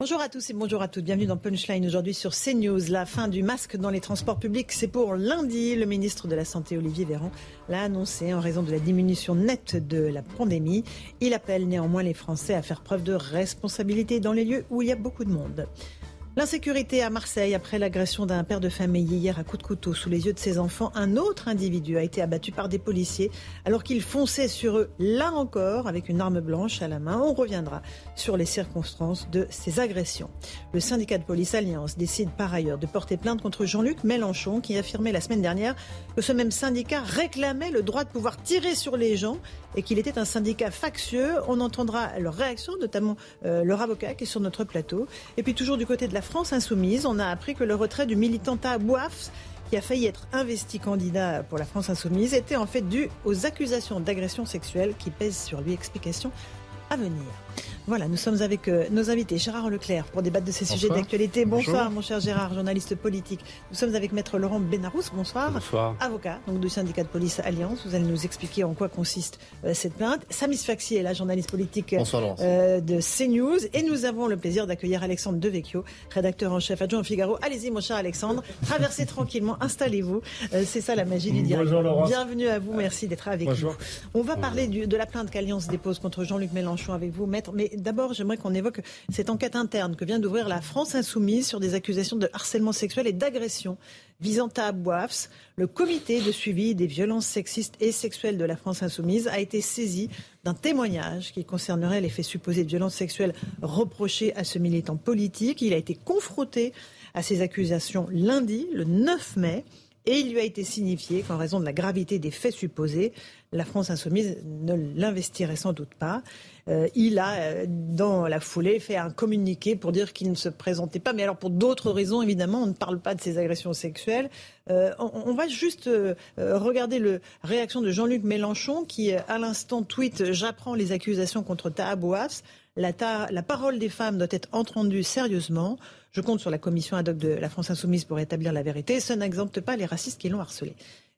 Bonjour à tous et bonjour à toutes. Bienvenue dans Punchline aujourd'hui sur CNews. La fin du masque dans les transports publics, c'est pour lundi. Le ministre de la Santé, Olivier Véran, l'a annoncé en raison de la diminution nette de la pandémie. Il appelle néanmoins les Français à faire preuve de responsabilité dans les lieux où il y a beaucoup de monde. L'insécurité à Marseille après l'agression d'un père de famille hier à coup de couteau sous les yeux de ses enfants. Un autre individu a été abattu par des policiers alors qu'il fonçait sur eux, là encore, avec une arme blanche à la main. On reviendra sur les circonstances de ces agressions. Le syndicat de police Alliance décide par ailleurs de porter plainte contre Jean-Luc Mélenchon qui affirmait la semaine dernière que ce même syndicat réclamait le droit de pouvoir tirer sur les gens et qu'il était un syndicat factieux. On entendra leur réaction, notamment euh, leur avocat qui est sur notre plateau. Et puis toujours du côté de la France insoumise, on a appris que le retrait du militant Bouafs qui a failli être investi candidat pour la France insoumise, était en fait dû aux accusations d'agression sexuelle qui pèsent sur lui. Explication à venir. Voilà, nous sommes avec euh, nos invités. Gérard Leclerc pour débattre de ces sujets d'actualité. Bonsoir, mon cher Gérard, journaliste politique. Nous sommes avec Maître Laurent Benarous. Bonsoir. Bonsoir. Avocat donc du syndicat de police Alliance. Vous allez nous expliquer en quoi consiste euh, cette plainte. Samis Faxi est la journaliste politique euh, de CNews. Et nous avons le plaisir d'accueillir Alexandre Devecchio, rédacteur en chef adjoint au Figaro. Allez-y, mon cher Alexandre. Traversez tranquillement, installez-vous. C'est ça la magie du direct. Bienvenue à vous. Merci d'être avec nous. On va parler de la plainte qu'Alliance dépose contre Jean-Luc Mélenchon avec vous, Maître. Mais d'abord, j'aimerais qu'on évoque cette enquête interne que vient d'ouvrir la France Insoumise sur des accusations de harcèlement sexuel et d'agression visant à Boafs. Le comité de suivi des violences sexistes et sexuelles de la France Insoumise a été saisi d'un témoignage qui concernerait les faits supposés de violences sexuelles reprochés à ce militant politique. Il a été confronté à ces accusations lundi, le 9 mai. Et il lui a été signifié qu'en raison de la gravité des faits supposés, la France insoumise ne l'investirait sans doute pas. Euh, il a, euh, dans la foulée, fait un communiqué pour dire qu'il ne se présentait pas. Mais alors, pour d'autres raisons, évidemment, on ne parle pas de ces agressions sexuelles. Euh, on, va juste regarder la réaction de Jean-Luc Mélenchon, qui, à l'instant, tweet J'apprends les accusations contre Taha La, la, parole des femmes doit être entendue sérieusement. Je compte sur la commission ad hoc de la France Insoumise pour établir la vérité. Ça n'exempte pas les racistes qui l'ont harcelé.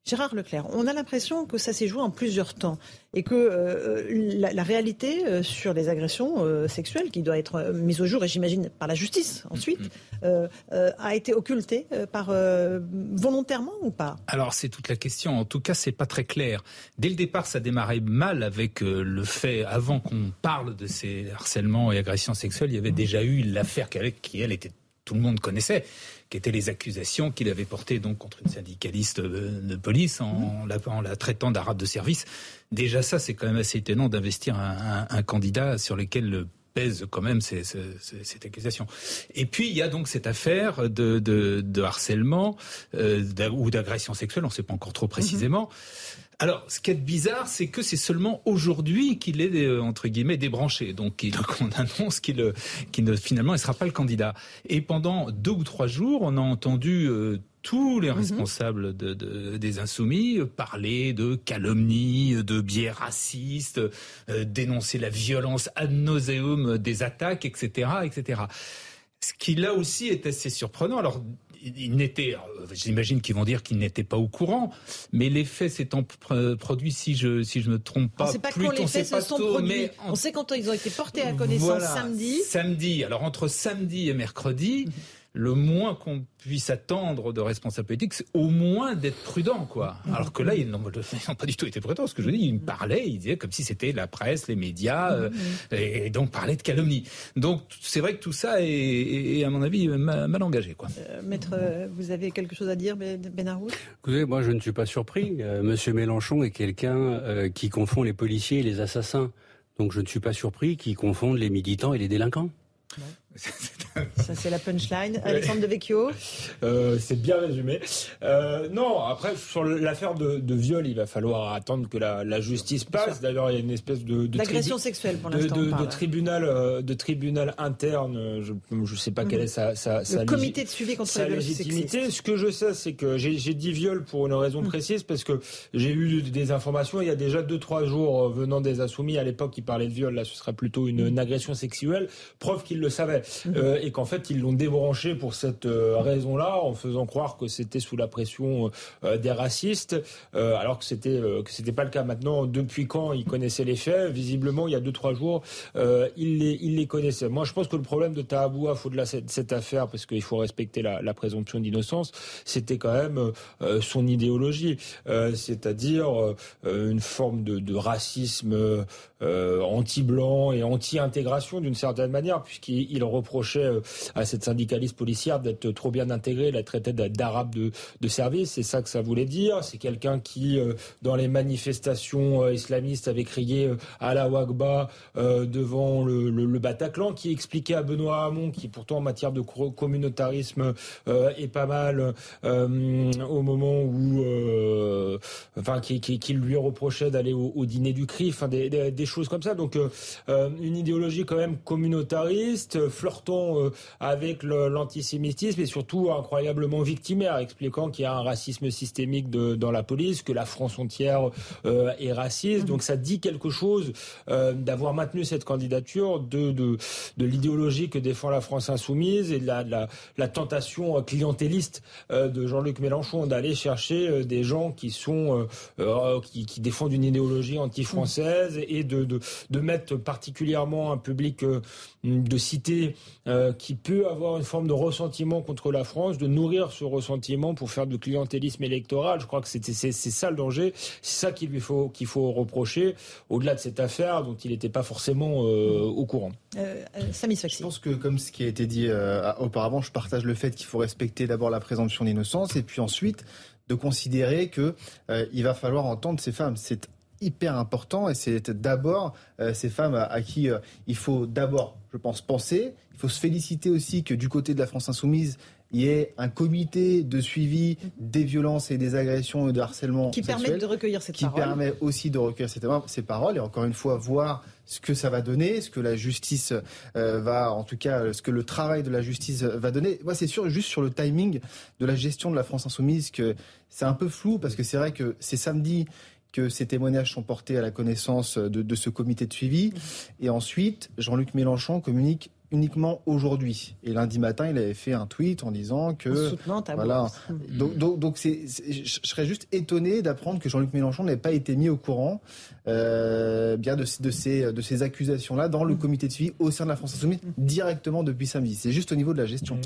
Gérard Leclerc, on a l'impression que ça s'est joué en plusieurs temps et que euh, la, réalité euh, sur les agressions euh, sexuelles, qui doit être mise au jour, et j'imagine par la justice ensuite, mm-hmm. a été occultée par volontairement ou pas? Alors c'est toute la question. En tout cas, c'est pas très clair. Dès le départ, ça démarrait mal avec le fait, avant qu'on parle de ces harcèlements et agressions sexuelles, il y avait déjà eu l'affaire qui elle était tout le monde connaissait, qui étaient les accusations qu'il avait portées donc contre une syndicaliste de police en, la, la, traitant d'arabe de service. Déjà ça, c'est quand même assez étonnant d'investir un, candidat sur lequel pèse quand même cette accusation. Et puis il y a donc cette affaire de, harcèlement euh, ou d'agression sexuelle, on ne sait pas encore trop précisément. Alors, ce qui est bizarre, c'est que c'est seulement aujourd'hui qu'il est, euh, entre guillemets, débranché. Donc, qu'on annonce qu'il euh, ne, finalement, ne sera pas le candidat. Et pendant deux ou trois jours, on a entendu euh, tous les mhm. responsables des insoumis parler de calomnie, de biais racistes, dénoncer la violence ad nauseum des attaques, etc., etc. Ce qui là aussi est assez surprenant. Alors il n'était, j'imagine qu'ils vont dire qu'ils n'étaient pas au courant, mais les faits s'étant produits, si je si je me trompe pas, on sait pas quand les faits se sont produits. On sait quand ils ont été portés à connaissance samedi. Samedi. Alors entre samedi et mercredi. Le moins qu'on puisse attendre de responsables politiques, c'est au moins d'être prudent, quoi. Alors que là, ils n'ont pas du tout été prudents. Ce que je dis, ils me parlaient, ils disaient comme si c'était la presse, les médias, euh, et donc parlaient de calomnie. Donc c'est vrai que tout ça est, à mon avis, mal, engagé, quoi. Euh, maître, euh, vous avez quelque chose à dire, Benarou Écoutez, moi, je ne suis pas surpris. Monsieur Mélenchon est quelqu'un qui confond les policiers et les assassins. Donc je ne suis pas surpris qu'il confonde les militants et les délinquants. Ça, c'est la punchline. Alexandre de Vecchio euh, C'est bien résumé. Euh, non, après, sur l'affaire de, viol, il va falloir attendre que la, justice passe. D'ailleurs, il y a une espèce de... D'agression sexuelle, pour l'instant. De, tribunal, euh, de tribunal interne, je ne sais pas quelle est sa, sa, Le comité de suivi contre sa légitimité. Ce que je sais, c'est que j'ai dit viol pour une raison mm. précise, parce que j'ai eu des informations il y a déjà 2-3 jours venant des Insoumis. À l'époque, qui parlaient de viol. Là, ce serait plutôt une, une agression sexuelle. Preuve qu'ils le savaient. Euh, et qu'en fait ils l'ont débranché pour cette euh, raison-là, en faisant croire que c'était sous la pression euh, des racistes, alors que c'était que c'était pas le cas. Maintenant, depuis quand ils connaissaient les faits? Visiblement, il y a deux trois jours, ils les ils les connaissaient. Moi, je pense que le problème de Tahaboua, au-delà de cette, cette, affaire, parce qu'il faut respecter la, présomption d'innocence, c'était quand même son idéologie, c'est-à-dire une forme de racisme anti-blanc et anti-intégration d'une certaine manière, puisqu'il reprochait euh, à cette syndicaliste policière d'être trop bien intégrée, la traité d'arabe de, de service. C'est ça que ça voulait dire. C'est quelqu'un qui, euh, dans les manifestations euh, islamistes, avait crié à la Wagba devant le, Bataclan, qui expliquait à Benoît Hamon, qui pourtant en matière de communautarisme est pas mal, au moment où, enfin, qui, lui reprochait d'aller au, dîner du CRI, enfin des, des, choses comme ça. Donc une idéologie quand même communautariste, flirtant euh, avec l'antisémitisme et surtout incroyablement victimaire, expliquant qu'il y a un racisme systémique de, dans la police, que la France entière euh, est raciste. Donc ça dit quelque chose euh, d'avoir maintenu cette candidature, de, de, de l'idéologie que défend la France insoumise et de la, la, la tentation clientéliste de Jean-Luc Mélenchon d'aller chercher des gens qui sont qui, qui, défendent une idéologie anti-française et de, de, de, mettre particulièrement un public de cité euh, qui peut avoir une forme de ressentiment contre la France, de nourrir ce ressentiment pour faire du clientélisme électoral. Je crois que c'est ça le danger. C'est ça qu'il lui faut qu'il faut reprocher au-delà de cette affaire dont il n'était pas forcément euh, au courant. Euh, je pense que comme ce qui a été dit auparavant, je partage le fait qu'il faut respecter d'abord la présomption d'innocence et puis ensuite de considérer que il va falloir entendre ces femmes. C'est hyper important et c'est d'abord ces femmes à, qui il faut d'abord, je pense, penser, il faut se féliciter aussi que du côté de la France insoumise, il y ait un comité de suivi des violences et des agressions et de harcèlement qui permet de recueillir cette qui permet aussi de recueillir ces paroles et encore une fois voir ce que ça va donner, ce que la justice euh, va, en tout cas, ce que le travail de la justice va donner. Moi, c'est sûr, juste sur le timing de la gestion de la France insoumise, que c'est un peu flou parce que c'est vrai que c'est samedi que ces témoignages sont portés à la connaissance de, de ce comité de suivi. Et ensuite, Jean-Luc Mélenchon communique uniquement aujourd'hui. Et lundi matin, il avait fait un tweet en disant que. En voilà. Donc, donc, donc c'est, je serais juste étonné d'apprendre que Jean-Luc Mélenchon n'ait pas été mis au courant euh, bien de, de, ces, de ces accusations-là dans le mm. comité de suivi au sein de la France Insoumise directement depuis samedi. C'est juste au niveau de la gestion.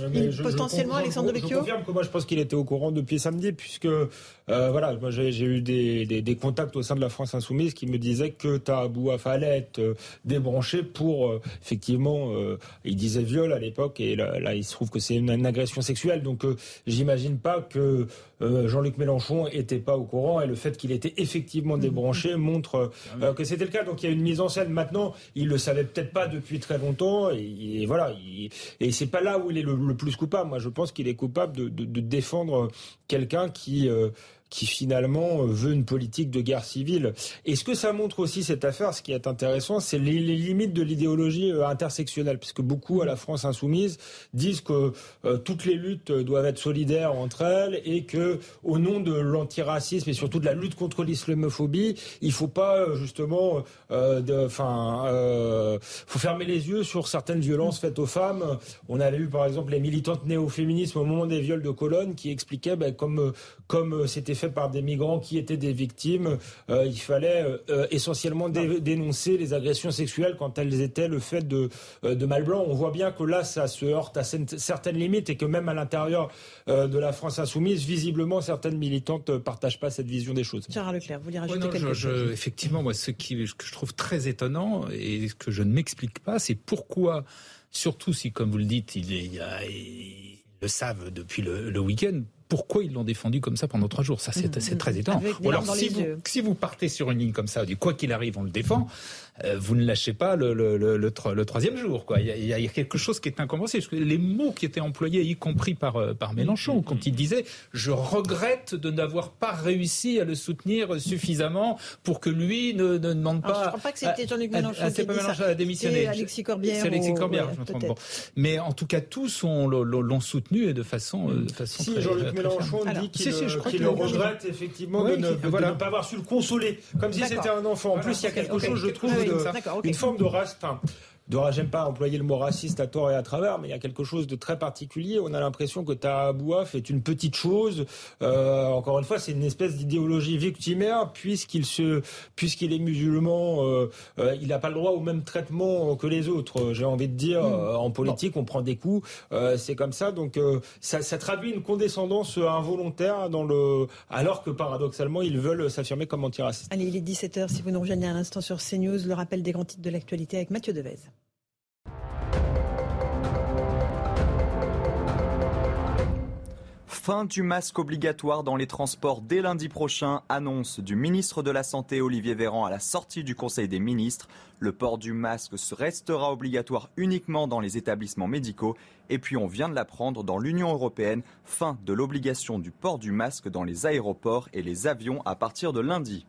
potentiellement, Alexandre Devecchio Je confirme que moi, je pense qu'il était au courant depuis samedi, puisque euh, voilà, moi j'ai, eu des, des, des, contacts au sein de la France Insoumise qui me disaient que Tahabou fallait être euh, débranché pour euh, effectivement il disait viol à l'époque et là, il se trouve que c'est une, agression sexuelle. Donc euh, j'imagine pas que euh, Jean-Luc Mélenchon était pas au courant et le fait qu'il était effectivement mmh. débranché montre euh, que c'était le cas. Donc il y a une mise en scène. Maintenant, il le savait peut-être pas depuis très longtemps et, voilà. et c'est pas là où il est le, plus coupable. Moi, je pense qu'il est coupable de, de défendre quelqu'un qui qui finalement euh, veut une politique de guerre civile. Et ce que ça montre aussi cette affaire, ce qui est intéressant, c'est les, limites de l'idéologie euh, intersectionnelle, puisque beaucoup à la France insoumise disent que euh, toutes les luttes doivent être solidaires entre elles et que au nom de l'antiracisme et surtout de la lutte contre l'islamophobie, il faut pas justement, enfin, faut fermer les yeux sur certaines violences faites aux femmes. On avait eu par exemple les militantes néo-féministes au moment des viols de Cologne qui expliquaient ben, comme comme c'était fait par des migrants qui étaient des victimes. Euh, il fallait euh, euh, essentiellement dénoncer les agressions sexuelles quand elles étaient le fait de, de mal blanc. On voit bien que là, ça se heurte à certaines limites et que même à l'intérieur de la France insoumise, visiblement, certaines militantes ne partagent pas cette vision des choses. Gérard Leclerc, vous voulez rajouter quelque chose? Effectivement, moi, ce, qui, que je trouve très étonnant et ce que je ne m'explique pas, c'est pourquoi, surtout si, comme vous le dites, il, il, il le savent depuis le, le week-end, pourquoi ils l'ont défendu comme ça pendant trois jours. Ça, c'est mmh, très étonnant. Ou alors, si vous, si vous, partez sur une ligne comme ça, dit quoi qu'il arrive, on le défend, vous ne lâchez pas le, le, le, le troisième jour. Quoi. Il, y a, il y a quelque chose qui est incompréhensible. Les mots qui étaient employés, y compris par, euh, par Mélenchon, quand il disait « je regrette de n'avoir pas réussi à le soutenir suffisamment pour que lui ne, ne demande pas... » Je ne crois pas que c'était Jean-Luc Mélenchon ah, C'est pas Mélenchon à démissionner. C'est Alexis Corbière. C'est Alexis Corbière, je me trompe. Bon. Mais en tout cas, tous l'ont soutenu et de façon, euh, de façon si, Jean-Luc Mélenchon dit qu'il qu le regrette effectivement de, ne, voilà. de, ne, pas avoir su le consoler, comme si c'était un enfant. En plus, il y a quelque chose, je trouve, une forme de race j'aime pas employer le mot raciste à tort et à travers, mais il y a quelque chose de très particulier. On a l'impression que Tahabouaf est une petite chose. Euh, encore une fois, c'est une espèce d'idéologie victimaire, puisqu'il se, puisqu'il est musulman, euh, euh, il n'a pas le droit au même traitement que les autres. J'ai envie de dire, hmm. en politique, on prend des coups, c'est comme ça. Donc, ça, ça, traduit une condescendance involontaire dans le, alors que paradoxalement, ils veulent s'affirmer comme antiracistes. Allez, il est 17h. Si vous nous rejoignez à l'instant sur CNews, le rappel des grands titres de l'actualité avec Mathieu Devez. Fin du masque obligatoire dans les transports dès lundi prochain, annonce du ministre de la Santé Olivier Véran à la sortie du Conseil des ministres. Le port du masque restera obligatoire uniquement dans les établissements médicaux. Et puis on vient de l'apprendre dans l'Union européenne, fin de l'obligation du port du masque dans les aéroports et les avions à partir de lundi.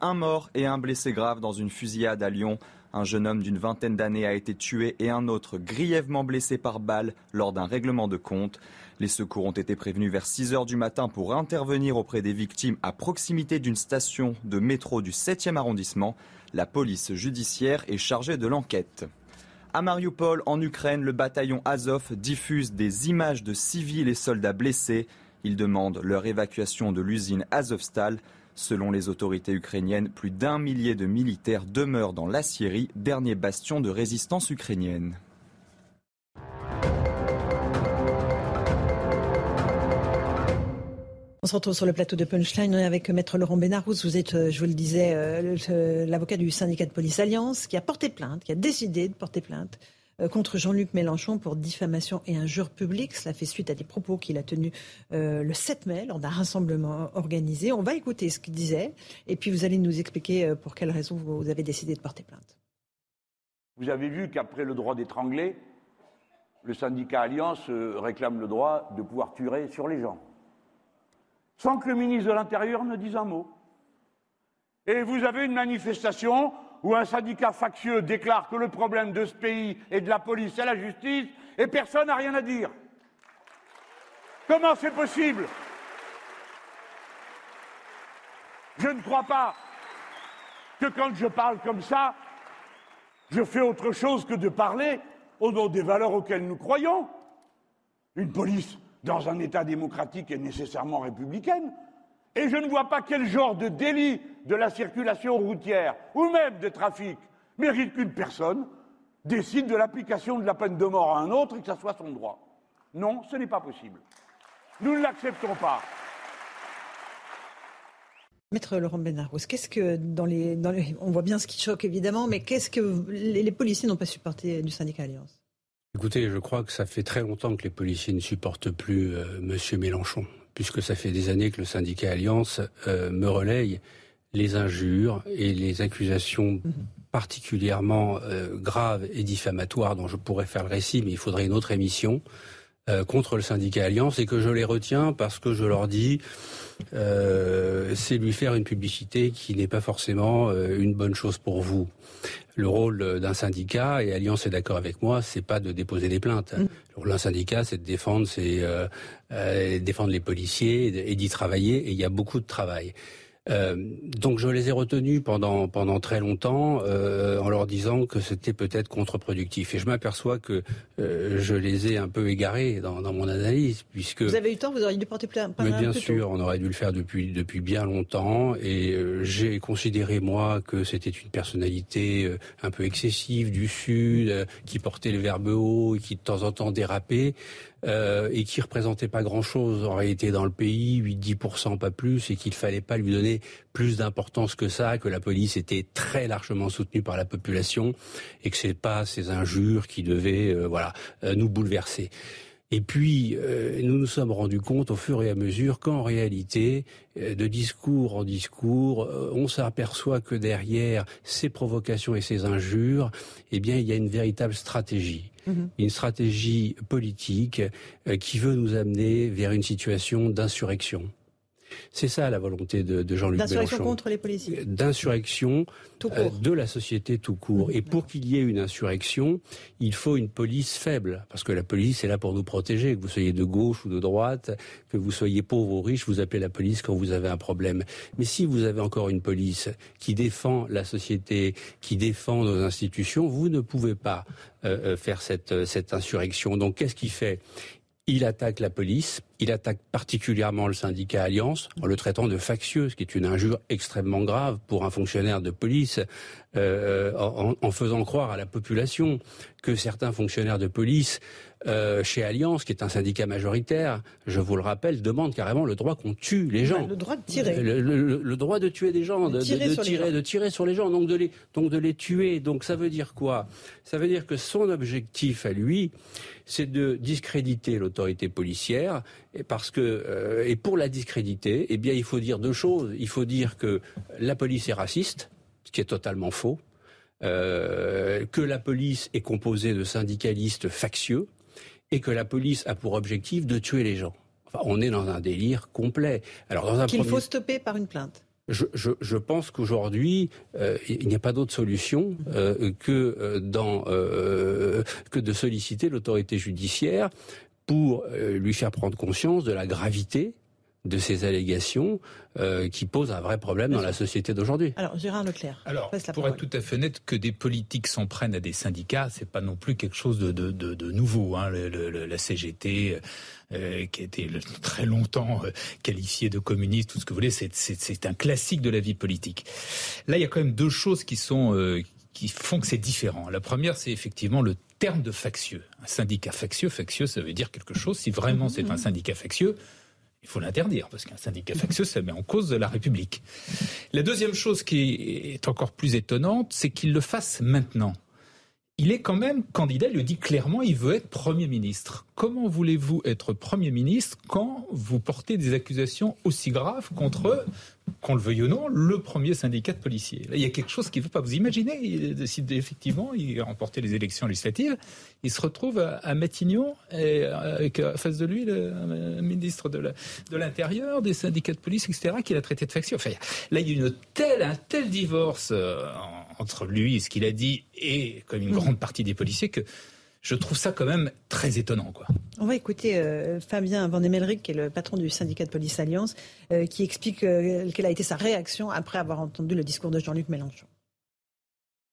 Un mort et un blessé grave dans une fusillade à Lyon. Un jeune homme d'une vingtaine d'années a été tué et un autre grièvement blessé par balle lors d'un règlement de compte. Les secours ont été prévenus vers 6 heures du matin pour intervenir auprès des victimes à proximité d'une station de métro du 7e arrondissement. La police judiciaire est chargée de l'enquête. À Mariupol, en Ukraine, le bataillon Azov diffuse des images de civils et soldats blessés. Il demande leur évacuation de l'usine Azovstal. Selon les autorités ukrainiennes, plus d'un millier de militaires demeurent dans la Syrie, dernier bastion de résistance ukrainienne. On se retrouve sur le plateau de Punchline avec Maître Laurent Benarous. Vous êtes, euh, je vous le disais, euh, l'avocat du syndicat de police Alliance qui a porté plainte, qui a décidé de porter plainte euh, contre Jean-Luc Mélenchon pour diffamation et injure publique. Cela fait suite à des propos qu'il a tenus le 7 mai lors d'un rassemblement organisé. On va écouter ce qu'il disait et puis vous allez nous expliquer pour quelles raisons vous avez décidé de porter plainte. Vous avez vu qu'après le droit d'étrangler, le syndicat Alliance réclame le droit de pouvoir tuer sur les gens sans que le ministre de l'Intérieur ne dise un mot. Et vous avez une manifestation où un syndicat factieux déclare que le problème de ce pays est de la police et la justice, et personne n'a rien à dire. Comment c'est possible? Je ne crois pas que quand je parle comme ça, je fais autre chose que de parler au nom des valeurs auxquelles nous croyons. Une police dans un État démocratique est nécessairement républicaine. Et je ne vois pas quel genre de délit de la circulation routière ou même de trafic mérite qu'une personne décide de l'application de la peine de mort à un autre et que ça soit son droit. Non, ce n'est pas possible. Nous ne l'acceptons pas. Maître Laurent Benarros, qu'est-ce que dans les, on voit bien ce qui choque évidemment, mais qu'est-ce que les policiers n'ont pas supporté du syndicat Alliance? Écoutez, je crois que ça fait très longtemps que les policiers ne supportent plus euh, Monsieur Mélenchon, puisque ça fait des années que le syndicat Alliance euh, me relaye les injures et les accusations mhm. particulièrement euh, graves et diffamatoires dont je pourrais faire le récit, mais il faudrait une autre émission. Contre le syndicat Alliance et que je les retiens parce que je leur dis c'est lui faire une publicité qui n'est pas forcément une bonne chose pour vous le rôle d'un syndicat, et Alliance est d'accord avec moi, c'est pas de déposer des plaintes. Mm. Le rôle d'un syndicat, c'est de défendre, euh, euh, défendre les policiers et d'y travailler, et il y a beaucoup de travail. Euh, donc je les ai retenus pendant pendant très longtemps euh, en leur disant que c'était peut-être contre-productif. Et je m'aperçois que euh, je les ai un peu égarés dans, dans, mon analyse, puisque vous avez eu le temps, vous auriez dû porter plainte. Mais bien sûr, on aurait dû le faire depuis depuis bien longtemps. Et euh, j'ai considéré moi que c'était une personnalité euh, un peu excessive du Sud, qui portait le verbe haut et qui de temps en temps dérapait euh, et qui représentait pas grand-chose en réalité dans le pays, 8-10% pas plus, et qu'il fallait pas lui donner plus d'importance que ça, que la police était très largement soutenue par la population et que c'est pas ces injures qui devaient euh, voilà euh, nous bouleverser. Et puis, euh, nous nous sommes rendus compte au fur et à mesure qu'en réalité, euh, de discours en discours, euh, on s'aperçoit que derrière ces provocations et ces injures, eh bien, il y a une véritable stratégie. Mhm. Une stratégie politique qui veut nous amener vers une situation d'insurrection. C'est ça la volonté de, Jean-Luc Mélenchon. D'insurrection contre les policiers. D'insurrection euh, de la société tout court. Et pour qu'il y ait une insurrection, il faut une police faible. Parce que la police est là pour nous protéger. Que vous soyez de gauche ou de droite, que vous soyez pauvre ou riche, vous appelez la police quand vous avez un problème. Mais si vous avez encore une police qui défend la société, qui défend nos institutions, vous ne pouvez pas euh, euh, faire cette, cette insurrection. Donc qu'est-ce qu'il fait? Il attaque la police, il attaque particulièrement le syndicat Alliance en le traitant de factieux, ce qui est une injure extrêmement grave pour un fonctionnaire de police, euh, en, faisant croire à la population que certains fonctionnaires de police euh, chez Alliance, qui est un syndicat majoritaire, je vous le rappelle, demandent carrément le droit qu'on tue les gens. Le droit de tirer. Le, droit de tuer des gens, de, tirer, de tirer sur les gens, donc de les, donc de les tuer. Donc ça veut dire quoi? Ça veut dire que son objectif à lui, c'est de discréditer l'autorité policière, et parce que euh, et pour la discréditer, eh bien il faut dire deux choses. Il faut dire que la police est raciste, ce qui est totalement faux. Euh, que la police est composée de syndicalistes factieux et que la police a pour objectif de tuer les gens. Enfin, on est dans un délire complet. Alors dans un qu'il faut stopper par une plainte. Je, pense qu'aujourd'hui, euh, il n'y a pas d'autre solution euh, que, euh, dans, que de solliciter l'autorité judiciaire pour lui faire prendre conscience de la gravité de ces allégations qui posent un vrai problème dans la société d'aujourd'hui. Alors, Gérard Leclerc. Alors, pour être tout à fait honnête, que des politiques s'en prennent à des syndicats, c'est pas non plus quelque chose de, de, nouveau. Hein. la CGT euh, qui a été très longtemps euh, qualifié de communiste, tout ce que vous voulez, c'est un classique de la vie politique. Là, il y a quand même deux choses qui sont euh, qui font que c'est différent. La première, c'est effectivement le terme de factieux. Un syndicat factieux, factieux, ça veut dire quelque chose. Si vraiment c'est un syndicat factieux, il faut l'interdire, parce qu'un syndicat factieux, ça met en cause la République. La deuxième chose qui est encore plus étonnante, c'est qu'il le fasse maintenant il est quand même candidat, il le dit clairement, il veut être Premier ministre. Comment voulez-vous être Premier ministre quand vous portez des accusations aussi graves contre, qu'on le veuille ou non, le premier syndicat de policiers il y a quelque chose qu'il ne veut pas. Vous imaginez, il décide effectivement, il a remporté les élections législatives, il se retrouve à, Matignon et avec à face de lui le ministre de l'Intérieur, des syndicats de police, etc., qu'il a traité de faction. Enfin, là, il y a une telle, un tel divorce euh, entre lui et ce qu'il a dit et comme une mm. grande partie des policiers que je trouve ça quand même très étonnant. Quoi. On va écouter euh, Fabien Van Emelric, qui est le patron du syndicat de police Alliance, euh, qui explique quelle a été sa réaction après avoir entendu le discours de Jean-Luc Mélenchon.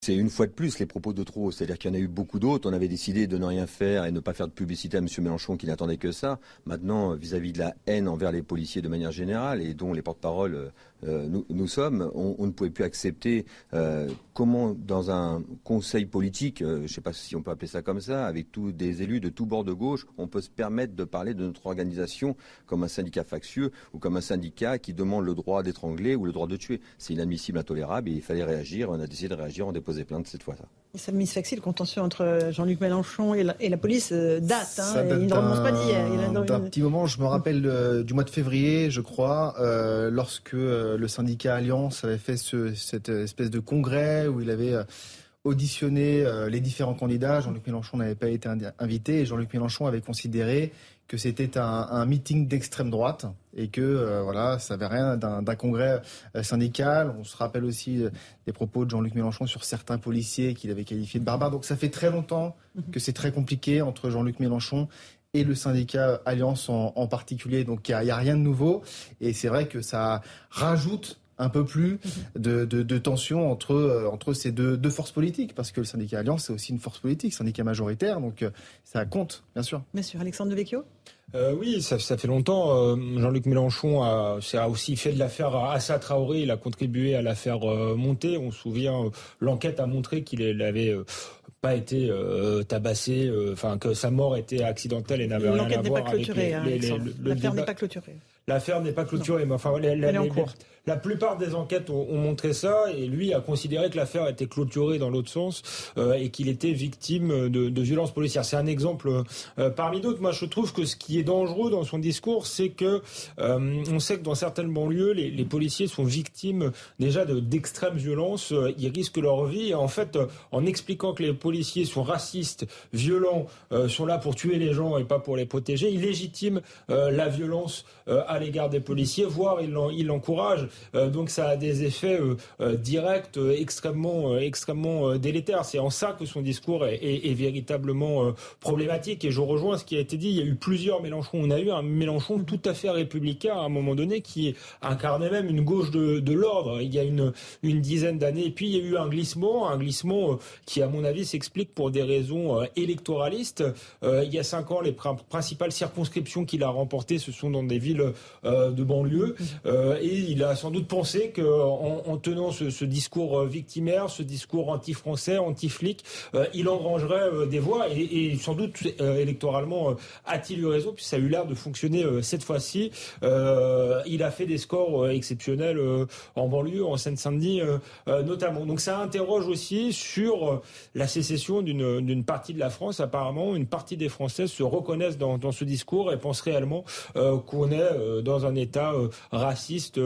C'est une fois de plus les propos de trop, c'est-à-dire qu'il y en a eu beaucoup d'autres. On avait décidé de ne rien faire et ne pas faire de publicité à M. Mélenchon qui n'attendait que ça. Maintenant, vis-à-vis de la haine envers les policiers de manière générale et dont les porte-paroles euh, nous, sommes, on, ne pouvait plus accepter euh, comment dans un conseil politique, euh, je ne sais pas si on peut appeler ça comme ça, avec tous des élus de tous bords de gauche, on peut se permettre de parler de notre organisation comme un syndicat factieux ou comme un syndicat qui demande le droit d'étrangler ou le droit de tuer. C'est inadmissible, intolérable et il fallait réagir. On a décidé de réagir, on déposé plainte cette fois. Ça. Mise facile, le contentieux entre Jean-Luc Mélenchon et la, police date. Hein, il ne remonte pas d'hier. D'un petit moment, je me rappelle du mois de février, je crois, lorsque le syndicat Alliance avait fait cette espèce de congrès où il avait euh, auditionné euh, les différents candidats. Jean-Luc Mélenchon n'avait pas été invité et Jean-Luc Mélenchon avait considéré que c'était un, meeting d'extrême droite et que euh, voilà, ça n'avait rien d'un congrès syndical. On se rappelle aussi des propos de Jean-Luc Mélenchon sur certains policiers qu'il avait qualifiés de barbares. Donc ça fait très longtemps que c'est très compliqué entre Jean-Luc Mélenchon et le syndicat Alliance en, particulier. Donc il n'y a, rien de nouveau. Et c'est vrai que ça rajoute un peu plus de, de, tension entre, euh, entre ces deux, deux, forces politiques, parce que le syndicat Alliance, c'est aussi une force politique, syndicat majoritaire, donc euh, ça compte, bien sûr. Bien sûr, Alexandre Devecchio? Euh, oui, ça, ça, fait longtemps. Euh, Jean-Luc Mélenchon a, a, aussi fait de l'affaire Assa Traoré. Il a contribué à l'affaire monter. On se souvient, l'enquête a montré qu'il n'avait pas été tabassé, enfin que sa mort était accidentelle et n'avait rien à voir avec les, hein, L'affaire n'est pas clôturée. L'affaire n'est pas clôturée, mais enfin, la, la plupart des enquêtes ont, montré ça, et lui a considéré que l'affaire était clôturée dans l'autre sens euh, et qu'il était victime de, de violences policières. C'est un exemple euh, parmi d'autres. Moi, je trouve que ce qui est dangereux dans son discours, c'est que euh, on sait que dans certaines banlieues, les, policiers sont victimes déjà d'extrêmes violences. ils risquent leur vie. En fait, en expliquant que les policiers sont racistes, violents, sont là pour tuer les gens et pas pour les protéger, il légitime la violence à l'égard des policiers, voire il l'encourage. Euh, donc ça a des effets euh, euh, directs extrêmement, extrêmement délétères. C'est en ça que son discours est, est, véritablement problématique. Et je rejoins ce qui a été dit. Il y a eu plusieurs Mélenchon. On a eu un Mélenchon tout à fait républicain à un moment donné qui incarnait même une gauche de, de l'ordre. Il y a une, une dizaine d'années. Et puis il y a eu un glissement, un glissement qui, à mon avis, s'explique pour des raisons électoralistes. il y a cinq ans, les principales circonscriptions qu'il a remportées, ce sont dans des villes de banlieue. et il a sans doute pensé qu'en en, tenant ce, discours euh, victimaire, ce discours anti-français, anti-flic, euh, il engrangerait euh, des voix et, sans doute électoralement a-t-il eu raison puisque ça a eu l'air de fonctionner cette fois-ci. il a fait des scores exceptionnels en banlieue, en Seine-Saint-Denis notamment. Donc ça interroge aussi sur la sécession d'une partie de la France. Apparemment, une partie des Français se reconnaissent dans, ce discours et pensent réellement qu'on est dans un État raciste,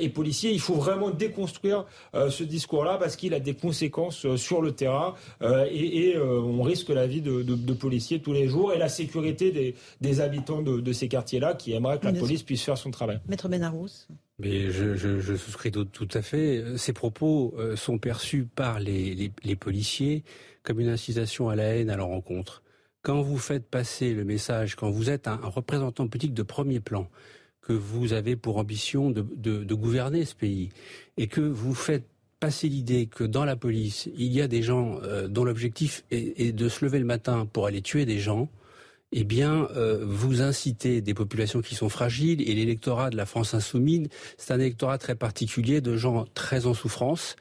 et policiers. Il faut vraiment déconstruire euh, ce discours-là parce qu'il a des conséquences euh, sur le terrain et, on risque la vie de, policiers tous les jours et la sécurité des, habitants de, ces quartiers-là qui aimeraient que la police puisse faire son travail. Maître Benarous mais je, souscris tout, à fait. Ces propos sont perçus par les, les, policiers comme une incitation à la haine à leur rencontre. Quand vous faites passer le message, quand vous êtes un représentant politique de premier plan, que vous avez pour ambition de, gouverner ce pays et que vous faites passer l'idée que dans la police, il y a des gens euh, dont l'objectif est, de se lever le matin pour aller tuer des gens, eh bien, euh, vous incitez des populations qui sont fragiles et l'électorat de la France insoumise, c'est un électorat très particulier de gens très en souffrance,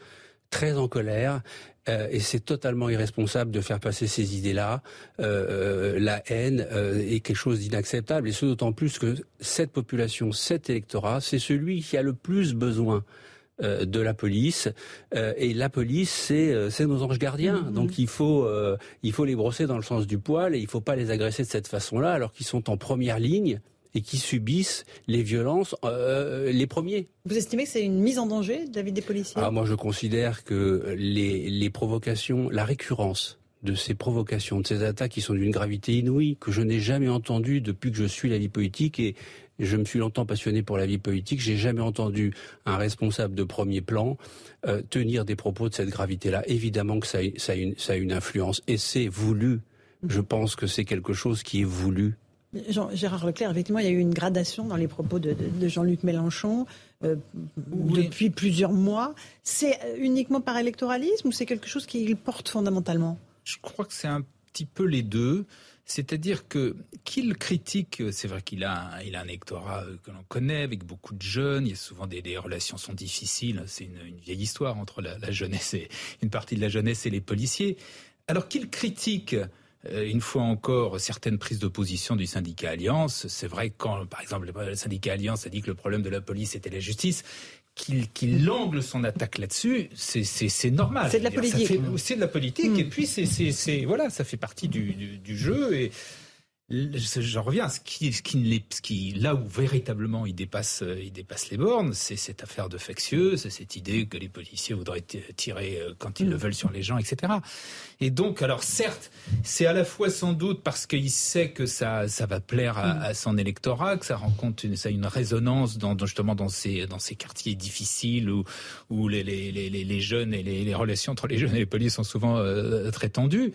très en colère euh, et c'est totalement irresponsable de faire passer ces idées-là. Euh, euh, la haine est quelque chose d'inacceptable, et ce d'autant plus que cette population, cet électorat, c'est celui qui a le plus besoin de la police et la police c'est nos anges gardiens mm-hmm. donc il faut il faut les brosser dans le sens du poil et il faut pas les agresser de cette façon-là alors qu'ils sont en première ligne et qui subissent les violences euh, les premiers. Vous estimez que c'est une mise en danger de la vie des policiers? Ah, Moi, je considère que les, les provocations, la récurrence de ces provocations, de ces attaques qui sont d'une gravité inouïe, que je n'ai jamais entendu depuis que je suis la vie politique et je me suis longtemps passionné pour la vie politique, j'ai jamais entendu un responsable de premier plan euh, tenir des propos de cette gravité-là. Évidemment que ça, ça, a une, ça a une influence et c'est voulu. Je pense que c'est quelque chose qui est voulu Jean, Gérard Leclerc, effectivement, il y a eu une gradation dans les propos de, Jean-Luc Mélenchon euh, depuis plusieurs mois. C'est uniquement par électoralisme ou c'est quelque chose qu'il porte fondamentalement? Je crois que c'est un petit peu les deux. C'est-à-dire que qu'il critique, c'est vrai qu'il a, un, il a un électorat euh, que l'on connaît avec beaucoup de jeunes. Il y a souvent des, relations sont difficiles. C'est une, vieille histoire entre la, la, jeunesse et une partie de la jeunesse et les policiers. Alors qu'il critique une fois encore certaines prises de position du syndicat Alliance. C'est vrai quand, par exemple, le syndicat Alliance a dit que le problème de la police était la justice, qu'il qu'il angle son attaque là-dessus, c'est normal. C'est de la politique. C'est de la politique, et puis c'est voilà, ça fait partie du, du, du jeu et J'en reviens à ce qui, ce qui, ce qui, là où véritablement il dépasse, euh, il dépasse les bornes, c'est cette affaire de factieuse, c'est cette idée que les policiers voudraient tirer euh, quand ils mm. le veulent sur les gens, etc. Et donc, alors certes, c'est à la fois sans doute parce qu'il sait que ça, ça va plaire à, mm. à, son électorat, que ça rencontre une, ça a une résonance dans, justement dans ces, dans ces quartiers difficiles où, où les, les, les, les jeunes et les, les, relations entre les jeunes et les policiers sont souvent euh, très tendues.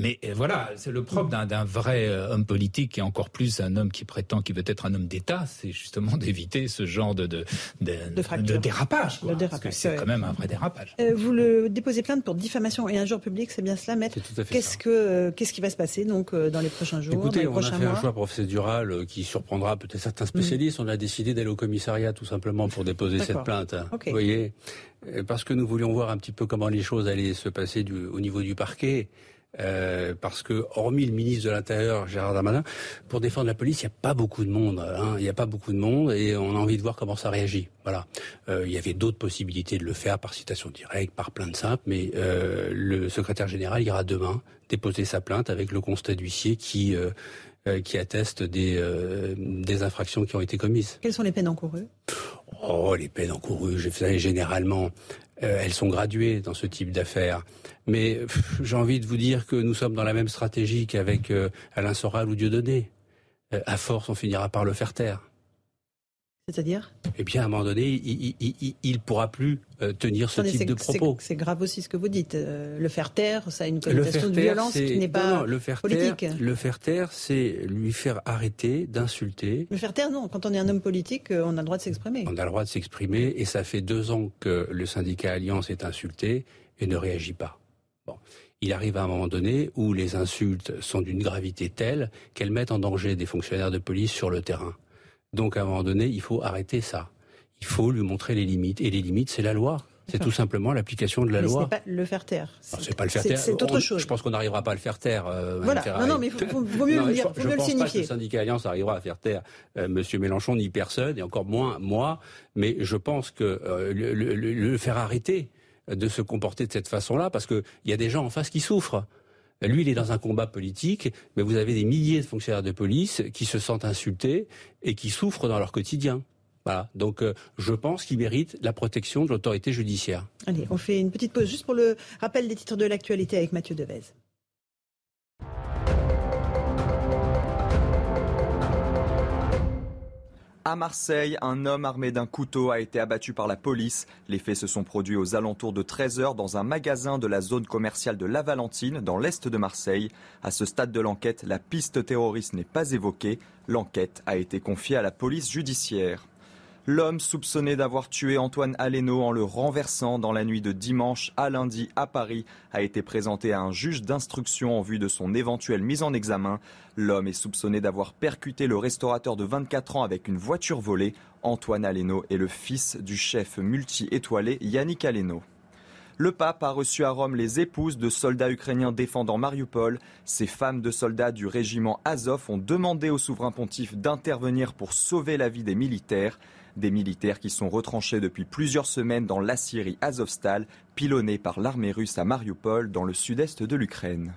Mais euh, voilà, c'est le propre d'un vrai euh, homme politique et encore plus un homme qui prétend qu'il veut être un homme d'État, c'est justement d'éviter ce genre de, de, de, dérapage. parce que c'est quand même un vrai dérapage. Euh, vous le déposez plainte pour diffamation et injure public, c'est bien cela, maître Qu'est-ce que qu'est-ce qui va se passer donc dans les prochains jours Écoutez, on a fait un choix procédural qui surprendra peut-être certains spécialistes. On a décidé d'aller au commissariat tout simplement pour déposer cette plainte. Vous voyez, parce que nous voulions voir un petit peu comment les choses allaient se passer du, au niveau du parquet. Euh, parce que, hormis le ministre de l'Intérieur, Gérard Darmanin, pour défendre la police, il n'y a pas beaucoup de monde. Hein. Il n'y a pas beaucoup de monde et on a envie de voir comment ça réagit. Voilà. Euh, il y avait d'autres possibilités de le faire par citation directe, par plainte simple, mais euh, le secrétaire général ira demain déposer sa plainte avec le constat d'huissier qui qui atteste des, des infractions qui ont été commises. Quelles sont les peines encourues Oh, les peines encourues, je généralement, elles sont graduées dans ce type d'affaires. Mais j'ai envie de vous dire que nous sommes dans la même stratégie qu'avec euh, Alain Soral ou Dieudonné. Euh, à force, on finira par le faire taire. C'est-à-dire Eh bien, à un moment donné, il ne pourra plus euh, tenir ce type de propos. C'est grave aussi ce que vous dites. le faire taire, ça a une connotation de violence qui n'est pas le faire politique. Taire, le faire taire, c'est lui faire arrêter d'insulter. Le faire taire, non. Quand on est un homme politique, on a le droit de s'exprimer. On a le droit de s'exprimer, et ça fait deux ans que le syndicat Alliance est insulté et ne réagit pas. Bon. Il arrive à un moment donné où les insultes sont d'une gravité telle qu'elles mettent en danger des fonctionnaires de police sur le terrain. Donc à un moment donné, il faut arrêter ça. Il faut lui montrer les limites. Et les limites, c'est la loi. C'est tout simplement l'application de la loi. Ce n'est pas le faire taire. C'est pas le faire taire. C'est autre chose. Je pense qu'on n'arrivera pas à le faire taire. Euh, voilà. Non, non, mais il vaut, mieux, le, dire, je, le pense Pas que le syndicat Alliance arrivera à faire taire euh, Monsieur Mélenchon ni personne, et encore moins moi. Mais je pense que euh, le, faire arrêter, de se comporter de cette façon-là, parce qu'il y a des gens en face qui souffrent. Lui, il est dans un combat politique, mais vous avez des milliers de fonctionnaires de police qui se sentent insultés et qui souffrent dans leur quotidien. Voilà. Donc, euh, je pense qu'il mérite la protection de l'autorité judiciaire. Allez, on fait une petite pause juste pour le rappel des titres de l'actualité avec Mathieu Devez. À Marseille, un homme armé d'un couteau a été abattu par la police. Les faits se sont produits aux alentours de 13h dans un magasin de la zone commerciale de La Valentine, dans l'est de Marseille. À ce stade de l'enquête, la piste terroriste n'est pas évoquée. L'enquête a été confiée à la police judiciaire. L'homme soupçonné d'avoir tué Antoine Aleno en le renversant dans la nuit de dimanche à lundi à Paris a été présenté à un juge d'instruction en vue de son éventuelle mise en examen. L'homme est soupçonné d'avoir percuté le restaurateur de 24 ans avec une voiture volée. Antoine Aleno est le fils du chef multi-étoilé Yannick Aleno. Le pape a reçu à Rome les épouses de soldats ukrainiens défendant Mariupol. Ces femmes de soldats du régiment Azov ont demandé au souverain pontife d'intervenir pour sauver la vie des militaires. Des militaires qui sont retranchés depuis plusieurs semaines dans la Syrie Azovstal, pilonnée par l'armée russe à Mariupol dans le sud-est de l'Ukraine.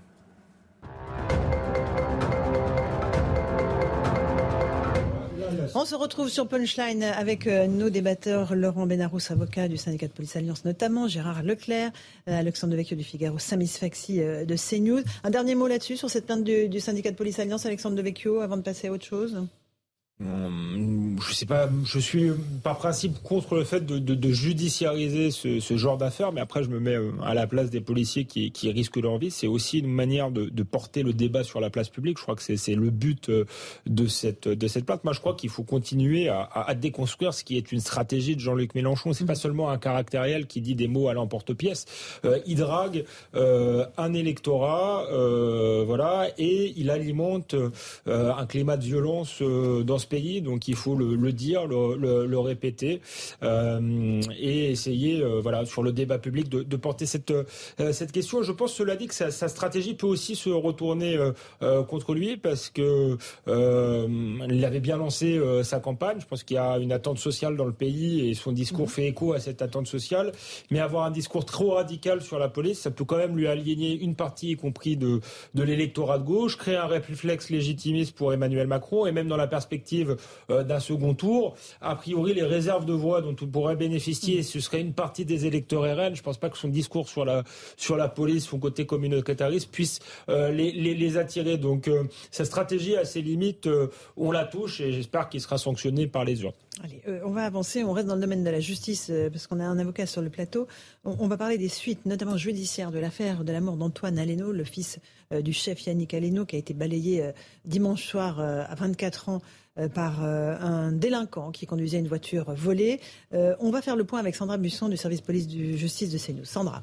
On se retrouve sur Punchline avec euh, nos débatteurs, Laurent Benarous, avocat du syndicat de police Alliance notamment, Gérard Leclerc, euh, Alexandre Devecchio du Figaro, Samis Faxi euh, de CNews. Un dernier mot là-dessus, sur cette plainte du, syndicat de police Alliance, Alexandre Devecchio, avant de passer à autre chose? Je sais pas, je suis par principe contre le fait de, de, de judiciariser ce, ce genre d'affaires, mais après je me mets euh, à la place des policiers qui, qui risquent leur vie. C'est aussi une manière de, de, porter le débat sur la place publique. Je crois que c'est le but euh, de cette de cette plainte. Moi, je crois qu'il faut continuer à, à, déconstruire ce qui est une stratégie de Jean-Luc Mélenchon. C'est pas seulement un caractériel qui dit des mots à l'emporte-pièce. Euh, il drague euh, un électorat, euh, voilà, et il alimente un climat de violence dans ce pays, donc il faut le, dire, le, répéter euh, et essayer, euh, voilà, sur le débat public de, porter cette euh, cette question. Je pense, cela dit, que sa, stratégie peut aussi se retourner contre lui parce que il avait bien lancé sa campagne. Je pense qu'il y a une attente sociale dans le pays et son discours mhm. fait écho à cette attente sociale. Mais avoir un discours trop radical sur la police, ça peut quand même lui aliéner une partie, y compris de de l'électorat de gauche, créer un réflexe légitimiste pour Emmanuel Macron et même dans la perspective euh, d'un second tour. A priori, les réserves de voix dont on pourrait bénéficier, ce serait une partie des électeurs RN. Je ne pense pas que son discours sur la, police, son côté communautariste, puisse euh, les, les, attirer. Donc, euh, sa stratégie a ses limites. on la touche et j'espère qu'il sera sanctionné par les urnes. Allez, on va avancer. On reste dans le domaine de la justice parce qu'on a un avocat sur le plateau. On, va parler des suites, notamment judiciaires, de l'affaire de la mort d'Antoine Aleno, le fils du chef Yannick Aleno, qui a été balayé dimanche soir à 24 ans euh, par euh, un délinquant qui conduisait une voiture volée. Euh, on va faire le point avec Sandra Busson du service police de justice de CNews. Sandra.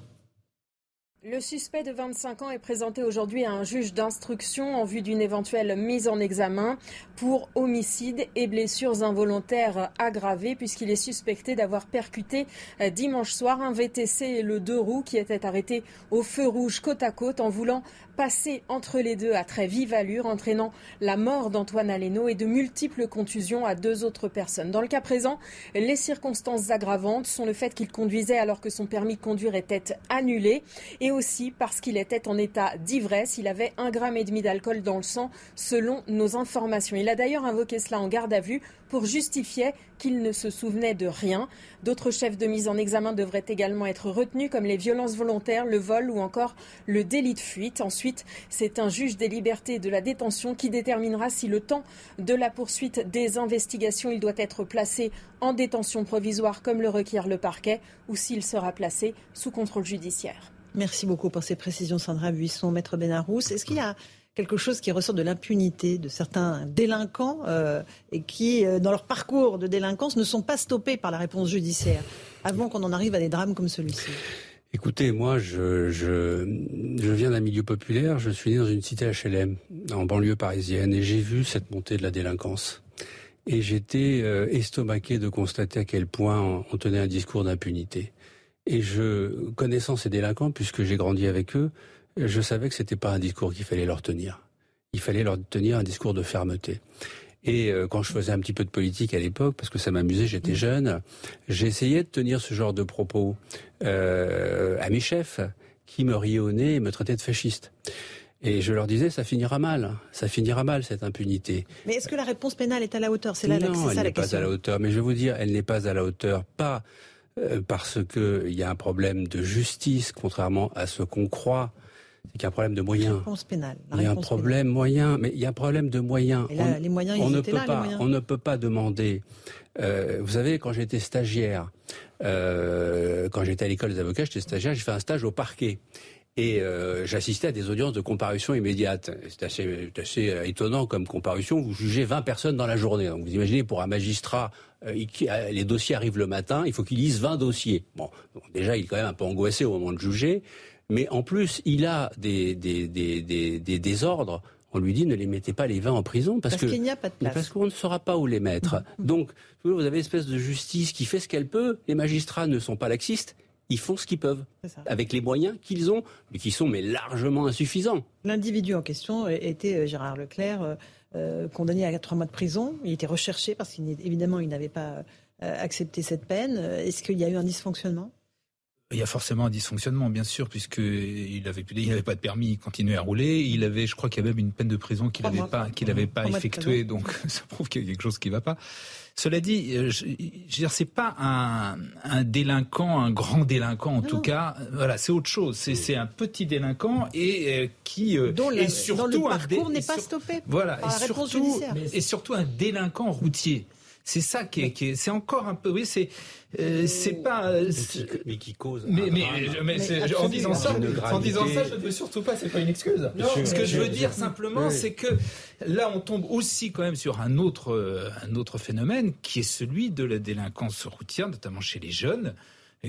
Le suspect de 25 ans est présenté aujourd'hui à un juge d'instruction en vue d'une éventuelle mise en examen pour homicide et blessures involontaires aggravées puisqu'il est suspecté d'avoir percuté euh, dimanche soir un VTC et le deux roues qui était arrêté au feu rouge côte à côte en voulant passer entre les deux à très vive allure, entraînant la mort d'Antoine Aleno et de multiples contusions à deux autres personnes. Dans le cas présent, les circonstances aggravantes sont le fait qu'il conduisait alors que son permis de conduire était annulé et aussi parce qu'il était en état d'ivresse. Il avait un gramme et demi d'alcool dans le sang, selon nos informations. Il a d'ailleurs invoqué cela en garde à vue pour justifier qu'il ne se souvenait de rien. D'autres chefs de mise en examen devraient également être retenus, comme les violences volontaires, le vol ou encore le délit de fuite. Ensuite, c'est un juge des libertés et de la détention qui déterminera si le temps de la poursuite des investigations, il doit être placé en détention provisoire comme le requiert le parquet ou s'il sera placé sous contrôle judiciaire. Merci beaucoup pour ces précisions, Sandra Buisson, Maître Benarous. Est-ce qu'il y a quelque chose qui ressort de l'impunité de certains délinquants euh, et qui, euh, dans leur parcours de délinquance, ne sont pas stoppés par la réponse judiciaire avant qu'on en arrive à des drames comme celui-ci Écoutez, moi, je, viens d'un milieu populaire. Je suis né dans une cité HLM, en banlieue parisienne, et j'ai vu cette montée de la délinquance. Et j'étais euh, estomaqué de constater à quel point on tenait un discours d'impunité. Et je, connaissant ces délinquants, puisque j'ai grandi avec eux, je savais que c'était pas un discours qu'il fallait leur tenir. Il fallait leur tenir un discours de fermeté. Et euh, quand je faisais un petit peu de politique à l'époque, parce que ça m'amusait, j'étais jeune, j'essayais de tenir ce genre de propos euh, à mes chefs, qui me riaient au nez et me traitaient de fasciste. Et je leur disais, ça finira mal, ça finira mal cette impunité. Mais est-ce que la réponse pénale est à la hauteur? C'est là non, elle n'est pas à la hauteur. Mais je vais vous dire, elle n'est pas à la hauteur, pas euh, parce qu'il y a un problème de justice, contrairement à ce qu'on croit c'est qu'il y a un problème de moyens. Réponse pénale. il y a un problème moyen, mais il y a un problème de moyens. on, les moyens, ils ne peut là, pas, on ne peut pas demander. Euh, vous savez, quand j'étais stagiaire, euh, quand j'étais à l'école des avocats, j'étais stagiaire, j'ai fait un stage au parquet. Et euh, j'assistais à des audiences de comparution immédiate. C'est assez, assez étonnant comme comparution. Vous jugez 20 personnes dans la journée. Donc vous imaginez pour un magistrat, euh, les dossiers arrivent le matin, il faut qu'il lise 20 dossiers. Bon, déjà il est quand même un peu angoissé au moment de juger mais en plus, il a des, des, des, des, désordres. On lui dit ne les mettez pas les vins en prison parce, parce qu'il n'y a pas de place. Parce qu'on ne saura pas où les mettre. Mm-hmm. Donc, vous avez une espèce de justice qui fait ce qu'elle peut. Les magistrats ne sont pas laxistes. Ils font ce qu'ils peuvent avec les moyens qu'ils ont, mais qui sont mais largement insuffisants. L'individu en question était euh, Gérard Leclerc, euh, euh, condamné à trois mois de prison. Il était recherché parce qu'évidemment il n'avait pas accepté cette peine. Est-ce qu'il y a eu un dysfonctionnement? Il y a forcément un dysfonctionnement, bien sûr, puisqu'il avait, il n'avait pas de permis, il continuait à rouler. Il avait, je crois qu'il y avait même une peine de prison qu'il n'avait pas, qu'il n'avait pas effectuée, donc ça prouve qu'il y a quelque chose qui ne va pas. Cela dit, euh, je, je veux dire, c'est pas un, un, délinquant, un grand délinquant en tout cas. Voilà, c'est autre chose. C'est un petit délinquant et euh, qui euh, dont, le, surtout dont le parcours n'est pas stoppé. Voilà, et, surtout, et surtout un délinquant routier. C'est ça qui est, qui est c'est encore un peu, oui, c'est, euh, c'est pas. Euh, mais qui, cause. Mais, mais, mais, en disant ça, en disant ça, je ne veux surtout pas, c'est pas une excuse. ce que je veux dire simplement, c'est que là, on tombe aussi quand même sur un autre, euh, un autre phénomène qui est celui de la délinquance routière, notamment chez les jeunes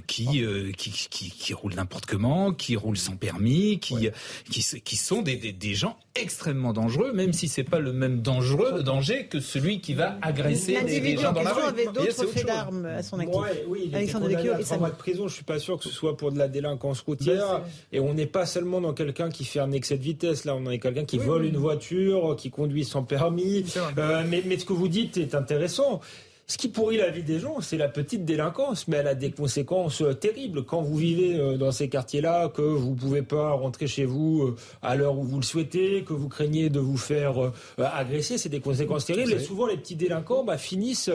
qui, euh, qui, qui, qui roulent n'importe comment, qui roulent sans permis, qui, qui, qui, sont des, des, des, gens extrêmement dangereux, même si c'est pas le même dangereux danger que celui qui va agresser des, gens dans la rue. avait d'autres faits d'armes à son actif. Ouais, oui, il Alexandre Vecchio et mois de prison. Je suis pas sûr que ce soit pour de la délinquance routière. et on n'est pas seulement dans quelqu'un qui fait un excès de vitesse. Là, on est quelqu'un qui vole une voiture, qui conduit sans permis. Euh, mais, mais ce que vous dites est intéressant. Ce qui pourrit la vie des gens, c'est la petite délinquance, mais elle a des conséquences euh, terribles. Quand vous vivez euh, dans ces quartiers-là, que vous ne pouvez pas rentrer chez vous euh, à l'heure où vous le souhaitez, que vous craignez de vous faire agresser, c'est des conséquences terribles. Et souvent, les petits délinquants bah, finissent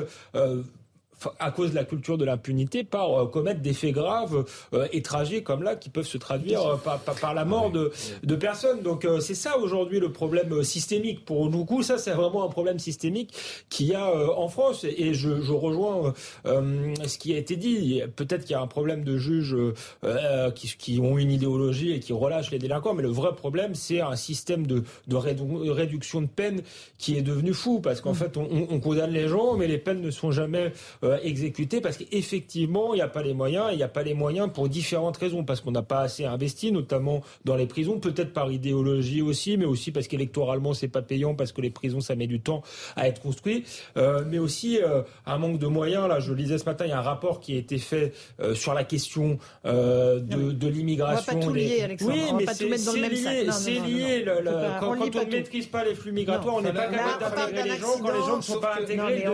à cause de la culture de l'impunité, par euh, commettre des faits graves euh, et tragiques comme là, qui peuvent se traduire euh, par, par, la mort de, de personnes. Donc c'est ça aujourd'hui le problème systémique. Pour beaucoup, ça c'est vraiment un problème systémique qu'il y a en France. Et je, je rejoins ce qui a été dit. Peut-être qu'il y a un problème de juges qui, qui, ont une idéologie et qui relâchent les délinquants, mais le vrai problème, c'est un système de, de réduction de peine qui est devenu fou, parce qu'en mmh. fait, on, on, condamne les gens, mais les peines ne sont jamais exécuter parce qu'effectivement, il n'y a pas les moyens. Il n'y a pas les moyens pour différentes raisons, parce qu'on n'a pas assez investi, notamment dans les prisons, peut-être par idéologie aussi, mais aussi parce qu'électoralement, c'est pas payant, parce que les prisons, ça met du temps à être construit, mais aussi un manque de moyens. Là, je lisais ce matin, il y a un rapport qui a été fait sur la question de, de l'immigration. On va pas tout lier, Alexandre. Oui, mais c'est lié. C'est lié. Quand on ne maîtrise pas les flux migratoires, on n'est pas capable d'intégrer les gens. Quand les gens ne sont pas intégrés.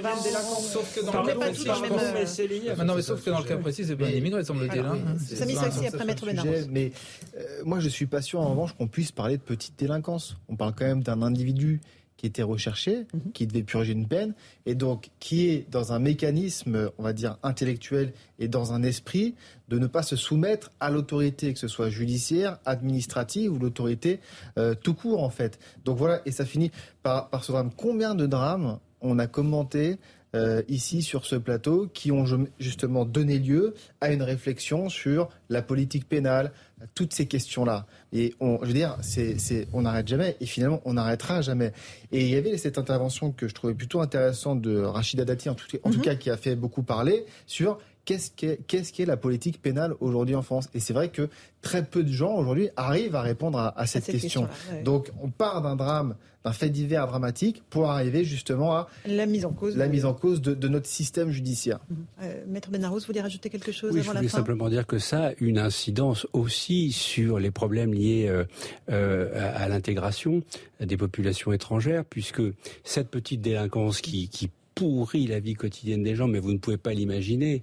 Sauf que dans le précis, mais c'est lié. Non, mais sauf que dans le cas précis, c'est pas un immigré, semble-t-il. Hein. Samy Saxi, après Maître Benarros. Mais euh, moi, je suis pas sûr, en revanche, qu'on puisse parler de petite délinquance. On parle quand même d'un individu qui était recherché, mhm. qui devait purger une peine, et donc qui est dans un mécanisme, on va dire, intellectuel et dans un esprit de ne pas se soumettre à l'autorité, que ce soit judiciaire, administrative ou l'autorité euh, tout court, en fait. Donc voilà, et ça finit par, par ce drame. Combien de drames on a commenté euh, ici sur ce plateau qui ont justement donné lieu à une réflexion sur la politique pénale, toutes ces questions-là. Et on, je veux dire, c'est, on n'arrête jamais et finalement on n'arrêtera jamais. Et il y avait cette intervention que je trouvais plutôt intéressante de Rachida Dati, en tout, en tout mhm. cas qui a fait beaucoup parler sur qu'est-ce qu'est, qu'est-ce qu'est la politique pénale aujourd'hui en France? Et c'est vrai que très peu de gens aujourd'hui arrivent à répondre à, cette, question. Donc on part d'un drame d'un fait divers dramatique pour arriver justement à la mise en cause, la mise en cause de, notre système judiciaire. Mhm. Euh, Maître Benarros, vous voulez rajouter quelque chose oui, avant je voulais simplement dire que ça a une incidence aussi sur les problèmes liés euh, euh, à, l'intégration des populations étrangères, puisque cette petite délinquance qui, qui pourrit la vie quotidienne des gens, mais vous ne pouvez pas l'imaginer,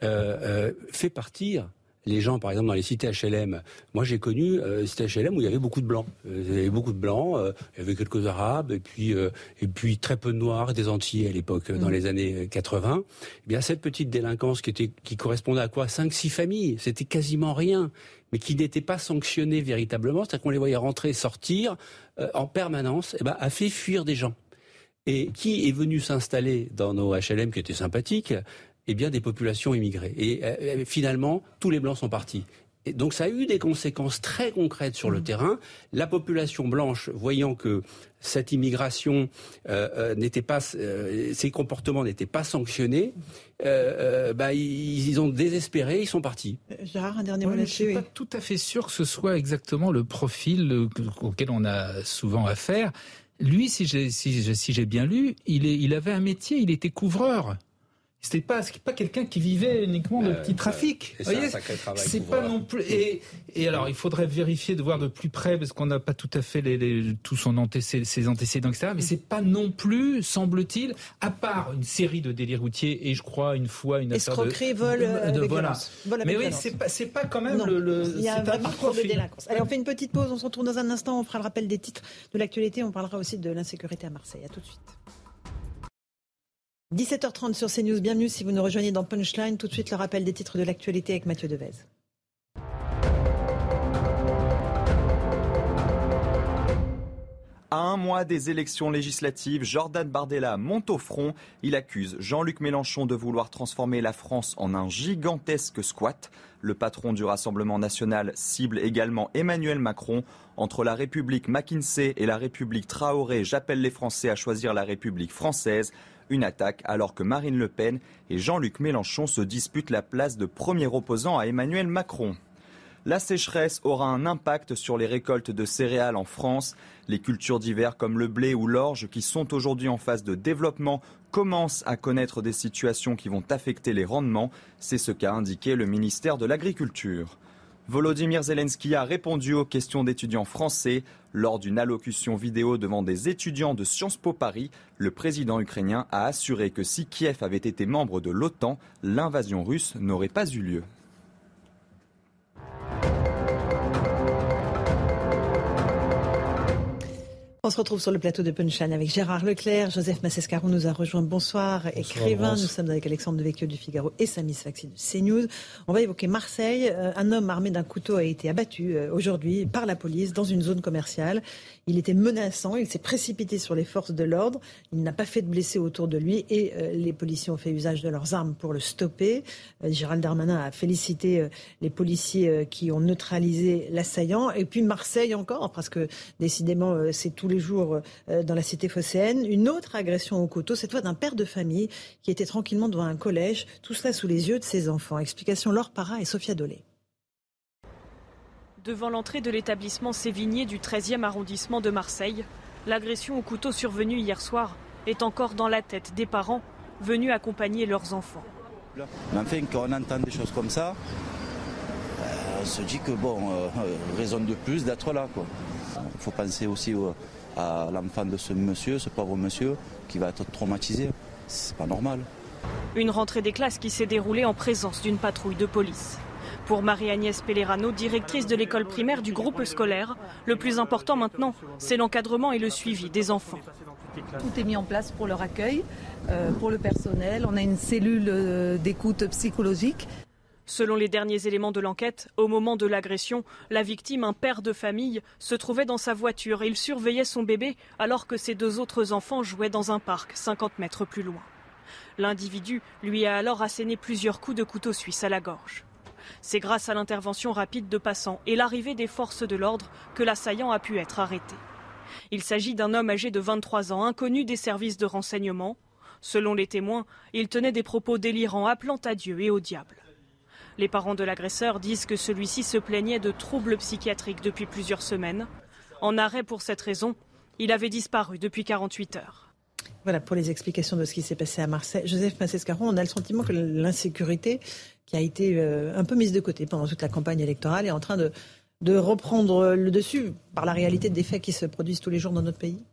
fait partir les gens, par exemple, dans les cités HLM. Moi, j'ai connu euh, cités HLM où il y avait beaucoup de blancs. Euh, il y avait beaucoup de blancs, euh, il y avait quelques arabes, et puis, euh, et puis très peu de noirs, des Antillais à l'époque, dans mm. les années 80. Eh bien, cette petite délinquance qui, était, qui correspondait à quoi? Cinq, six familles. C'était quasiment rien mais qui n'était pas sanctionné véritablement, c'est-à-dire qu'on les voyait rentrer, sortir en permanence, eh ben, a fait fuir des gens. Et qui est venu s'installer dans nos HLM qui étaient sympathiques eh bien, des populations immigrées. Et euh, euh, finalement, tous les blancs sont partis. Et donc ça a eu des conséquences très concrètes sur le mmh. terrain. La population blanche, voyant que cette immigration euh, n'était pas, ces comportements n'étaient pas sanctionnés, bah, ils, ont désespéré, ils sont partis. Gérard, un dernier mot Je suis pas tout à fait sûr que ce soit exactement le profil auquel on a souvent affaire. Lui, si j'ai si, bien lu, il, est, il avait un métier, il était couvreur. C'était pas, pas quelqu'un qui vivait uniquement de euh, petits trafics. C'est pas non plus. Et, et, alors, il faudrait vérifier, de voir de plus près, parce qu'on n'a pas tout à fait les, les, tout son antécédent, ses antécédents, etc. Mais c'est pas non plus, semble-t-il, à part une série de délits routiers et je crois une fois une escroquerie, vol, de, voilà. Mais oui, c'est pas, c'est pas quand même le, Il y a un vrai parcours de délinquance. Allez, on fait une petite pause. On se retrouve dans un instant. On fera le rappel des titres de l'actualité. On parlera aussi de l'insécurité à Marseille. À tout de suite. 17h30 sur CNews, bienvenue si vous nous rejoignez dans Punchline. Tout de suite le rappel des titres de l'actualité avec Mathieu Devez. À un mois des élections législatives, Jordan Bardella monte au front. Il accuse Jean-Luc Mélenchon de vouloir transformer la France en un gigantesque squat. Le patron du Rassemblement national cible également Emmanuel Macron. Entre la République McKinsey et la République Traoré, j'appelle les Français à choisir la République française. Une attaque alors que Marine Le Pen et Jean-Luc Mélenchon se disputent la place de premier opposant à Emmanuel Macron. La sécheresse aura un impact sur les récoltes de céréales en France. Les cultures d'hiver comme le blé ou l'orge qui sont aujourd'hui en phase de développement commencent à connaître des situations qui vont affecter les rendements. C'est ce qu'a indiqué le ministère de l'Agriculture. Volodymyr Zelensky a répondu aux questions d'étudiants français. Lors d'une allocution vidéo devant des étudiants de Sciences Po Paris, le président ukrainien a assuré que si Kiev avait été membre de l'OTAN, l'invasion russe n'aurait pas eu lieu. On se retrouve sur le plateau de Punchline avec Gérard Leclerc. Joseph Massescaron nous a rejoint. Bonsoir. Écrivain, nous sommes avec Alexandre Devecchio du Figaro et Samy Sfaxi de CNews. On va évoquer Marseille. Euh, un homme armé d'un couteau a été abattu euh, aujourd'hui par la police dans une zone commerciale. Il était menaçant, il s'est précipité sur les forces de l'ordre, il n'a pas fait de blessés autour de lui et euh, les policiers ont fait usage de leurs armes pour le stopper. Gérald Darmanin a félicité les policiers qui ont neutralisé l'assaillant. Et puis Marseille encore, parce que décidément c'est tous les les jours dans la cité phocéenne. Une autre agression au couteau, cette fois d'un père de famille qui était tranquillement devant un collège, tout cela sous les yeux de ses enfants. Explication Laure Parra et Sophia Dolé. Devant l'entrée de l'établissement Sévigné du 13e arrondissement de Marseille, l'agression au couteau survenue hier soir est encore dans la tête des parents venus accompagner leurs enfants. Mais enfin, quand on entend des choses comme ça, euh, on se dit que bon, euh, euh, raison de plus d'être là. Il faut penser aussi à l'enfant de ce monsieur, ce pauvre monsieur, qui va être traumatisé. C'est pas normal. Une rentrée des classes qui s'est déroulée en présence d'une patrouille de police. Pour Marie-Agnès Pellerano, directrice de l'école primaire du groupe scolaire, le plus important maintenant, c'est l'encadrement et le suivi des enfants. Tout est mis en place pour leur accueil, euh, pour le personnel. On a une cellule euh, d'écoute psychologique. Selon les derniers éléments de l'enquête, au moment de l'agression, la victime, un père de famille, se trouvait dans sa voiture et il surveillait son bébé alors que ses deux autres enfants jouaient dans un parc 50 mètres plus loin. L'individu lui a alors asséné plusieurs coups de couteau suisse à la gorge. C'est grâce à l'intervention rapide de passants et l'arrivée des forces de l'ordre que l'assaillant a pu être arrêté. Il s'agit d'un homme âgé de 23 ans, inconnu des services de renseignement. Selon les témoins, il tenait des propos délirants appelant à Dieu et au diable. Les parents de l'agresseur disent que celui-ci se plaignait de troubles psychiatriques depuis plusieurs semaines. En arrêt pour cette raison, il avait disparu depuis 48 heures. Voilà pour les explications de ce qui s'est passé à Marseille. Joseph Massescaron, on a le sentiment que l'insécurité qui a été euh, un peu mise de côté pendant toute la campagne électorale, est en train de, de reprendre le dessus par la réalité des faits qui se produisent tous les jours dans notre pays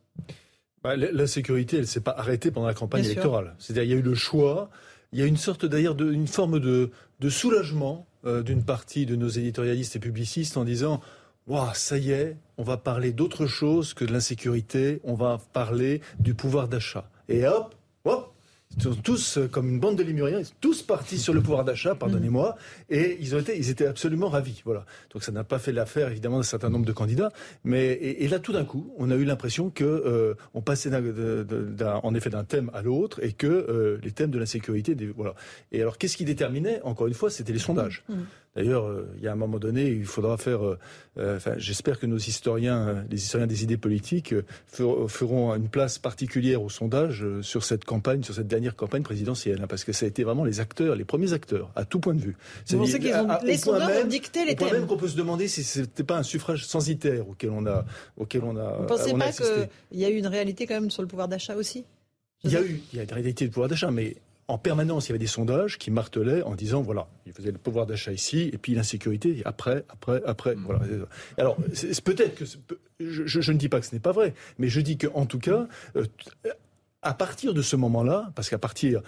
bah, L'insécurité, elle ne s'est pas arrêtée pendant la campagne électorale. C'est-à-dire il y a eu le choix, il y a une sorte d'ailleurs d'une forme de, soulagement euh, d'une partie de nos éditorialistes et publicistes en disant Wow, ça y est, on va parler d'autre chose que de l'insécurité, on va parler du pouvoir d'achat. Et hop, hop, ils sont tous, euh, comme une bande de lémuriens, ils sont tous partis sur le pouvoir d'achat, pardonnez-moi, et ils, ont été, ils étaient absolument ravis. Voilà. Donc ça n'a pas fait l'affaire, évidemment, d'un certain nombre de candidats. Mais, et, là, tout d'un coup, on a eu l'impression que euh, on passait en effet d'un thème à l'autre et que euh, les thèmes de l'insécurité... Voilà. Et alors, qu'est-ce qui déterminait Encore une fois, c'était les sondages. Mmh. D'ailleurs, euh, il y a un moment donné, il faudra faire. Euh, euh, enfin, j'espère que nos historiens, les historiens des idées politiques, feront une place particulière au sondage sur cette campagne, sur cette dernière campagne présidentielle, hein, parce que ça a été vraiment les acteurs, les premiers acteurs, à tout point de vue. Vous pensez qu'ils ont, les sondeurs ont dicté les thèmes. même qu'on peut se demander si c'était pas un suffrage censitaire auquel on a, auquel on a. Vous pensez pas qu'il y a eu une réalité quand même sur le pouvoir d'achat aussi? Il y a eu, il y a une réalité de pouvoir d'achat, mais en permanence, il y avait des sondages qui martelaient en disant voilà, il faisait le pouvoir d'achat ici, et puis l'insécurité après, après, après. Voilà. Alors, peut-être que je, ne dis pas que ce n'est pas vrai, mais je dis qu'en tout cas, euh, à partir de ce moment-là, parce qu'à partir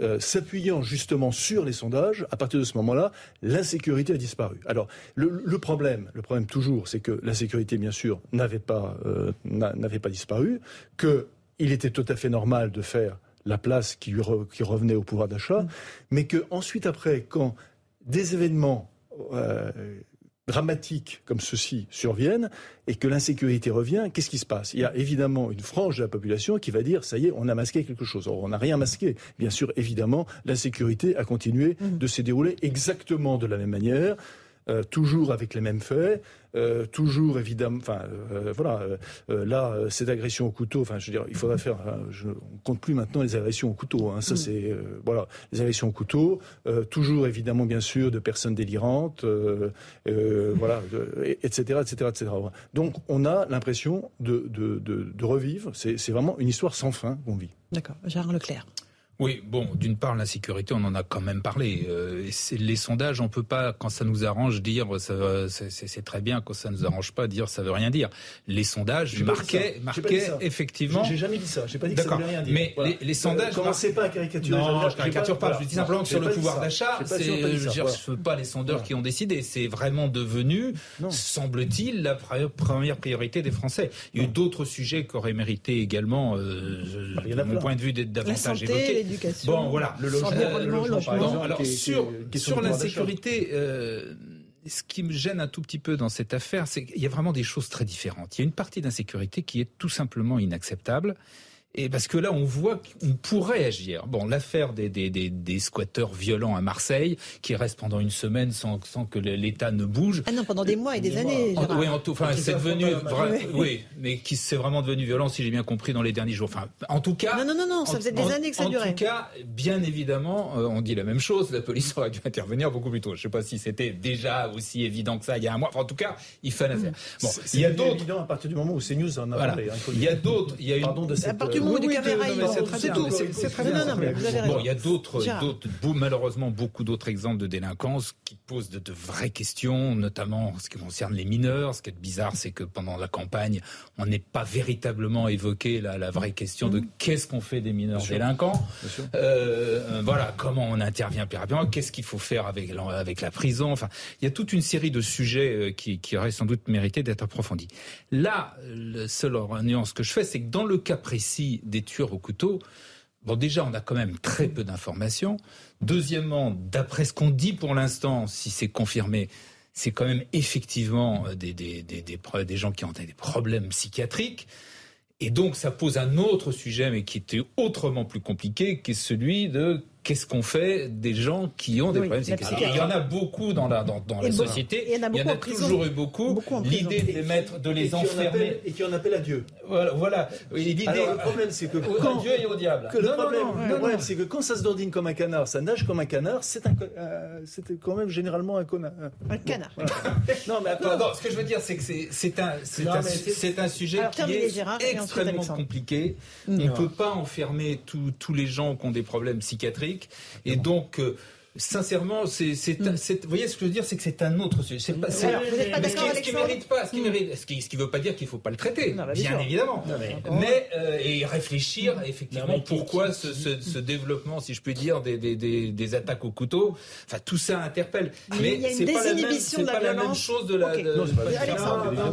euh, s'appuyant justement sur les sondages, à partir de ce moment-là, l'insécurité a disparu. Alors, le, problème, le problème toujours, c'est que l'insécurité, bien sûr, n'avait pas, euh, n'avait pas disparu, qu'il était tout à fait normal de faire la place qui, revenait au pouvoir d'achat, mais que ensuite après, quand des événements euh, dramatiques comme ceux-ci surviennent et que l'insécurité revient, qu'est-ce qui se passe? Il y a évidemment une frange de la population qui va dire ça y est, on a masqué quelque chose. Or, on n'a rien masqué. Bien sûr, évidemment, l'insécurité a continué mmh. de se dérouler exactement de la même manière. Euh, toujours avec les mêmes faits, euh, toujours évidemment, enfin euh, voilà, là cette agression au couteau, enfin je veux dire, il faudra faire, je, on compte plus maintenant les agressions au couteau, hein, ça mm. c'est voilà, les agressions au couteau, toujours évidemment bien sûr de personnes délirantes, voilà, etc., etc., etc. Donc on a l'impression de, de, de revivre, c'est vraiment une histoire sans fin qu'on vit. D'accord, Gérard Leclerc. Oui, bon, d'une part, l'insécurité, on en a quand même parlé. Euh, les sondages, on peut pas, quand ça nous arrange, dire c'est très bien, quand ça nous arrange pas, dire ça veut rien dire. Les sondages marquaient, marquaient effectivement. J'ai jamais dit ça. J'ai pas dit que ça veut rien dire. Mais les, les, sondages. Euh, commencez pas à caricaturer. Non, je caricature pas. Je dis simplement que sur le pouvoir d'achat, c'est, je ne veux pas les sondeurs qui ont décidé. C'est vraiment devenu, semble-t-il, la première priorité des Français. Il y a eu d'autres sujets qui auraient mérité également, euh, de mon point de vue, d'être davantage évoqués. Bon, voilà. Le logement. Alors, sur, sur l'insécurité, euh, ce qui me gêne un tout petit peu dans cette affaire, c'est qu'il y a vraiment des choses très différentes. Il y a une partie d'insécurité qui est tout simplement inacceptable Et parce que là, on voit qu'on pourrait agir. Bon, l'affaire des, des, des, des, squatteurs violents à Marseille, qui restent pendant une semaine sans, sans que l'État ne bouge. Ah non, pendant des mois et des, années. oui, en tout, enfin, c'est devenu, oui, mais qui c'est vraiment devenu violent, si j'ai bien compris, dans les derniers jours. Enfin, en tout cas. Non, non, non, non, ça faisait des années que ça durait. En tout cas, bien évidemment, euh, on dit la même chose. La police aurait dû intervenir beaucoup plus tôt. Je ne sais pas si c'était déjà aussi évident que ça il y a un mois. Enfin, en tout cas, il fallait faire. Bon, il y a d'autres. évident à partir du moment où CNews en a parlé. Hein, il y a d'autres. Il y a une. Pardon de cette. C'est tout. C'est très bien. Bon, il y a d'autres, malheureusement, beaucoup d'autres exemples de délinquance qui posent de, vraies questions, notamment en ce qui concerne les mineurs. Ce qui est bizarre, c'est que pendant la campagne, on n'est pas véritablement évoqué la, vraie question de mmh. qu'est-ce qu'on fait des mineurs délinquants. Euh, voilà, comment on intervient plus rapidement, qu'est-ce qu'il faut faire avec, avec la prison. Enfin, il y a toute une série de sujets euh, qui, qui auraient sans doute mérité d'être approfondis. Là, la seule nuance que je fais, c'est que dans le cas précis des tueurs au couteau, Bon, déjà, on a quand même très peu d'informations. Deuxièmement, d'après ce qu'on dit pour l'instant, si c'est confirmé, c'est quand même effectivement euh, des, des, des, des, gens qui ont des problèmes psychiatriques. Et donc, ça pose un autre sujet, mais qui était autrement plus compliqué, qui est celui de qu'est-ce qu'on fait des gens qui ont des problèmes psychiatriques? Il y en a beaucoup dans la, dans, dans la société. il y en a, toujours eu beaucoup. L'idée de les mettre, de les enfermer. et qui en appellent à Dieu. Voilà. voilà. L'idée. le problème, c'est que quand Dieu et au diable. Que le problème, c'est que quand ça se dordine comme un canard, ça nage comme un canard, c'est un, euh, c'était quand même généralement un connard. Un canard. non, mais attends. Non, ce que je veux dire, c'est que c'est un, c'est un, un, sujet qui est extrêmement compliqué. On ne peut pas enfermer tous les gens qui ont des problèmes psychiatriques et donc, euh, sincèrement, c'est, c'est, mm. vous voyez ce que je veux dire, c'est que c'est un autre sujet. C'est pas, c'est, pas ce, qui, mérite pas, ce qui mérite, ce qui, ce qui veut pas dire qu'il faut pas le traiter, bah, bien, évidemment. mais, euh, et réfléchir mm. effectivement pourquoi ce, ce, ce, développement, si je puis dire, des, des, des, des, attaques au couteau, enfin tout ça interpelle. Mais, mais c'est pas la même, c'est pas la même chose de la. De, non,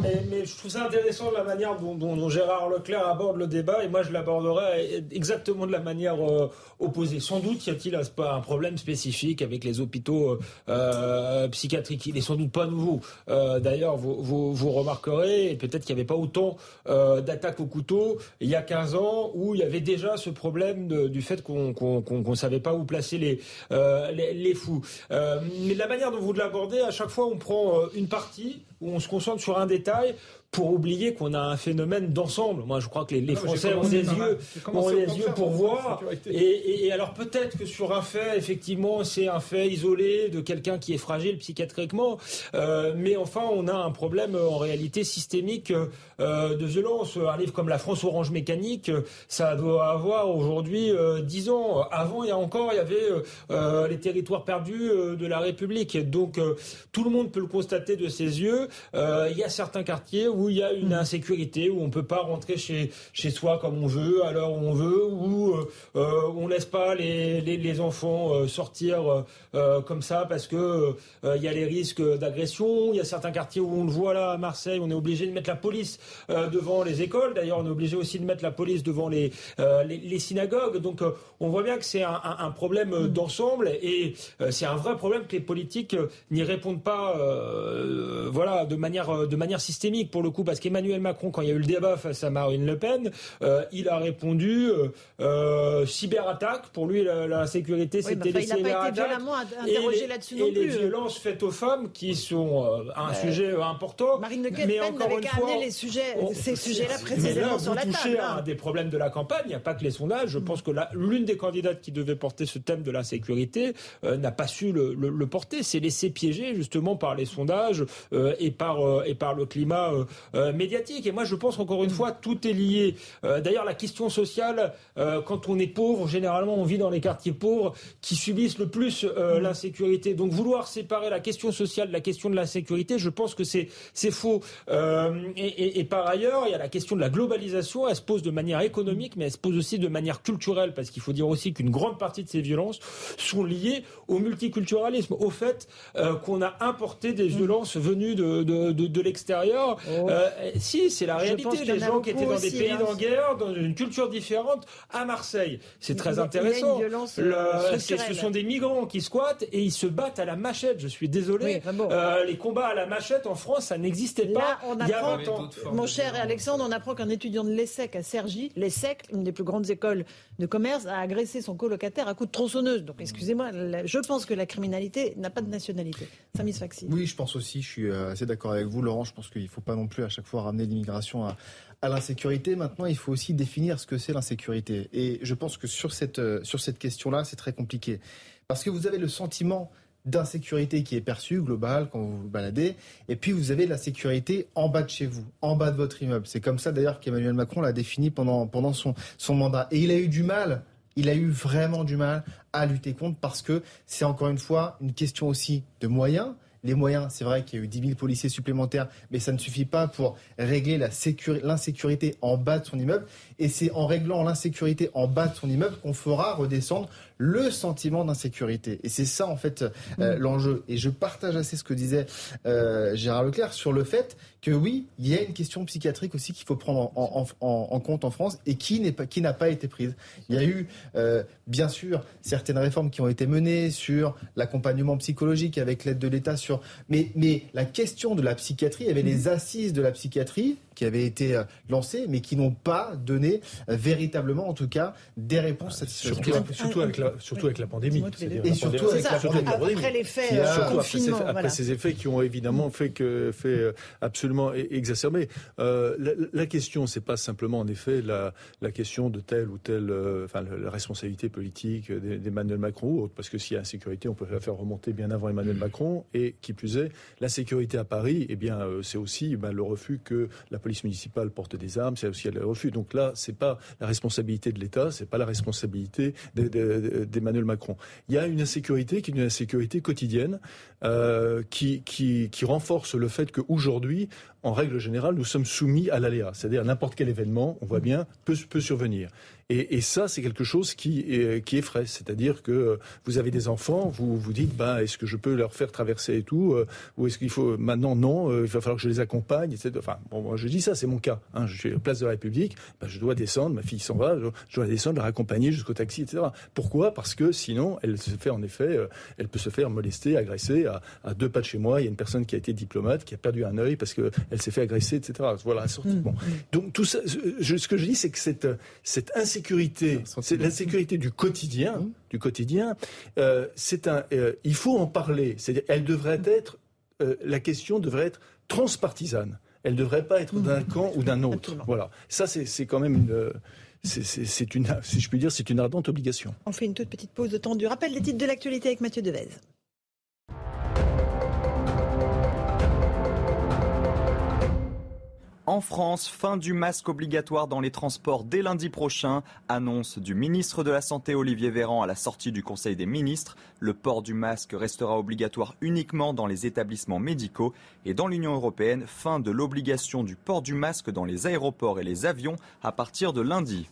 mais, je trouve ça intéressant de la manière dont, dont, Gérard Leclerc aborde le débat, et moi je l'aborderai exactement de la manière euh, opposée. Sans doute y a-t-il un problème spécifique avec les hôpitaux euh, euh, psychiatriques. Il est sans doute pas nouveau. Euh, d'ailleurs, vous, vous, remarquerez, peut-être qu'il n'y avait pas autant d'attaques au couteau il y a 15 ans, où il y avait déjà ce problème du fait qu'on ne savait pas où placer les, les, les, fous. mais de la manière dont vous l'abordez, à chaque fois, on prend une partie où on se concentre sur un détail pour oublier qu'on a un phénomène d'ensemble. Moi, je crois que les, Français ont des yeux, ont des yeux pour voir. Et, alors peut-être que sur un fait, effectivement, c'est un fait isolé de quelqu'un qui est fragile psychiatriquement, euh, mais enfin, on a un problème euh, en réalité systémique euh, de violence. Un livre comme La France Orange Mécanique, ça doit avoir aujourd'hui dix ans. Avant, il y a encore, il y avait les territoires perdus de la République. Donc, tout le monde peut le constater de ses yeux. il y a certains quartiers où il y a une mm. insécurité, où on peut pas rentrer chez, chez soi comme on veut, à l'heure où on veut, où euh, euh on laisse pas les, les, les enfants euh, sortir euh, euh, comme ça parce que il y a les risques d'agression. Il y a certains quartiers où on le voit là à Marseille, on est obligé de mettre la police devant les écoles. D'ailleurs, on est obligé aussi de mettre la police devant les, les, les, synagogues. Donc, on voit bien que c'est un, un, problème d'ensemble et c'est un vrai problème que les politiques n'y répondent pas, voilà, de manière de manière systémique pour le coup, parce qu'Emmanuel Macron, quand il y a eu le débat face à Marine Le Pen, euh, il a répondu euh, euh cyberattaque. Pour lui, la, sécurité, c'était les cyberattaques. Il n'a pas été violemment interrogé là-dessus non plus. Et les violences faites aux femmes, qui sont euh, un sujet important. Marine Le Pen n'avait qu'à amener les sujets, ces sujets-là précisément sur la table. touché à des problèmes de la campagne. Il n'y a pas que les sondages. Je pense que l'une des candidates qui devait porter ce thème de l'insécurité n'a pas su le, le porter. C'est laissé piéger justement par les sondages et par et par le climat euh, médiatique. Et moi, je pense qu'encore une fois, tout est lié. Euh, d'ailleurs, la question sociale, euh, quand on est pauvre, généralement, on vit dans les quartiers pauvres qui subissent le plus mm. l'insécurité. Donc, vouloir séparer la question sociale de la question de l'insécurité, je pense que c'est c'est faux. Et, et, par ailleurs, il y a la question de la globalisation. Elle se pose de manière économique, mais elle se pose aussi de manière culturelle, parce qu'il faut dire aussi qu'une grande partie de ces violences sont liées au multiculturalisme, au fait qu'on a importé des mm. violences venues de de, de, de, l'extérieur. Oh. Euh, si, c'est la réalité. Les gens qui étaient dans des pays hein. guerre, dans une culture différente, à Marseille. C'est très intéressant. Le, ce sont des migrants qui squattent et ils se battent à la machette. Je suis désolé. euh, les combats à la machette en France, ça n'existait pas. on il y a 20 ans. Mon cher Alexandre, on apprend qu'un étudiant de l'ESSEC à Cergy, l'ESSEC, une des plus grandes écoles de commerce, a agressé son colocataire à coups de tronçonneuse. Donc, excusez-moi, je pense que la criminalité n'a pas de nationalité. Samy Sfaxi. Oui, je pense aussi, je suis euh, assez d'accord avec vous, Laurent. Je pense qu'il ne faut pas non plus à chaque fois ramener l'immigration à, l'insécurité. Maintenant, il faut aussi définir ce que c'est l'insécurité. Et je pense que sur cette, euh, sur cette question-là, c'est très compliqué. Parce que vous avez le sentiment d'insécurité qui est perçu, global, quand vous vous baladez. Et puis, vous avez la sécurité en bas de chez vous, en bas de votre immeuble. C'est comme ça, d'ailleurs, qu'Emmanuel Macron l'a défini pendant, pendant son, son mandat. Et il a eu du mal il a eu vraiment du mal à lutter contre parce que c'est encore une fois une question aussi de moyens. Les moyens, c'est vrai qu'il y a eu 10 000 policiers supplémentaires, mais ça ne suffit pas pour régler l'insécurité en bas de son immeuble. Et c'est en réglant l'insécurité en bas de son immeuble qu'on fera redescendre le sentiment d'insécurité. Et c'est ça, en fait, euh, mm. l'enjeu. Et je partage assez ce que disait euh, Gérard Leclerc sur le fait que oui, il y a une question psychiatrique aussi qu'il faut prendre en, compte en France et qui n'est pas qui n'a pas été prise. Il y a eu euh, bien sûr certaines réformes qui ont été menées sur l'accompagnement psychologique avec l'aide de l'État sur mais mais la question de la psychiatrie, il y avait les mm. assises de la psychiatrie qui avaient été lancées, mais qui n'ont pas donné euh, véritablement, en tout cas, des réponses satisfaisantes. Surtout, avec la, surtout avec la pandémie. Et surtout avec la pandémie. Après l'effet euh, confinement. Après, ces effets qui ont évidemment fait, que, fait absolument exacerber. la, question, c'est pas simplement en effet la, la question de telle ou telle, enfin la responsabilité politique d'Emmanuel Macron ou autre, parce que s'il y a insécurité, on peut la faire remonter bien avant Emmanuel mm. Macron. Et qui plus est, la sécurité à Paris, eh bien, c'est aussi ben, le refus que la police municipale porte des armes, c'est aussi le refus. Donc là, c'est pas la responsabilité de l'État, c'est pas la responsabilité d'Emmanuel Macron. Il y a une insécurité qui est une insécurité quotidienne euh, qui, qui, qui renforce le fait qu'aujourd'hui, en règle générale, nous sommes soumis à l'aléa. C'est-à-dire n'importe quel événement, on voit bien, peut, peut survenir. Et, et ça, c'est quelque chose qui, est, qui effraie. C'est-à-dire que vous avez des enfants, vous vous dites, bah, est-ce que je peux leur faire traverser et tout euh, Ou est-ce qu'il faut maintenant, non, euh, il va falloir que je les accompagne, etc. Enfin, bon, moi, je dis ça, c'est mon cas. Hein, je suis à place de la République, bah, je dois descendre, ma fille s'en va, je, dois descendre, la accompagner jusqu'au taxi, etc. Pourquoi? Parce que sinon, elle se fait en effet, euh, elle peut se faire molester, agresser. À, à, deux pas de chez moi, il y a une personne qui a été diplomate, qui a perdu un œil parce qu'elle s'est fait agresser, etc. Voilà, mmh, bon. Mmh. Donc tout ça, je, ce que je dis, c'est que cette, cette insécurité, c'est l'insécurité du quotidien, mmh. du quotidien. Euh, c'est un, euh, il faut en parler. C'est-à-dire, elle devrait être, euh, la question devrait être transpartisane. Elle ne devrait pas être d'un camp ou d'un autre. Voilà. Ça, c'est quand même une. C'est une, si je puis dire, c'est une ardente obligation. On fait une toute petite pause de temps du rappel des titres de l'actualité avec Mathieu Devez. En France, fin du masque obligatoire dans les transports dès lundi prochain. Annonce du ministre de la Santé Olivier Véran à la sortie du Conseil des ministres. Le port du masque restera obligatoire uniquement dans les établissements médicaux. Et dans l'Union européenne, fin de l'obligation du port du masque dans les aéroports et les avions à partir de lundi.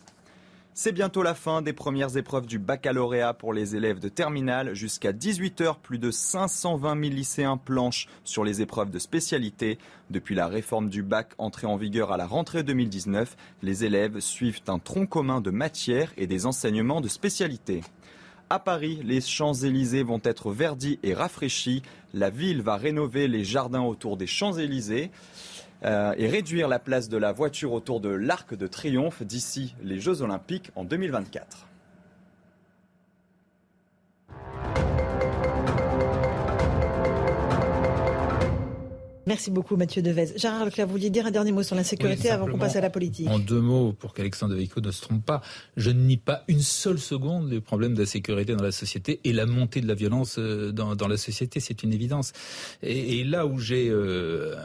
C'est bientôt la fin des premières épreuves du baccalauréat pour les élèves de terminale. Jusqu'à 18h, plus de 520 000 lycéens planchent sur les épreuves de spécialité. Depuis la réforme du bac entrée en vigueur à la rentrée 2019, les élèves suivent un tronc commun de matières et des enseignements de spécialité. À Paris, les Champs-Élysées vont être verdis et rafraîchis. La ville va rénover les jardins autour des Champs-Élysées. Euh, et réduire la place de la voiture autour de l'Arc de Triomphe d'ici les Jeux Olympiques en 2024. Merci beaucoup Mathieu Devez. Gérard Leclerc, vous vouliez dire un dernier mot sur l'insécurité avant qu'on passe à la politique? En deux mots, pour qu'Alexandre Devecchio ne se trompe pas, je ne nie pas une seule seconde les problèmes d'insécurité dans la société et la montée de la violence euh, dans, la société, c'est une évidence. Et, là où j'ai, euh,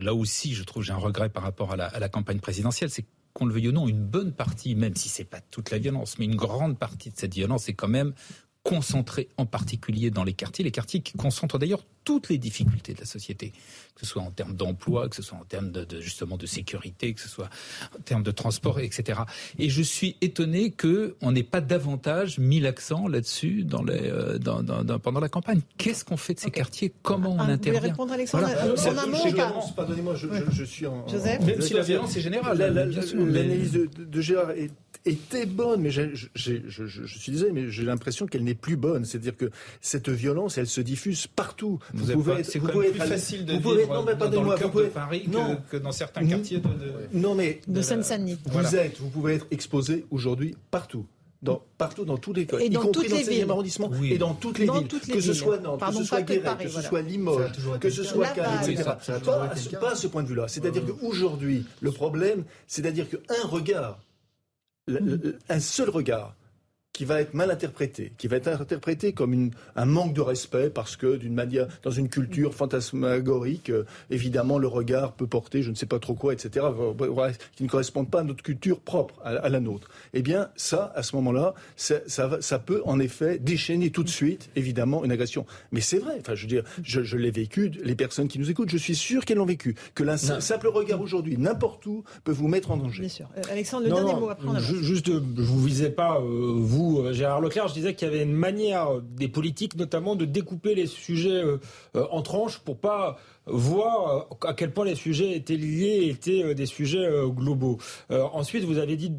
là aussi, je trouve j'ai un regret par rapport à la, campagne présidentielle, c'est qu'on le veuille ou non, une bonne partie, même si c'est pas toute la violence, mais une grande partie de cette violence est quand même concentrés en particulier dans les quartiers, les quartiers qui concentrent d'ailleurs toutes les difficultés de la société, que ce soit en termes d'emploi, que ce soit en termes de, justement de sécurité, que ce soit en termes de transport, etc. Et je suis étonné que on n'ait pas davantage mis l'accent là-dessus dans les, euh, dans, dans, pendant la campagne. Qu'est-ce qu'on fait de ces quartiers? Comment on intervient Vous voulez répondre, Alexandre? Voilà. En un mot, Pardonnez-moi, je, je, je, suis en. Joseph? Même si la violence est générale. L'analyse de, de Gérard est était bonne, mais je, suis désolé, mais j'ai l'impression qu'elle n'est plus bonne. C'est-à-dire que cette violence, elle se diffuse partout. Vous, pouvez c'est quand même plus facile de vivre non, mais dans le cœur de Paris que, dans certains quartiers de, non mais de Seine-Saint-Denis. Vous êtes, vous pouvez être exposé aujourd'hui partout. Dans, partout dans tous les et y dans compris dans le 16e arrondissement et dans toutes les villes, que ce soit Nantes, que ce soit Guéret, que ce soit Limoges, que ce soit Cannes, etc. Pas, à ce point de vue-là. C'est-à-dire qu'aujourd'hui, le problème, c'est-à-dire qu'un regard un seul regard qui va être mal interprété, qui va être interprété comme une, un manque de respect parce que d'une manière, dans une culture fantasmagorique, euh, évidemment le regard peut porter je ne sais pas trop quoi, etc., qui ne correspondent pas à notre culture propre, à, la nôtre. Eh bien, ça, à ce moment-là, ça, ça, peut en effet déchaîner tout de suite, évidemment, une agression. Mais c'est vrai, enfin, je veux dire, je, l'ai vécu, les personnes qui nous écoutent, je suis sûr qu'elles l'ont vécu, que l'un simple regard aujourd'hui, n'importe où, peut vous mettre en danger. Bien sûr. Euh, Alexandre, le dernier mot après. Juste, je vous visais pas, euh, vous euh, Gérard Leclerc, je disais qu'il y avait une manière euh, des politiques, notamment, de découper les sujets euh, en tranches pour pas voir à quel point les sujets étaient liés, étaient des sujets globaux. ensuite, vous avez dit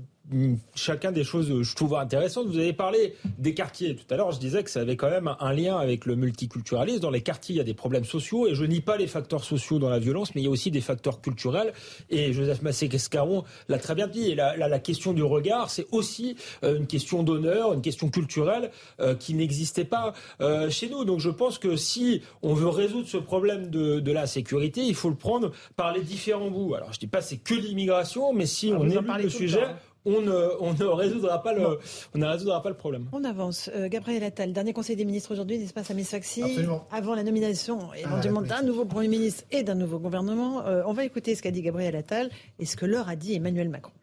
chacun des choses, je trouve intéressantes. Vous avez parlé des quartiers. Tout à l'heure, je disais que ça avait quand même un lien avec le multiculturalisme. Dans les quartiers, il y a des problèmes sociaux, et je nie pas les facteurs sociaux dans la violence, mais il y a aussi des facteurs culturels. Et Joseph Massé-Cascaron l'a très bien dit. Et la, la, question du regard, c'est aussi euh, une question d'honneur, une question culturelle euh, qui n'existait pas euh, chez nous. Donc je pense que si on veut résoudre ce problème de, de la sécurité, il faut le prendre par les différents bouts. Alors je dis pas c'est que l'immigration, mais si ah, on élude le sujet, on ne, résoudra pas le, on ne résoudra pas le problème. On avance. Euh, Gabriel Attal, dernier conseil des ministres aujourd'hui, n'est-ce pas, Samy Faxi Avant la nomination éventuellement ah, d'un nouveau Premier ministre et d'un nouveau gouvernement. Euh, on va écouter ce qu'a dit Gabriel Attal et ce que leur a dit Emmanuel Macron.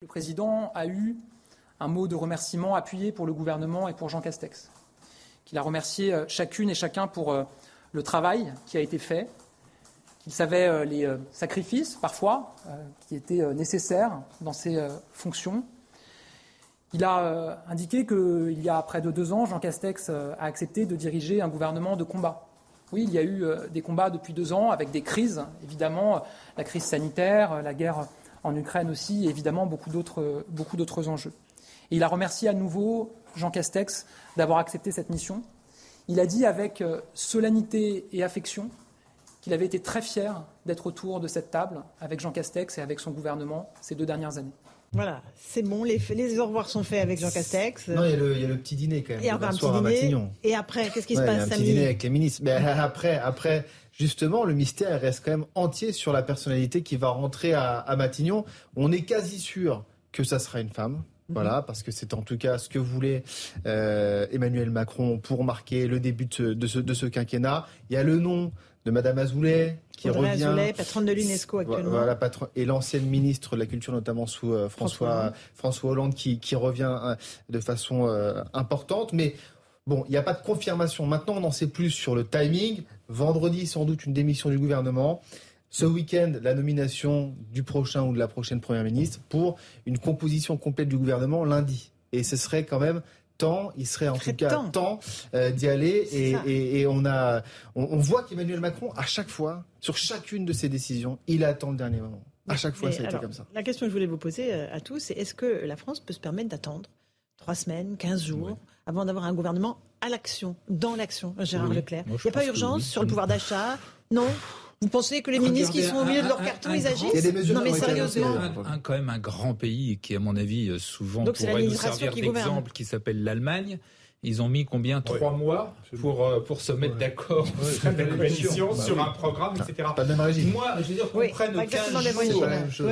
Le président a eu un mot de remerciement appuyé pour le gouvernement et pour Jean Castex, qu'il a remercié euh, chacune et chacun pour le travail qui a été fait, il savait euh, les euh, sacrifices, parfois, euh, qui étaient nécessaires dans ses fonctions. Il a indiqué qu'il y a près de deux ans, Jean Castex a accepté de diriger un gouvernement de combat. Oui, il y a eu des combats depuis deux ans, avec des crises, évidemment, la crise sanitaire, la guerre en Ukraine aussi, et évidemment beaucoup d'autres, beaucoup d'autres enjeux. Il a remercié à nouveau Jean Castex d'avoir accepté cette mission. Il a dit avec solennité et affection qu'il avait été très fier d'être autour de cette table avec Jean Castex et avec son gouvernement ces deux dernières années. Voilà, c'est bon, les, les au revoir sont faits avec Jean Castex. Non, il y, a le, petit dîner quand même. Et encore un petit dîner. Et après, qu'est-ce qui se passe samedi Un petit dîner avec les ministres. Mais après, après, justement, le mystère reste quand même entier sur la personnalité qui va rentrer à, Matignon. On est quasi sûr que ça sera une femme. Mhm. Voilà, parce que c'est en tout cas ce que voulait euh, Emmanuel Macron pour marquer le début de ce, de ce quinquennat. Il y a le nom de Madame Azoulay, qui revient. Azoulay, patronne de l'UNESCO actuellement. Voilà, patron, et l'ancienne ministre de la Culture, notamment sous euh, François, François Hollande, qui, qui revient euh, de façon euh, importante. Mais bon, il n'y a pas de confirmation. Maintenant, on en sait plus sur le timing. Vendredi, sans doute, une démission du gouvernement. Ce week-end, la nomination du prochain ou de la prochaine première ministre pour une composition complète du gouvernement lundi. Et ce serait quand même il serait en tout cas temps, euh, d'y aller. Et, on, a, on, voit qu'Emmanuel Macron, à chaque fois, sur chacune de ses décisions, il attend le dernier moment. À chaque fois, ça a été comme ça. La question que je voulais vous poser euh, à tous, c'est est-ce que la France peut se permettre d'attendre trois semaines, quinze jours, avant d'avoir un gouvernement à l'action, dans l'action, Gérard Leclerc? Il n'y a pas urgence sur le pouvoir d'achat? Non? Vous pensez que les ministres qui sont au milieu de leur carton, ils agissent Il y a des mesures Non, mais sérieusement. Un, quand même un grand pays qui, à mon avis, euh, souvent pourrait nous servir d'exemple, qui s'appelle l'Allemagne. Ils ont mis combien? Trois mois pour, euh, pour se mettre d'accord sur un programme, etc. Pas de même régime. Moi, je veux dire qu'on prenne 15 jours.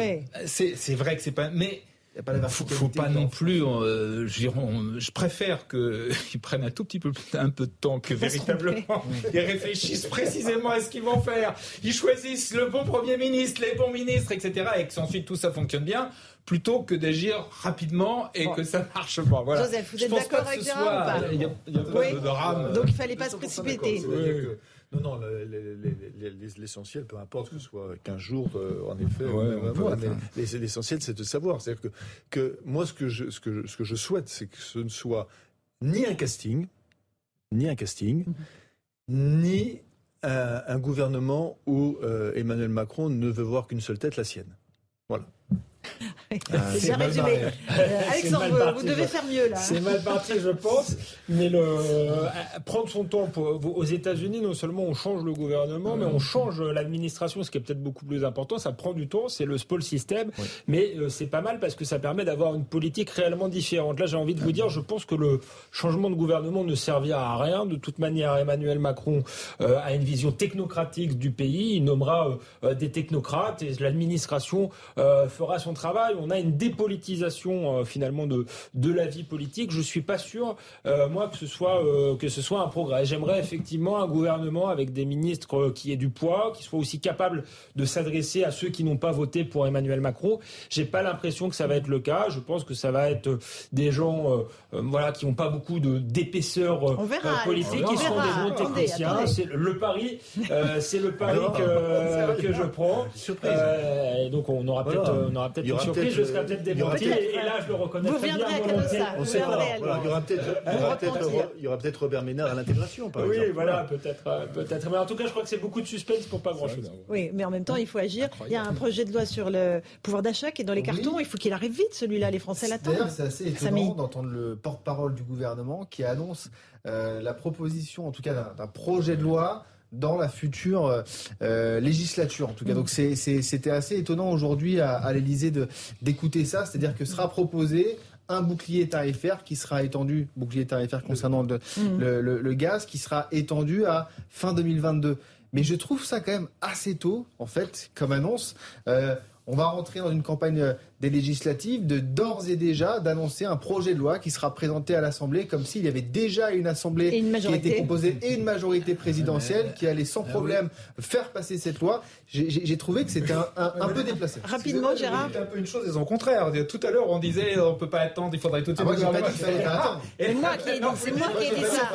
C'est vrai que c'est pas... Mais il faut, faut pas non plus. Euh, je préfère qu'ils prennent un tout petit peu un peu de temps que véritablement ils réfléchissent précisément à ce qu'ils vont faire. Ils choisissent le bon premier ministre, les bons ministres, etc. Et que ensuite tout ça fonctionne bien, plutôt que d'agir rapidement et que ça marche pas. Voilà. Joseph, vous êtes d'accord avec Gérard ou pas Il y a, a oui. de drame. Donc il fallait pas se précipiter. Non, non, l'essentiel, peu importe que ce soit 15 jours, euh, en effet, mais l'essentiel, c'est de savoir. C'est-à-dire que, que, moi, ce que je, ce que, ce que je souhaite, c'est que ce ne soit ni un casting, ni un casting, mhm. ni un, gouvernement où euh, Emmanuel Macron ne veut voir qu'une seule tête, la sienne. Ah, c'est résumé. Euh, Alexandre, vous devez faire mieux là. C'est mal parti, je pense. Mais le, euh, prendre son temps aux États-Unis, non seulement on change le gouvernement, mais on change l'administration, ce qui est peut-être beaucoup plus important. Ça prend du temps, c'est le SPOL système, mais euh, c'est pas mal parce que ça permet d'avoir une politique réellement différente. Là, j'ai envie de vous dire, je pense que le changement de gouvernement ne servira à rien. De toute manière, Emmanuel Macron a une vision technocratique du pays. Il nommera des technocrates et l'administration fera son travail. On a une dépolitisation euh, finalement de, de la vie politique. Je suis pas sûr, euh, moi, que ce soit euh, que ce soit un progrès. J'aimerais effectivement un gouvernement avec des ministres qui aient du poids, qui soient aussi capables de s'adresser à ceux qui n'ont pas voté pour Emmanuel Macron. J'ai pas l'impression que ça va être le cas. Je pense que ça va être des gens, voilà, qui n'ont pas beaucoup de d'épaisseur politique, qui sont des bons techniciens. C'est le pari, c'est le pari que, que je prends. et donc on aura peut-être, on aura peut-être une surprise, je serai peut-être démenti, et, là je le reconnais très bien. On sait pas. Il y aura peut-être il y aura peut-être Robert Ménard à l'intégration, par exemple. Oui, voilà, peut-être, euh, peut-être. Mais en tout cas, je crois que c'est beaucoup de suspense pour pas grand-chose. Oui, mais en même temps, il faut agir. Il y a un projet de loi sur le pouvoir d'achat qui est dans les cartons. Il faut qu'il arrive vite, celui-là. Les Français l'attendent. D'ailleurs, c'est assez étonnant d'entendre le porte-parole du gouvernement qui annonce euh, la proposition, en tout cas, d'un projet de loi dans la future euh, euh, législature. En tout cas, mm. donc c'était assez étonnant aujourd'hui à, à l'Élysée d'écouter ça, c'est-à-dire que sera proposé un bouclier tarifaire qui sera étendu, bouclier tarifaire concernant le, mm. le, gaz, qui sera étendu à fin 2022. Mais je trouve ça quand même assez tôt, en fait, comme annonce. Euh, on va rentrer dans une campagne des législatives de d'ores et déjà d'annoncer un projet de loi qui sera présenté à l'Assemblée comme s'il y avait déjà une Assemblée qui était composée et une majorité présidentielle qui allait sans ah problème faire passer cette loi. J'ai trouvé que c'était un, peu déplacé. Rapidement, Gérard. C'est un peu une chose et son contraire. Tout à l'heure, on disait on peut pas attendre, il faudrait tout de suite. Moi, j'ai pas dit qu'il fallait pas attendre. C'est moi qui ai dit, c'est moi qui ai dit ça.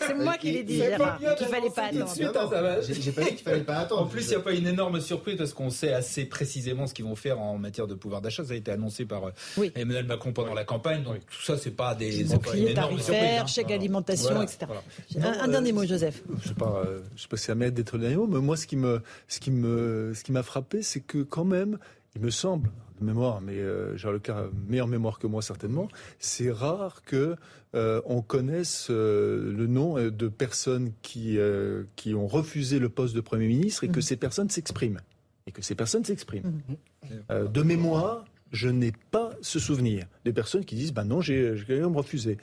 C'est moi qui l'ai dit, Gérard, qu'il fallait pas attendre. J'ai pas dit qu'il fallait pas attendre. En plus, il n'y a pas une énorme surprise parce qu'on sait assez précisément ce qu'ils vont faire en matière de pouvoir d'achat. Ça a été annoncé par euh, Emmanuel Macron pendant la campagne. Donc tout ça, c'est pas des boucliers tarifaires, hein. chèque alimentation, etc. Un, dernier mot, Joseph. Je sais pas, euh, je sais pas si ça m'aide d'être le dernier mot, mais moi, ce qui me, ce qui me, ce qui m'a frappé, c'est que quand même, il me semble, de mémoire, mais euh, j'ai le cas meilleure mémoire que moi certainement, c'est rare que on connaisse le nom de personnes qui qui ont refusé le poste de premier ministre et que mhm. ces personnes s'expriment et que ces personnes s'expriment. Mhm. de mémoire, je n'ai pas ce souvenir des personnes qui disent bah non, j'ai quand même refusé.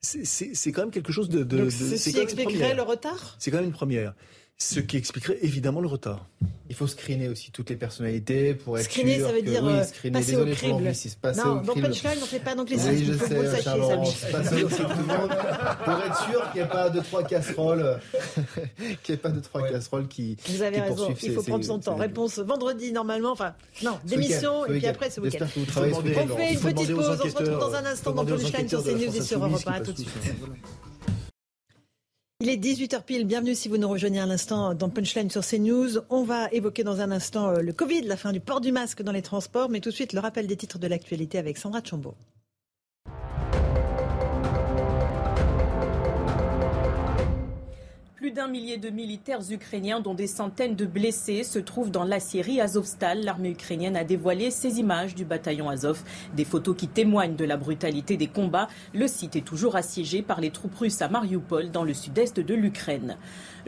C'est quand même quelque chose de. de, Donc, ceci expliquerait le retard? C'est quand même une première. Ce qui expliquerait évidemment le retard. Il faut screener aussi toutes les personnalités pour être screener, sûr ça veut que, dire oui, euh, screener, passer désolé au crible. non, dans Punchline, on ne fait pas d'anglicisme. Oui, je sais, vous le sachiez, passer au crible pour être sûr qu'il n'y ait pas de trois casseroles, qu'il n'y ait pas de trois casseroles qui. Vous avez qui raison. Il faut prendre son temps. Réponse vendredi normalement. Enfin, non, démission et puis après ce week-end. On fait une petite pause. On se retrouve dans un instant dans Punchline sur CNews et sur Europe 1. À tout de suite. Il est 18h pile, bienvenue si vous nous rejoignez à l'instant dans Punchline sur CNews. On va évoquer dans un instant euh, le Covid, la fin du port du masque dans les transports, mais tout de suite le rappel des titres de l'actualité avec Sandra Chambaud. Plus d'un millier de militaires ukrainiens, dont des centaines de blessés, se trouvent dans la Syrie Azovstal. L'armée ukrainienne a dévoilé ces images du bataillon Azov, des photos qui témoignent de la brutalité des combats. Le site est toujours assiégé par les troupes russes à Mariupol, dans le sud-est de l'Ukraine.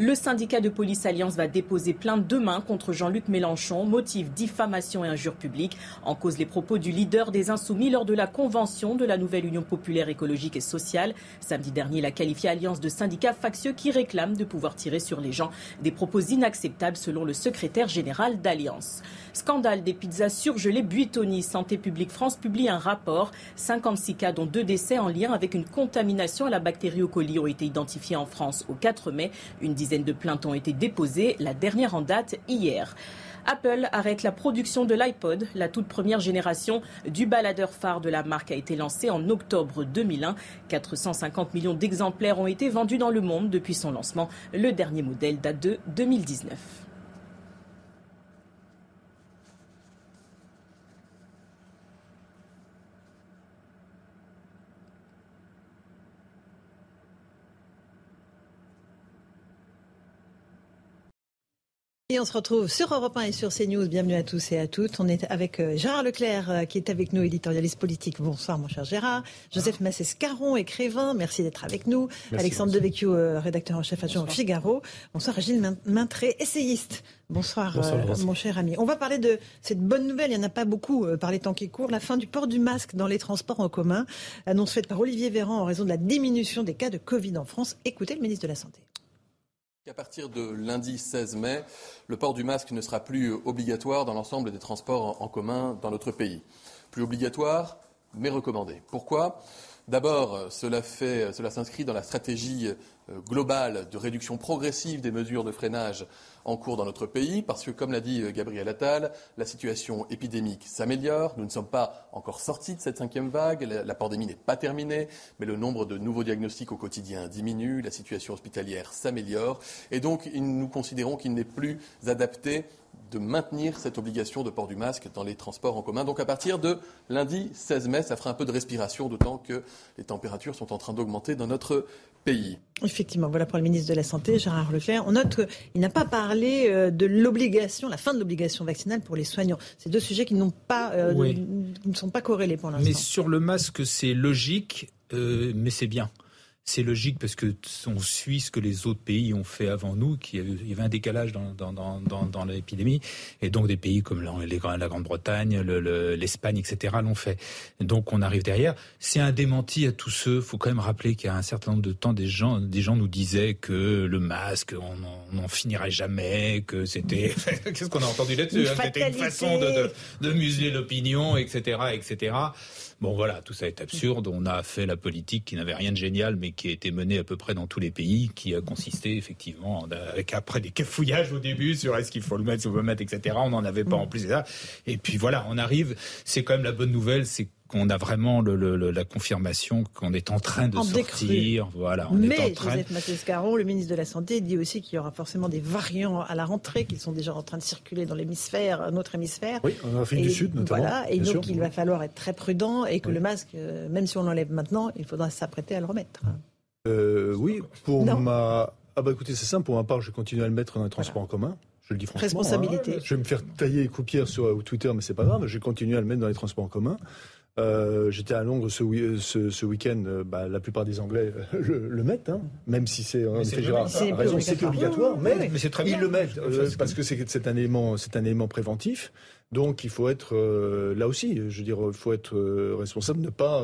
Le syndicat de police Alliance va déposer plainte demain contre Jean-Luc Mélenchon, motif diffamation et injure publique. En cause les propos du leader des Insoumis lors de la convention de la nouvelle Union populaire écologique et sociale. Samedi dernier, il a qualifié Alliance de syndicat factieux qui réclame de pouvoir tirer sur les gens. Des propos inacceptables selon le secrétaire général d'Alliance. Scandale des pizzas surgelées Buitoni. Santé publique France publie un rapport. 56 cas dont deux décès en lien avec une contamination à la bactérie au colis ont été identifiés en France au 4 mai. Une dizaine de plaintes ont été déposées, la dernière en date hier. Apple arrête la production de l'iPod. La toute première génération du baladeur phare de la marque a été lancée en octobre 2001. 450 millions d'exemplaires ont été vendus dans le monde depuis son lancement. Le dernier modèle date de 2019. Et on se retrouve sur Europe 1 et sur CNews. Bienvenue à tous et à toutes. On est avec euh, Gérard Leclerc euh, qui est avec nous, éditorialiste politique. Bonsoir mon cher Gérard. Joseph Massescaron, écrivain. Merci d'être avec nous. Alexandre Devecchio, euh, rédacteur en chef adjoint au Figaro. Bonsoir Gilles Maintré, essayiste. Bonsoir, mon cher ami. On va parler de cette bonne nouvelle, il n'y en a pas beaucoup par les temps qui courent, la fin du port du masque dans les transports en commun, annonce faite par Olivier Véran en raison de la diminution des cas de Covid en France. Écoutez le ministre de la Santé. À partir de lundi 16 mai, le port du masque ne sera plus obligatoire dans l'ensemble des transports en commun dans notre pays. Plus obligatoire, mais recommandé. Pourquoi? D'abord, cela, cela s'inscrit dans la stratégie euh, globale de réduction progressive des mesures de freinage en cours dans notre pays, parce que, comme l'a dit euh, Gabriel Attal, la situation épidémique s'améliore. Nous ne sommes pas encore sortis de cette cinquième vague. La, pandémie n'est pas terminée, mais le nombre de nouveaux diagnostics au quotidien diminue. La situation hospitalière s'améliore. Et donc, nous considérons qu'il n'est plus adapté de maintenir cette obligation de port du masque dans les transports en commun. Donc à partir de lundi 16 mai, ça fera un peu de respiration, d'autant que les températures sont en train d'augmenter dans notre pays. Effectivement, voilà pour le ministre de la Santé, Gérard Leclerc. On note qu'il n'a pas parlé euh, de l'obligation, la fin de l'obligation vaccinale pour les soignants. C'est deux sujets qui, n'ont pas, euh, ne sont pas corrélés pour l'instant. Mais sur le masque, c'est logique, euh, mais c'est bien c'est logique parce que on suit ce que les autres pays ont fait avant nous, qu'il y avait un décalage dans, dans, dans, dans l'épidémie, et donc des pays comme la, la Grande-Bretagne, l'Espagne, etc. l'ont fait. Donc on arrive derrière. C'est un démenti à tous ceux. faut quand même rappeler qu'il y a un certain nombre de temps, des gens, des gens nous disaient que le masque, on n'en finirait jamais, que c'était... Qu'est-ce qu'on a entendu là-dessus hein, C'était une façon de, de, de museler l'opinion, etc., etc. Bon voilà, tout ça est absurde. On a fait la politique qui n'avait rien de génial, mais qui a été menée à peu près dans tous les pays, qui a consisté effectivement, avec après des cafouillages au début sur est-ce qu'il faut le mettre, si on veut le mettre, etc. On n'en avait pas en plus. Et puis voilà, on arrive. C'est quand même la bonne nouvelle, c'est qu'on a vraiment le, la confirmation qu'on est en train de sortir. Voilà, on Mais est en train... Joseph Mattescaron, le ministre de la Santé, dit aussi qu'il y aura forcément des variants à la rentrée qui sont déjà en train de circuler dans l'hémisphère, notre hémisphère. Oui, en Afrique du Sud notamment. Voilà, et donc il va falloir être très prudent et que le masque, euh, même si on l'enlève maintenant, il faudra s'apprêter à le remettre. Euh, oui, pour ma... Ah bah écoutez, c'est simple, pour ma part, je continue à le mettre dans les transports en commun. Je le dis franchement. Responsabilité. Hein. Je vais me faire tailler les coupières sur Twitter, mais c'est pas grave. Je continue à le mettre dans les transports en commun. Euh, j'étais à Londres ce, ce, week-end. Euh, bah, la plupart des Anglais euh, le, mettent, hein, même si c'est en effet Gérard raison, c'est obligatoire, mais, mais très ils le mettent parce que c'est un élément, c'est un élément préventif. Donc il faut être là aussi, je veux dire, il faut être responsable, ne pas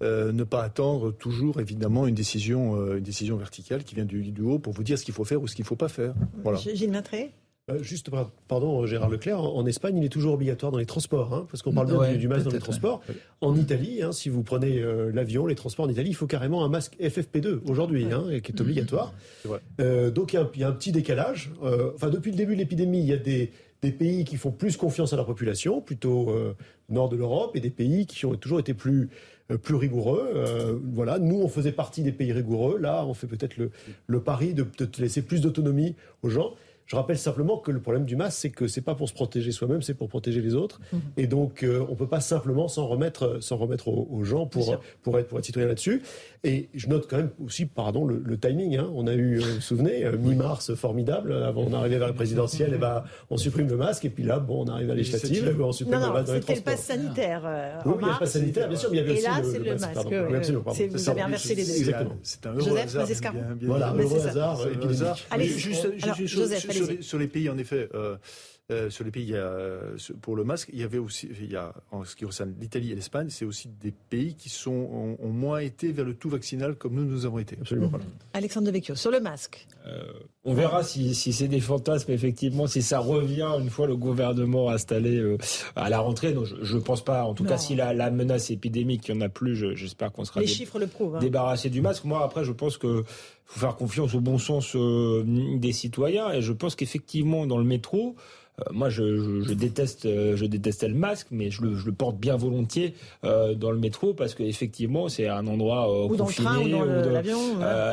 ne pas attendre toujours évidemment une décision une décision verticale qui vient du, du haut pour vous dire ce qu'il faut faire ou ce qu'il ne faut pas faire. Voilà. Gilles Matré euh, juste, pardon, Gérard Leclerc, en, Espagne, il est toujours obligatoire dans les transports, hein, parce qu'on parle bien du, masque dans les transports. En Italie, hein, si vous prenez euh, l'avion, les transports en Italie, il faut carrément un masque FFP2 aujourd'hui, hein, qui est obligatoire. Euh, donc il y, a un petit décalage. enfin, depuis le début de l'épidémie, il y a des, pays qui font plus confiance à leur population, plutôt nord de l'Europe, et des pays qui ont toujours été plus plus rigoureux. voilà, nous, on faisait partie des pays rigoureux. Là, on fait peut-être le, le pari de, de laisser plus d'autonomie aux gens. Je rappelle simplement que le problème du masque, c'est que c'est pas pour se protéger soi-même, c'est pour protéger les autres. Mhm. Et donc, euh, on peut pas simplement s'en remettre, s'en remettre aux, gens pour, pour être, pour être citoyen là-dessus. Et je note quand même aussi, pardon, le, timing. Hein. On a eu, euh, vous vous souvenez, euh, mi-mars formidable, avant d'arriver vers la présidentielle, et ben, on supprime le masque, et puis là, bon, on arrive à législative, on supprime non, le masque dans les C'était le pass sanitaire. oui, il y a le pass sanitaire, bien sûr, mais il y avait et aussi là, c'est le, masque. Pardon, vous avez inversé les deux. Exactement. C'est un heureux hasard. Voilà, un heureux hasard Allez, Joseph, sur les pays, en effet, euh, euh, sur les pays pour le masque, il y avait aussi, il y a, en ce qui concerne l'Italie et l'Espagne, c'est aussi des pays qui sont, ont, moins été vers le tout vaccinal comme nous, nous avons été. Absolument. Alexandre Devecchio, sur le masque. Euh, on verra si, c'est des fantasmes, effectivement, si ça revient une fois le gouvernement installé euh, à la rentrée. Non, je ne pense pas. En tout cas, si la, menace épidémique, il n'y en a plus, j'espère qu'on sera Les chiffres le prouvent, hein. débarrassé du masque. Moi, après, je pense que faut faire confiance au bon sens des citoyens. Et je pense qu'effectivement, dans le métro, euh, moi, je, déteste, euh, je détestais le masque, mais je le, porte bien volontiers euh, dans le métro parce qu'effectivement, c'est un endroit ou dans le train ou dans l'avion.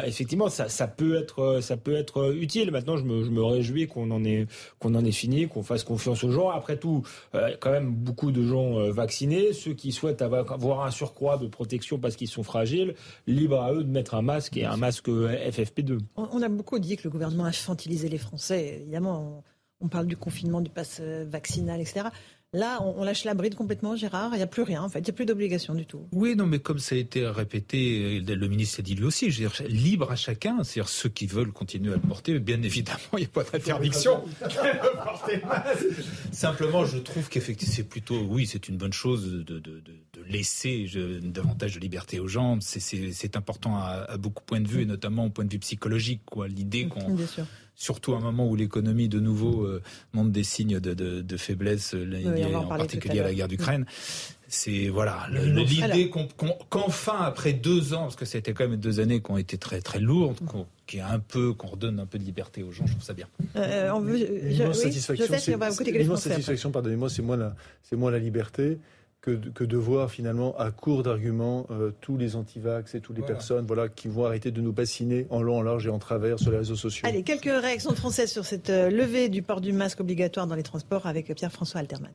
effectivement, ça, peut être, ça peut être utile. Maintenant, je me, réjouis qu'on en ait, qu'on en ait fini, qu'on fasse confiance aux gens. Après tout, quand même beaucoup de gens vaccinés, ceux qui souhaitent avoir un surcroît de protection parce qu'ils sont fragiles, libre à eux de mettre un masque et un masque FFP2. On a beaucoup dit que le gouvernement a infantilisé les Français. Évidemment on parle du confinement, du pass euh, vaccinal, etc. Là, on, lâche la bride complètement, Gérard. Il n'y a plus rien, en fait. Il n'y a plus d'obligation du tout. Oui, non, mais comme ça a été répété, le ministre a dit lui aussi, je veux dire, libre à chacun. C'est-à-dire ceux qui veulent continuer à le porter, bien évidemment, il n'y a pas d'interdiction. Simplement, je trouve qu'effectivement, c'est plutôt, oui, c'est une bonne chose de, de, laisser davantage de liberté aux gens. C'est important à, à, beaucoup de points de vue, et notamment au point de vue psychologique. quoi. L'idée qu'on surtout à un moment où l'économie de nouveau euh, montre des signes de, faiblesse, euh, en, particulier à, la guerre d'Ukraine. C'est voilà l'idée qu'enfin après deux ans, parce que c'était quand même deux années qui ont été très très lourdes, qu'on un peu qu'on redonne un peu de liberté aux gens, je trouve ça bien. Euh, on veut, satisfaction, satisfaction, pardonnez-moi, c'est moi la c'est moi la liberté que, de voir finalement à court d'arguments euh, tous les antivax et toutes les personnes voilà, qui vont arrêter de nous bassiner en long, en large et en travers sur les réseaux sociaux. Allez, quelques réactions de Françaises sur cette euh, levée du port du masque obligatoire dans les transports avec Pierre-François Altermat.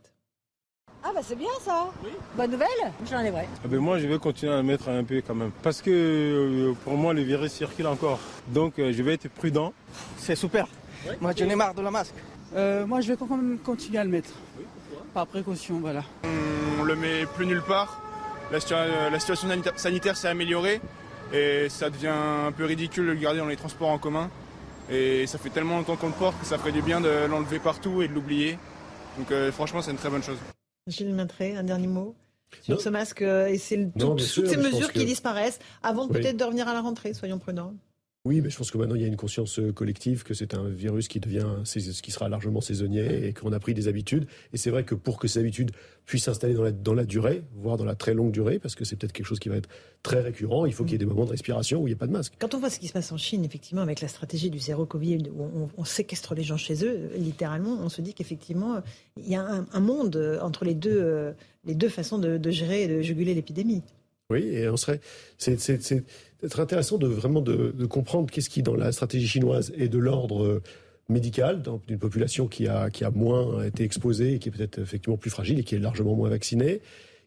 Ah bah c'est bien ça oui. Bonne nouvelle J'en ai vrai. Ah ben moi je vais continuer à mettre un peu quand même. Parce que euh, pour moi le virus circule encore. Donc je vais être prudent. C'est super. Moi j'en ai marre de la masque. moi je vais quand même continuer à le mettre. Par précaution, voilà. On le met plus nulle part. La, situation sanitaire s'est améliorée et ça devient un peu ridicule de le garder dans les transports en commun. Et ça fait tellement longtemps qu'on le porte que ça ferait du bien de l'enlever partout et de l'oublier. Donc euh, franchement, c'est une très bonne chose. Gilles Maintré, un dernier mot sur ce masque euh, et c'est toutes ces mesures qui disparaissent avant peut-être de revenir à la rentrée, soyons prudents. Oui, mais je pense que maintenant il y a une conscience euh, collective que c'est un virus qui devient, ce qui sera largement saisonnier et qu'on a pris des habitudes. Et c'est vrai que pour que ces habitudes puissent s'installer dans la, dans la durée, voire dans la très longue durée, parce que c'est peut-être quelque chose qui va être très récurrent, il faut qu'il y ait des moments de respiration où il n'y a pas de masque. Quand on voit ce qui se passe en Chine, effectivement, avec la stratégie du zéro Covid, où on, séquestre les gens chez eux, littéralement, on se dit qu'effectivement, il y a un, monde entre les deux, euh, les deux façons de, de gérer et de juguler l'épidémie. Oui, et on serait. C'est c'est intéressant de vraiment de, comprendre qu'est-ce qui, dans la stratégie chinoise, est de l'ordre euh, médical, d'une population qui a, qui a moins été exposée et qui est peut-être effectivement plus fragile et qui est largement moins vaccinée.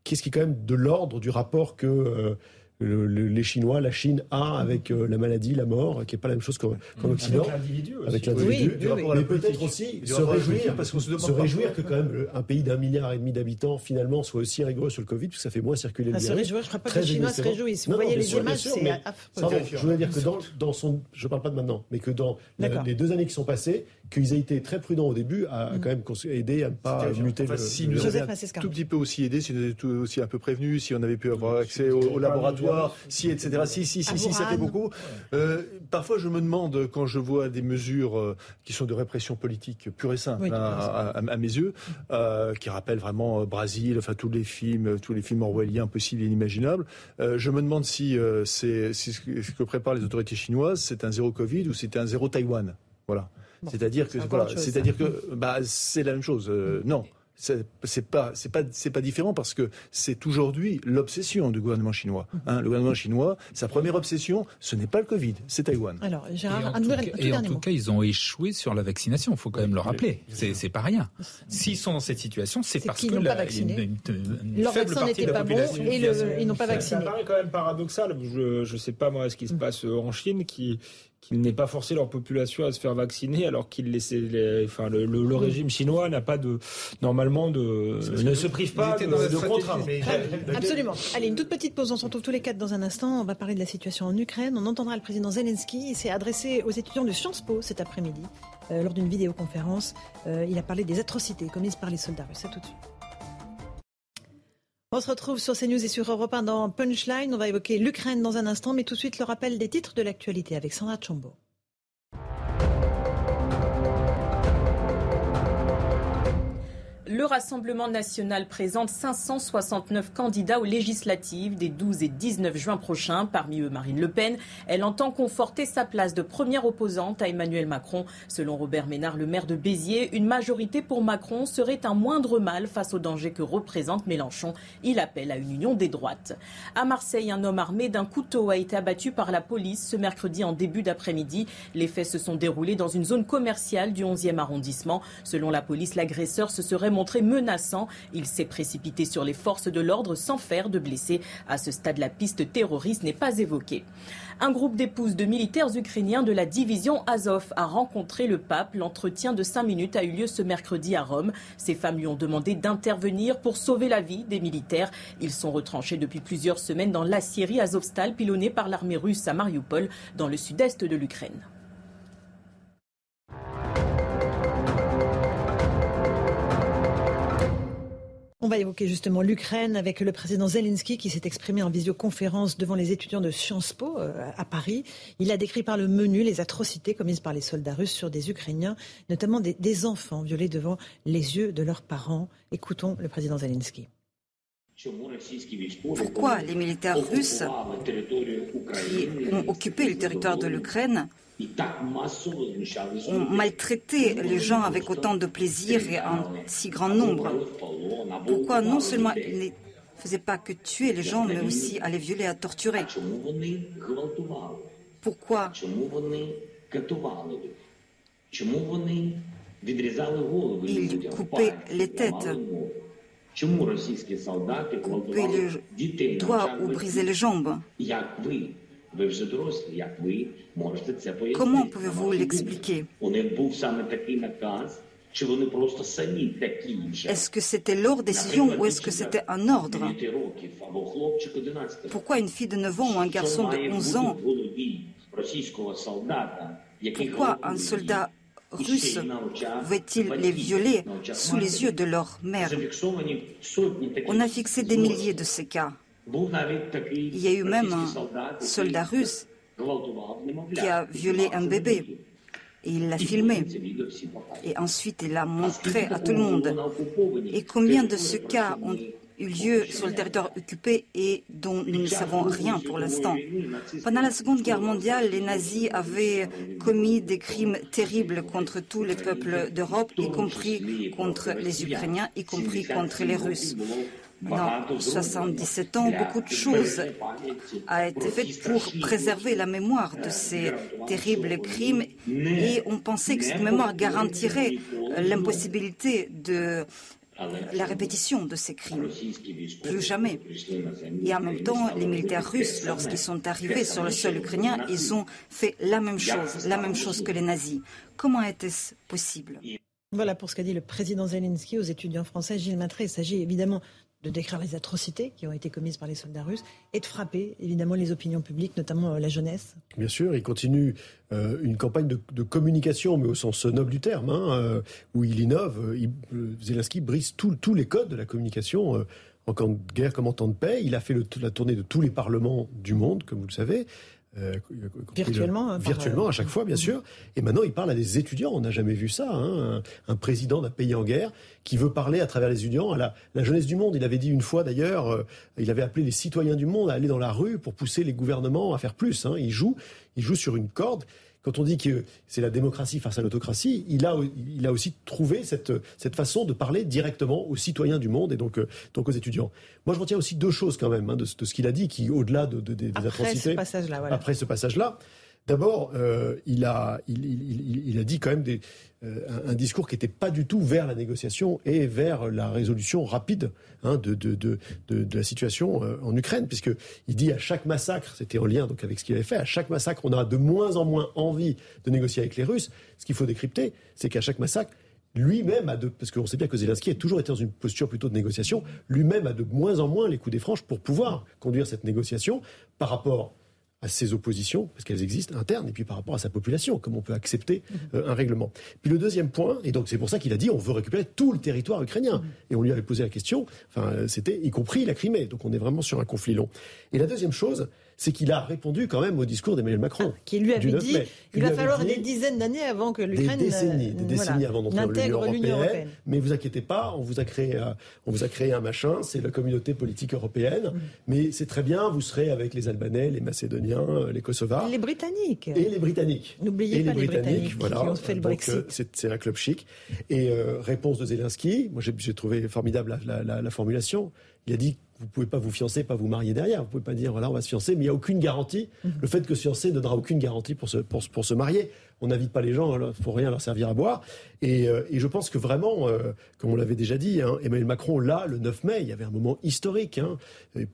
Qu'est-ce qui est quand même de l'ordre du rapport que euh, les Chinois, la Chine a avec euh, la maladie, la mort, qui n'est pas la même chose qu'en Occident. Avec l'individu Avec l'individu. mais peut-être aussi se réjouir, parce qu'on se, se réjouir que quand même un pays d'un milliard et demi d'habitants finalement soit aussi rigoureux sur le Covid, parce que ça fait moins circuler le virus. Se réjouir, je ne crois pas que les Chinois se réjouissent. Vous voyez les images, c'est affreux. Je voulais dire que dans, dans son, je ne parle pas de maintenant, mais que dans les deux années qui sont passées, qu'ils aient été très prudents au début, a mm. quand même aidé à ne pas muter enfin, le, si nous tout petit peu aussi aidé, si nous étions aussi un peu prévenus, si on avait pu avoir accès au, laboratoire, si, etc. Si, si, si, si, ça fait beaucoup. Euh, parfois, je me demande, quand je vois des mesures euh, qui sont de répression politique pure et simple, hein, à, mes yeux, euh, qui rappellent vraiment Brésil, enfin tous les films, tous les films orwelliens possibles et inimaginables, je me demande si c'est ce que préparent les autorités chinoises, c'est un zéro Covid ou c'est un zéro Taïwan. Voilà c'est-à-dire que voilà, c'est-à-dire que bah c'est la même chose. Euh, non, c'est pas c'est pas c'est pas différent parce que c'est aujourd'hui l'obsession du gouvernement chinois. Mhm. Hein, le gouvernement chinois, sa première obsession, ce n'est pas le Covid, c'est Taïwan. Alors, Gérard, et en, tout, cas, et en tout cas, ils ont échoué sur la vaccination. Il faut quand même le rappeler. C'est pas rien. S'ils sont dans cette situation, c'est parce que la, une, leur vaccin n'était pas bon et ils n'ont pas vacciné. Ça paraît quand même paradoxal. Je ne sais pas moi ce qui se mm. passe en Chine qui qu'il n'ait pas forcé leur population à se faire vacciner alors qu'il laissait enfin le, le, régime chinois n'a pas de normalement de ne se prive pas de, de Absolument. Allez, une toute petite pause. On se retrouve tous les quatre dans un instant. On va parler de la situation en Ukraine. On entendra le président Zelensky. Il s'est adressé aux étudiants de Sciences Po cet après-midi euh, lors d'une vidéoconférence. Euh, il a parlé des atrocités commises par les soldats russes. À tout de suite. On se retrouve sur CNews et sur Europe 1 dans Punchline. On va évoquer l'Ukraine dans un instant, mais tout de suite le rappel des titres de l'actualité avec Sandra Chambaud. Le Rassemblement national présente 569 candidats aux législatives des 12 et 19 juin prochains, parmi eux Marine Le Pen. Elle entend conforter sa place de première opposante à Emmanuel Macron. Selon Robert Ménard, le maire de Béziers, une majorité pour Macron serait un moindre mal face au danger que représente Mélenchon. Il appelle à une union des droites. À Marseille, un homme armé d'un couteau a été abattu par la police ce mercredi en début d'après-midi. Les faits se sont déroulés dans une zone commerciale du 11e arrondissement. Selon la police, l'agresseur se serait montré menaçant. Il s'est précipité sur les forces de l'ordre sans faire de blessés. À ce stade, la piste terroriste n'est pas évoquée. Un groupe d'épouses de militaires ukrainiens de la division Azov a rencontré le pape. L'entretien de cinq minutes a eu lieu ce mercredi à Rome. Ces femmes lui ont demandé d'intervenir pour sauver la vie des militaires. Ils sont retranchés depuis plusieurs semaines dans la Syrie Azovstal, pilonnée par l'armée russe à Mariupol, dans le sud-est de l'Ukraine. On va évoquer justement l'Ukraine avec le président Zelensky qui s'est exprimé en visioconférence devant les étudiants de Sciences Po euh, à Paris. Il a décrit par le menu les atrocités commises par les soldats russes sur des Ukrainiens, notamment des, enfants violés devant les yeux de leurs parents. Écoutons le président Zelensky. Pourquoi les militaires russes qui ont occupé le territoire de l'Ukraine ont maltraité les gens avec autant de plaisir et en si grand nombre. Pourquoi non seulement ils ne faisaient pas que tuer les gens, mais aussi à les violer, à torturer? Pourquoi? Ils coupaient les têtes. Couper les doigts ou briser les jambes Comment pouvez-vous l'expliquer? Est-ce que c'était leur décision ou est-ce que c'était un ordre? Pourquoi une fille de 9 ans ou un garçon de 11 ans? Pourquoi un soldat russe veut-il les violer sous les yeux de leur mère? On a fixé des milliers de ces cas. Il y a eu même un soldat russe qui a violé un bébé. Et il l'a filmé. Et ensuite, il l'a montré à tout le monde. Et combien de ce cas ont eu lieu sur le territoire occupé et dont nous ne savons rien pour l'instant? Pendant la Seconde Guerre mondiale, les nazis avaient commis des crimes terribles contre tous les peuples d'Europe, y compris contre les Ukrainiens, y compris contre les Russes. Dans 77 ans, beaucoup de choses ont été faites pour préserver la mémoire de ces terribles crimes et on pensait que cette mémoire garantirait l'impossibilité de la répétition de ces crimes. Plus jamais. Et en même temps, les militaires russes, lorsqu'ils sont arrivés sur le sol ukrainien, ils ont fait la même chose, la même chose que les nazis. Comment était-ce possible? Voilà pour ce qu'a dit le président Zelensky aux étudiants français. Gilles Matré, il s'agit évidemment de décrire les atrocités qui ont été commises par les soldats russes et de frapper évidemment les opinions publiques, notamment euh, la jeunesse. Bien sûr, il continue euh, une campagne de, communication, mais au sens noble du terme, hein, euh, où il innove. Zelensky brise tous les codes de la communication. en temps de guerre comme en temps de paix. Il a fait la tournée de tous les parlements du monde, comme vous le savez. Euh, virtuellement hein, Virtuellement, à chaque fois, bien mhm. sûr. Et maintenant, il parle à des étudiants. On n'a jamais vu ça. Hein. Un, président d'un pays en guerre qui veut parler à travers les étudiants à la, jeunesse du monde. Il avait dit une fois, d'ailleurs, euh, il avait appelé les citoyens du monde à aller dans la rue pour pousser les gouvernements à faire plus. Hein. Il, joue, il joue sur une corde quand on dit que c'est la démocratie face à l'autocratie, il a, il a aussi trouvé cette, cette façon de parler directement aux citoyens du monde et donc, euh, donc aux étudiants. Moi, je retiens aussi deux choses quand même hein, de, ce qu'il a dit, qui, au-delà de, des après atrocités, ce passage-là, après ce passage-là, D'abord, il, a, il, a dit quand même des, un, discours qui n'était pas du tout vers la négociation et vers la résolution rapide hein, de, la situation en Ukraine, puisqu'il dit à chaque massacre, c'était en lien donc avec ce qu'il avait fait, à chaque massacre, on a de moins en moins envie de négocier avec les Russes. Ce qu'il faut décrypter, c'est qu'à chaque massacre, lui-même a de, parce qu'on sait bien que Zelensky a toujours été dans une posture plutôt de négociation, lui-même a de moins en moins les coups des franches pour pouvoir conduire cette négociation par rapport à ses oppositions, parce qu'elles existent internes, et puis par rapport à sa population, comme on peut accepter euh, un règlement. Puis le deuxième point, et donc c'est pour ça qu'il a dit on veut récupérer tout le territoire ukrainien. Et on lui avait posé la question, enfin c'était y compris la Crimée, donc on est vraiment sur un conflit long. Et la deuxième chose, c'est qu'il a répondu quand même au discours d'Emmanuel Macron. Ah, qui lui avait dit qu'il va falloir des dizaines d'années avant que l'Ukraine. Des décennies, des décennies avant d'entrer dans l'Union européenne, Mais vous inquiétez pas, on vous a créé, euh, on vous a créé un machin, c'est la communauté politique européenne. Mm. Mais c'est très bien, vous serez avec les Albanais, les Macédoniens, euh, les Kosovars. Les Britanniques. Et les Britanniques. N'oubliez pas les Britanniques, voilà. qui ont fait le Brexit. Euh, c'est un club chic. Et réponse de Zelensky, moi j'ai trouvé formidable la formulation. Il a dit vous ne pouvez pas vous fiancer, pas vous marier derrière. Vous ne pouvez pas dire, voilà, on va se fiancer, mais il n'y a aucune garantie. Mhm. Le fait que se fiancer ne donnera aucune garantie pour se, pour, se marier. On n'invite pas les gens, il faut rien leur servir à boire. Et, euh, je pense que vraiment, euh, comme on l'avait déjà dit, hein, Emmanuel Macron, là, le 9 mai, il y avait un moment historique. Hein.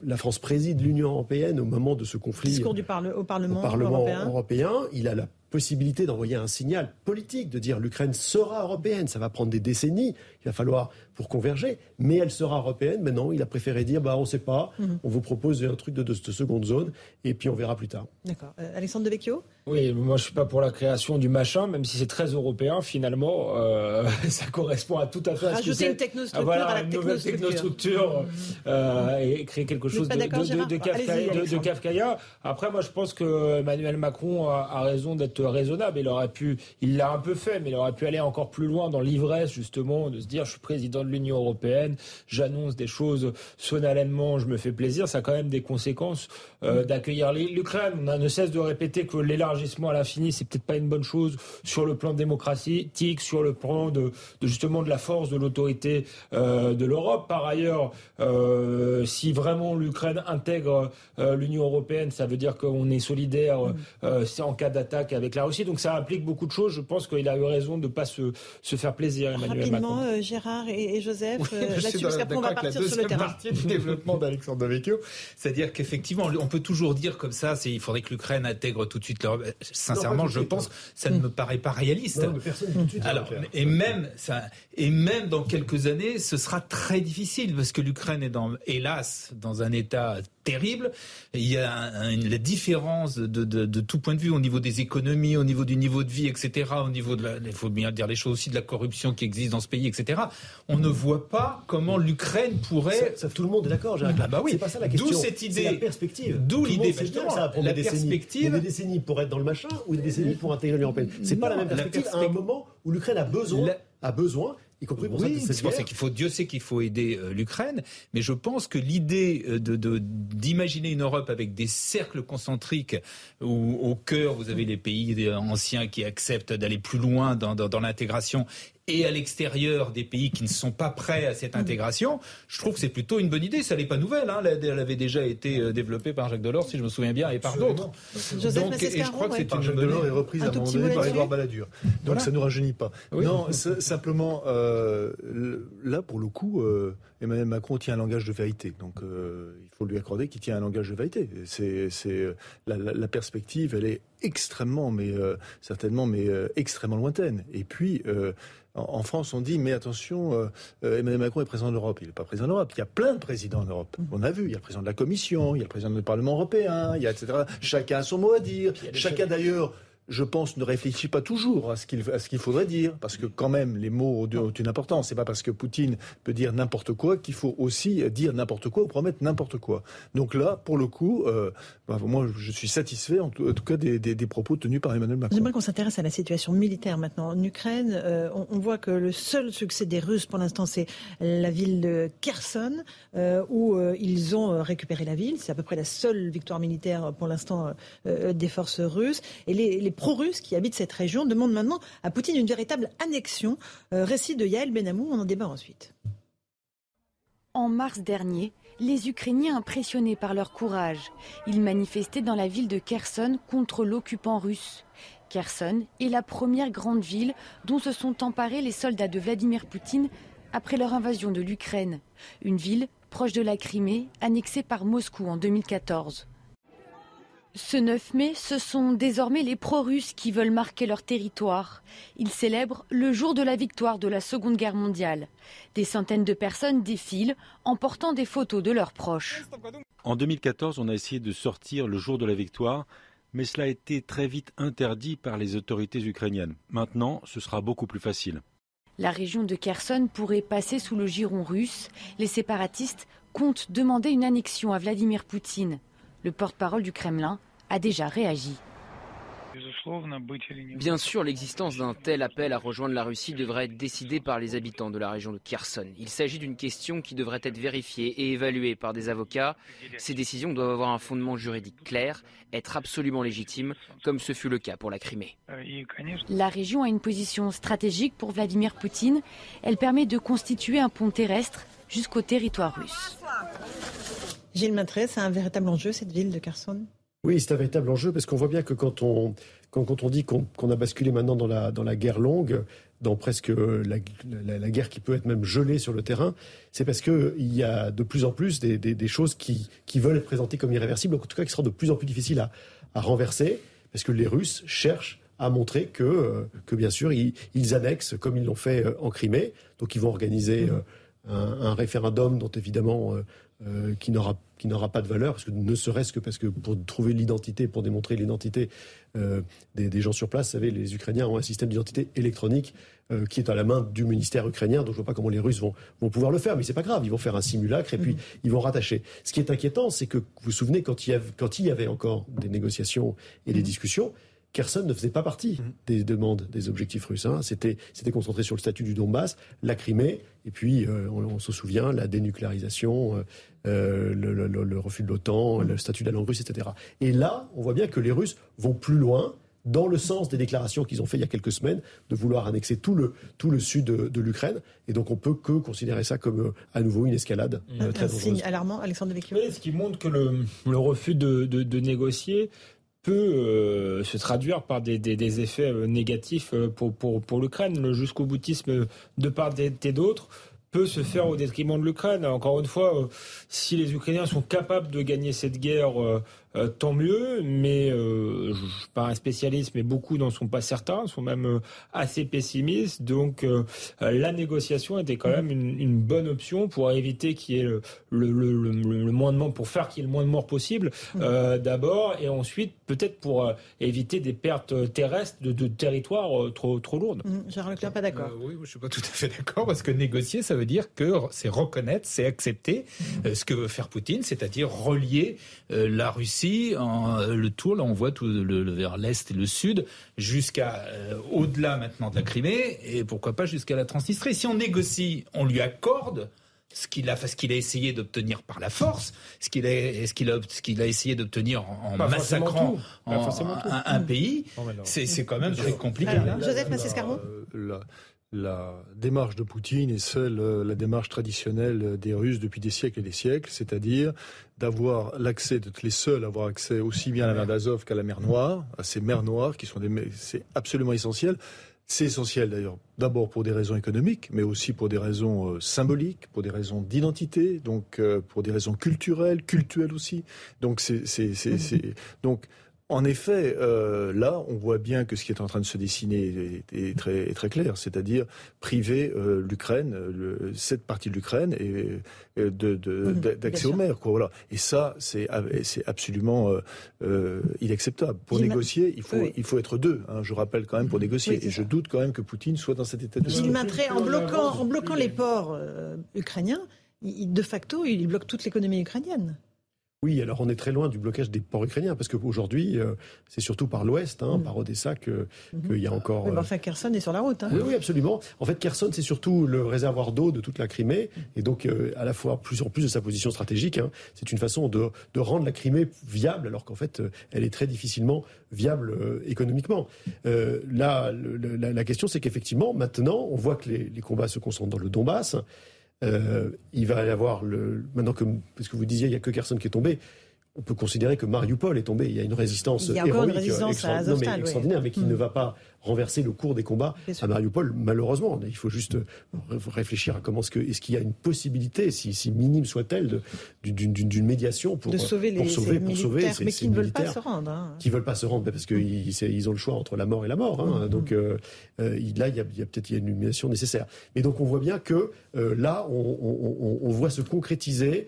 La France préside l'Union européenne au moment de ce conflit. Discours du au Parlement, européen. européen. Il a la possibilité d'envoyer un signal politique, de dire l'Ukraine sera européenne. Ça va prendre des décennies, il va falloir pour converger, mais elle sera européenne. Mais non, il a préféré dire bah, on ne sait pas, mhm. on vous propose un truc de, de, seconde zone, et puis on verra plus tard. D'accord. Euh, Alexandre Devecchio? Oui, moi je ne suis pas pour la création du machin, même si c'est très européen, finalement, euh, ça correspond à tout à fait à ce que une technostructure à, la une nouvelle technostructure euh, et créer quelque chose de, de, de, Kafkaïa. Après, moi je pense que Emmanuel Macron a, a raison d'être raisonnable. Il aurait pu, il l'a un peu fait, mais il aurait pu aller encore plus loin dans l'ivresse, justement, de se dire je suis président de l'Union européenne, j'annonce des choses solennellement, je me fais plaisir. Ça a quand même des conséquences euh, d'accueillir l'Ukraine. On a ne cesse de répéter que l'élargissement à l'infini, c'est peut-être pas une bonne chose sur le plan démocratique, sur le plan de, justement de la force de l'autorité euh, de l'Europe. Par ailleurs, euh, si vraiment l'Ukraine intègre l'Union européenne, ça veut dire qu'on est solidaire c'est en cas d'attaque avec la Russie. Donc ça implique beaucoup de choses. Je pense qu'il a eu raison de ne pas se, se faire plaisir, Emmanuel Rapidement, euh, Gérard et, Joseph, oui, euh, là-dessus, parce qu'après on va partir sur le terrain. partie du développement d'Alexandre Devecchio, c'est-à-dire qu'effectivement, on peut toujours dire comme ça, il faudrait que l'Ukraine intègre tout de suite l'Europe. Sincèrement, je pense, ça ne me paraît pas réaliste. Non, personne tout de suite. Alors, et même ça, et même dans quelques années, ce sera très difficile parce que l'Ukraine est dans, hélas, dans un état terrible. Il y a la différence de, de, de, tout point de vue au niveau des économies, au niveau du niveau de vie, etc. Au niveau de la, il faut bien dire les choses aussi de la corruption qui existe dans ce pays, etc. On ne voit pas comment l'Ukraine pourrait. Ça, tout le monde est d'accord. Ah bah oui. C'est pas ça la question. D'où cette idée. La perspective. D'où l'idée justement. Ça la perspective. Des décennies pour être dans le machin ou des décennies pour intégrer l'Union européenne. C'est pas la même perspective à un moment où l'Ukraine a besoin, a besoin oui, c'est pour ça qu'il faut, Dieu sait qu'il faut aider euh, l'Ukraine, mais je pense que l'idée euh, de, d'imaginer une Europe avec des cercles concentriques où au cœur vous avez les pays anciens qui acceptent d'aller plus loin dans, dans l'intégration et à l'extérieur des pays qui ne sont pas prêts à cette intégration, je trouve que c'est plutôt une bonne idée. Ça n'est pas nouvelle. Hein. Elle avait déjà été euh, développée par Jacques Delors, si je me souviens bien, et par d'autres. Donc, et je crois que c'est une Jacques Delors est reprise à un moment donné par Édouard Balladur. Donc ça ne nous rajeunit pas. Non, simplement, euh, là, pour le coup, euh, Emmanuel Macron tient un langage de vérité. Donc il faut lui accorder qu'il tient un langage de vérité. C'est la, la, perspective, elle est extrêmement, mais certainement, mais extrêmement lointaine. Et puis en, France, on dit, mais attention, euh, euh, Emmanuel Macron est président de l'Europe. Il n'est pas président de l'Europe. Il y a plein de présidents en Europe. Mm. On a vu, il y a le président de la Commission, il y a le président du Parlement européen, il y a etc. Chacun a son mot à dire. Chacun d'ailleurs je pense, ne réfléchit pas toujours à ce qu'il qu'il faudrait dire, parce que quand même, les mots ont une importance. C'est pas parce que Poutine peut dire n'importe quoi qu'il faut aussi dire n'importe quoi ou promettre n'importe quoi. Donc là, pour le coup, euh, bah, moi, je suis satisfait, en tout, cas, des, propos tenus par Emmanuel Macron. J'aimerais qu'on s'intéresse à la situation militaire maintenant. En Ukraine, euh, on, voit que le seul succès des Russes, pour l'instant, c'est la ville de Kherson, euh, où ils ont récupéré la ville. C'est à peu près la seule victoire militaire, pour l'instant, des forces russes. Et les, les pro-russes qui habitent cette région demandent maintenant à Poutine une véritable annexion. Euh, récit de Yael Benamou, on en débat ensuite. En mars dernier, les Ukrainiens impressionnés par leur courage, ils manifestaient dans la ville de Kherson contre l'occupant russe. Kherson est la première grande ville dont se sont emparés les soldats de Vladimir Poutine après leur invasion de l'Ukraine, une ville proche de la Crimée, annexée par Moscou en 2014. Ce 9 mai, ce sont désormais les pro-russes qui veulent marquer leur territoire. Ils célèbrent le jour de la victoire de la Seconde Guerre mondiale. Des centaines de personnes défilent en portant des photos de leurs proches. En 2014, on a essayé de sortir le jour de la victoire, mais cela a été très vite interdit par les autorités ukrainiennes. Maintenant, ce sera beaucoup plus facile. La région de Kherson pourrait passer sous le giron russe. Les séparatistes comptent demander une annexion à Vladimir Poutine. Le porte-parole du Kremlin a déjà réagi. Bien sûr, l'existence d'un tel appel à rejoindre la Russie devrait être décidée par les habitants de la région de Kherson. Il s'agit d'une question qui devrait être vérifiée et évaluée par des avocats. Ces décisions doivent avoir un fondement juridique clair, être absolument légitimes, comme ce fut le cas pour la Crimée. La région a une position stratégique pour Vladimir Poutine. Elle permet de constituer un pont terrestre jusqu'au territoire russe. Gilles Matré, c'est un véritable enjeu, cette ville de Kherson? Oui, c'est un véritable enjeu parce qu'on voit bien que quand on, quand, on dit qu'on a basculé maintenant dans la, dans la guerre longue, dans presque la, la, guerre qui peut être même gelée sur le terrain, c'est parce qu'il y a de plus en plus des, des, choses qui, qui, veulent être présentées comme irréversibles, en tout cas qui seront de plus en plus difficiles à, à renverser, parce que les Russes cherchent à montrer que, euh, que bien sûr, ils, ils annexent comme ils l'ont fait euh, en Crimée. Donc ils vont organiser mmh. euh, un, un, référendum dont évidemment euh, qui n'aura qui n'aura pas de valeur, parce que ne serait-ce que parce que pour trouver l'identité, pour démontrer l'identité euh, des, gens sur place, vous savez, les Ukrainiens ont un système d'identité électronique euh, qui est à la main du ministère ukrainien, donc je vois pas comment les Russes vont, vont pouvoir le faire, mais c'est pas grave, ils vont faire un simulacre et puis mm-hmm. ils vont rattacher. Ce qui est inquiétant, c'est que vous vous souvenez quand il y avait, quand il y avait encore des négociations et des mm-hmm. discussions, Kherson ne faisait pas partie mhm. des demandes des objectifs russes. Hein. C'était, concentré sur le statut du Donbass, la Crimée, et puis, euh, on, se souvient, la dénucléarisation, euh, euh, le, refus de l'OTAN, mhm. le statut de la langue russe, etc. Et là, on voit bien que les Russes vont plus loin dans le sens des déclarations qu'ils ont fait il y a quelques semaines de vouloir annexer tout le, tout le sud de, l'Ukraine. Et donc on peut que considérer ça comme à nouveau une escalade très Un signe alarmant, Alexandre Devecchio. ce qui montre que le, refus de, de négocier peut euh, se traduire par des, des, effets euh, négatifs euh, pour, pour, pour l'Ukraine. Le jusqu'au boutisme de part et d'autres peut se faire au détriment de l'Ukraine. Encore une fois, si les Ukrainiens sont capables de gagner cette guerre euh, tant mieux, mais euh, je ne suis pas un spécialiste, mais beaucoup n'en sont pas certains, sont même euh, assez pessimistes. Donc la négociation était quand même une, bonne option pour éviter qu'il y ait le, le, le, moins de morts, pour faire qu'il y ait le moins de morts possible mmh. d'abord, et ensuite peut-être pour éviter des pertes terrestres de, de territoires trop, trop lourdes. Mmh. Gérard Leclerc, pas d'accord. oui, je ne suis pas tout à fait d'accord, parce que négocier, ça veut dire que c'est reconnaître, c'est accepter ce que veut faire Poutine, c'est-à-dire relier la Russie en, euh, le tour, là on voit tout le, vers l'est et le sud, jusqu'à euh, au-delà maintenant de la Crimée, et pourquoi pas jusqu'à la Transnistrie. Si on négocie, on lui accorde ce qu'il a, ce qu'il a essayé d'obtenir par la force, ce qu'il a, ce qu'il a, ce qu'il a essayé d'obtenir en, massacrant un, pays, c'est quand même très compliqué. Joseph Massescaro la démarche de Poutine est celle, euh, la démarche traditionnelle des Russes depuis des siècles et des siècles, c'est-à-dire d'avoir l'accès, d'être les seuls à avoir accès aussi bien à la mer d'Azov qu'à la mer Noire, à ces mers noires qui sont des, c'est absolument essentiel. C'est essentiel d'ailleurs, d'abord pour des raisons économiques, mais aussi pour des raisons euh, symboliques, pour des raisons d'identité, donc euh, pour des raisons culturelles, cultuelles aussi. Donc c'est, c'est, c'est, c'est donc en effet, euh, là, on voit bien que ce qui est en train de se dessiner est, très, très, clair, c'est-à-dire priver euh, l'Ukraine, cette partie de l'Ukraine, et euh, mhm, d'accès aux mers. Quoi, voilà. Et ça, c'est absolument inacceptable. Pour négocier, il faut, il faut être deux. Hein, je rappelle quand même pour négocier. et je doute quand même que Poutine soit dans cet état de en bloquant, en bloquant les ports ukrainiens, de facto, il bloque toute l'économie ukrainienne. Oui, alors on est très loin du blocage des ports ukrainiens, parce qu'aujourd'hui, euh, c'est surtout par l'ouest, hein, mm. par Odessa, qu'il que y a encore... Mais euh, enfin, Kherson est sur la route. Hein. Oui, oui, absolument. En fait, Kherson, c'est surtout le réservoir d'eau de toute la Crimée, et donc, euh, à la fois, plus en plus de sa position stratégique, hein, c'est une façon de, de, rendre la Crimée viable, alors qu'en fait, elle est très difficilement viable économiquement. là, la, la, question, c'est qu'effectivement, maintenant, on voit que les, les combats se concentrent dans le Donbass, il va y avoir le maintenant que parce que vous disiez il y a que personne qui est tombé on peut considérer que Mariupol est tombé. Il y a une résistance il y a héroïque, une résistance à non, mais extraordinaire, mais qui mm. ne va pas renverser le cours des combats à Mariupol, malheureusement. Il faut juste réfléchir à comment est-ce qu'il est y a une possibilité, si, si minime soit-elle, d'une médiation pour, sauver les, pour sauver, pour sauver mais qui ne veulent pas se rendre. Hein. Qui veulent pas se rendre, parce qu'ils ils ont le choix entre la mort et la mort. Hein. Mm. Donc euh, euh, là, il y a, a peut-être une illumination nécessaire. Mais donc on voit bien que euh, là, on, on, on voit se concrétiser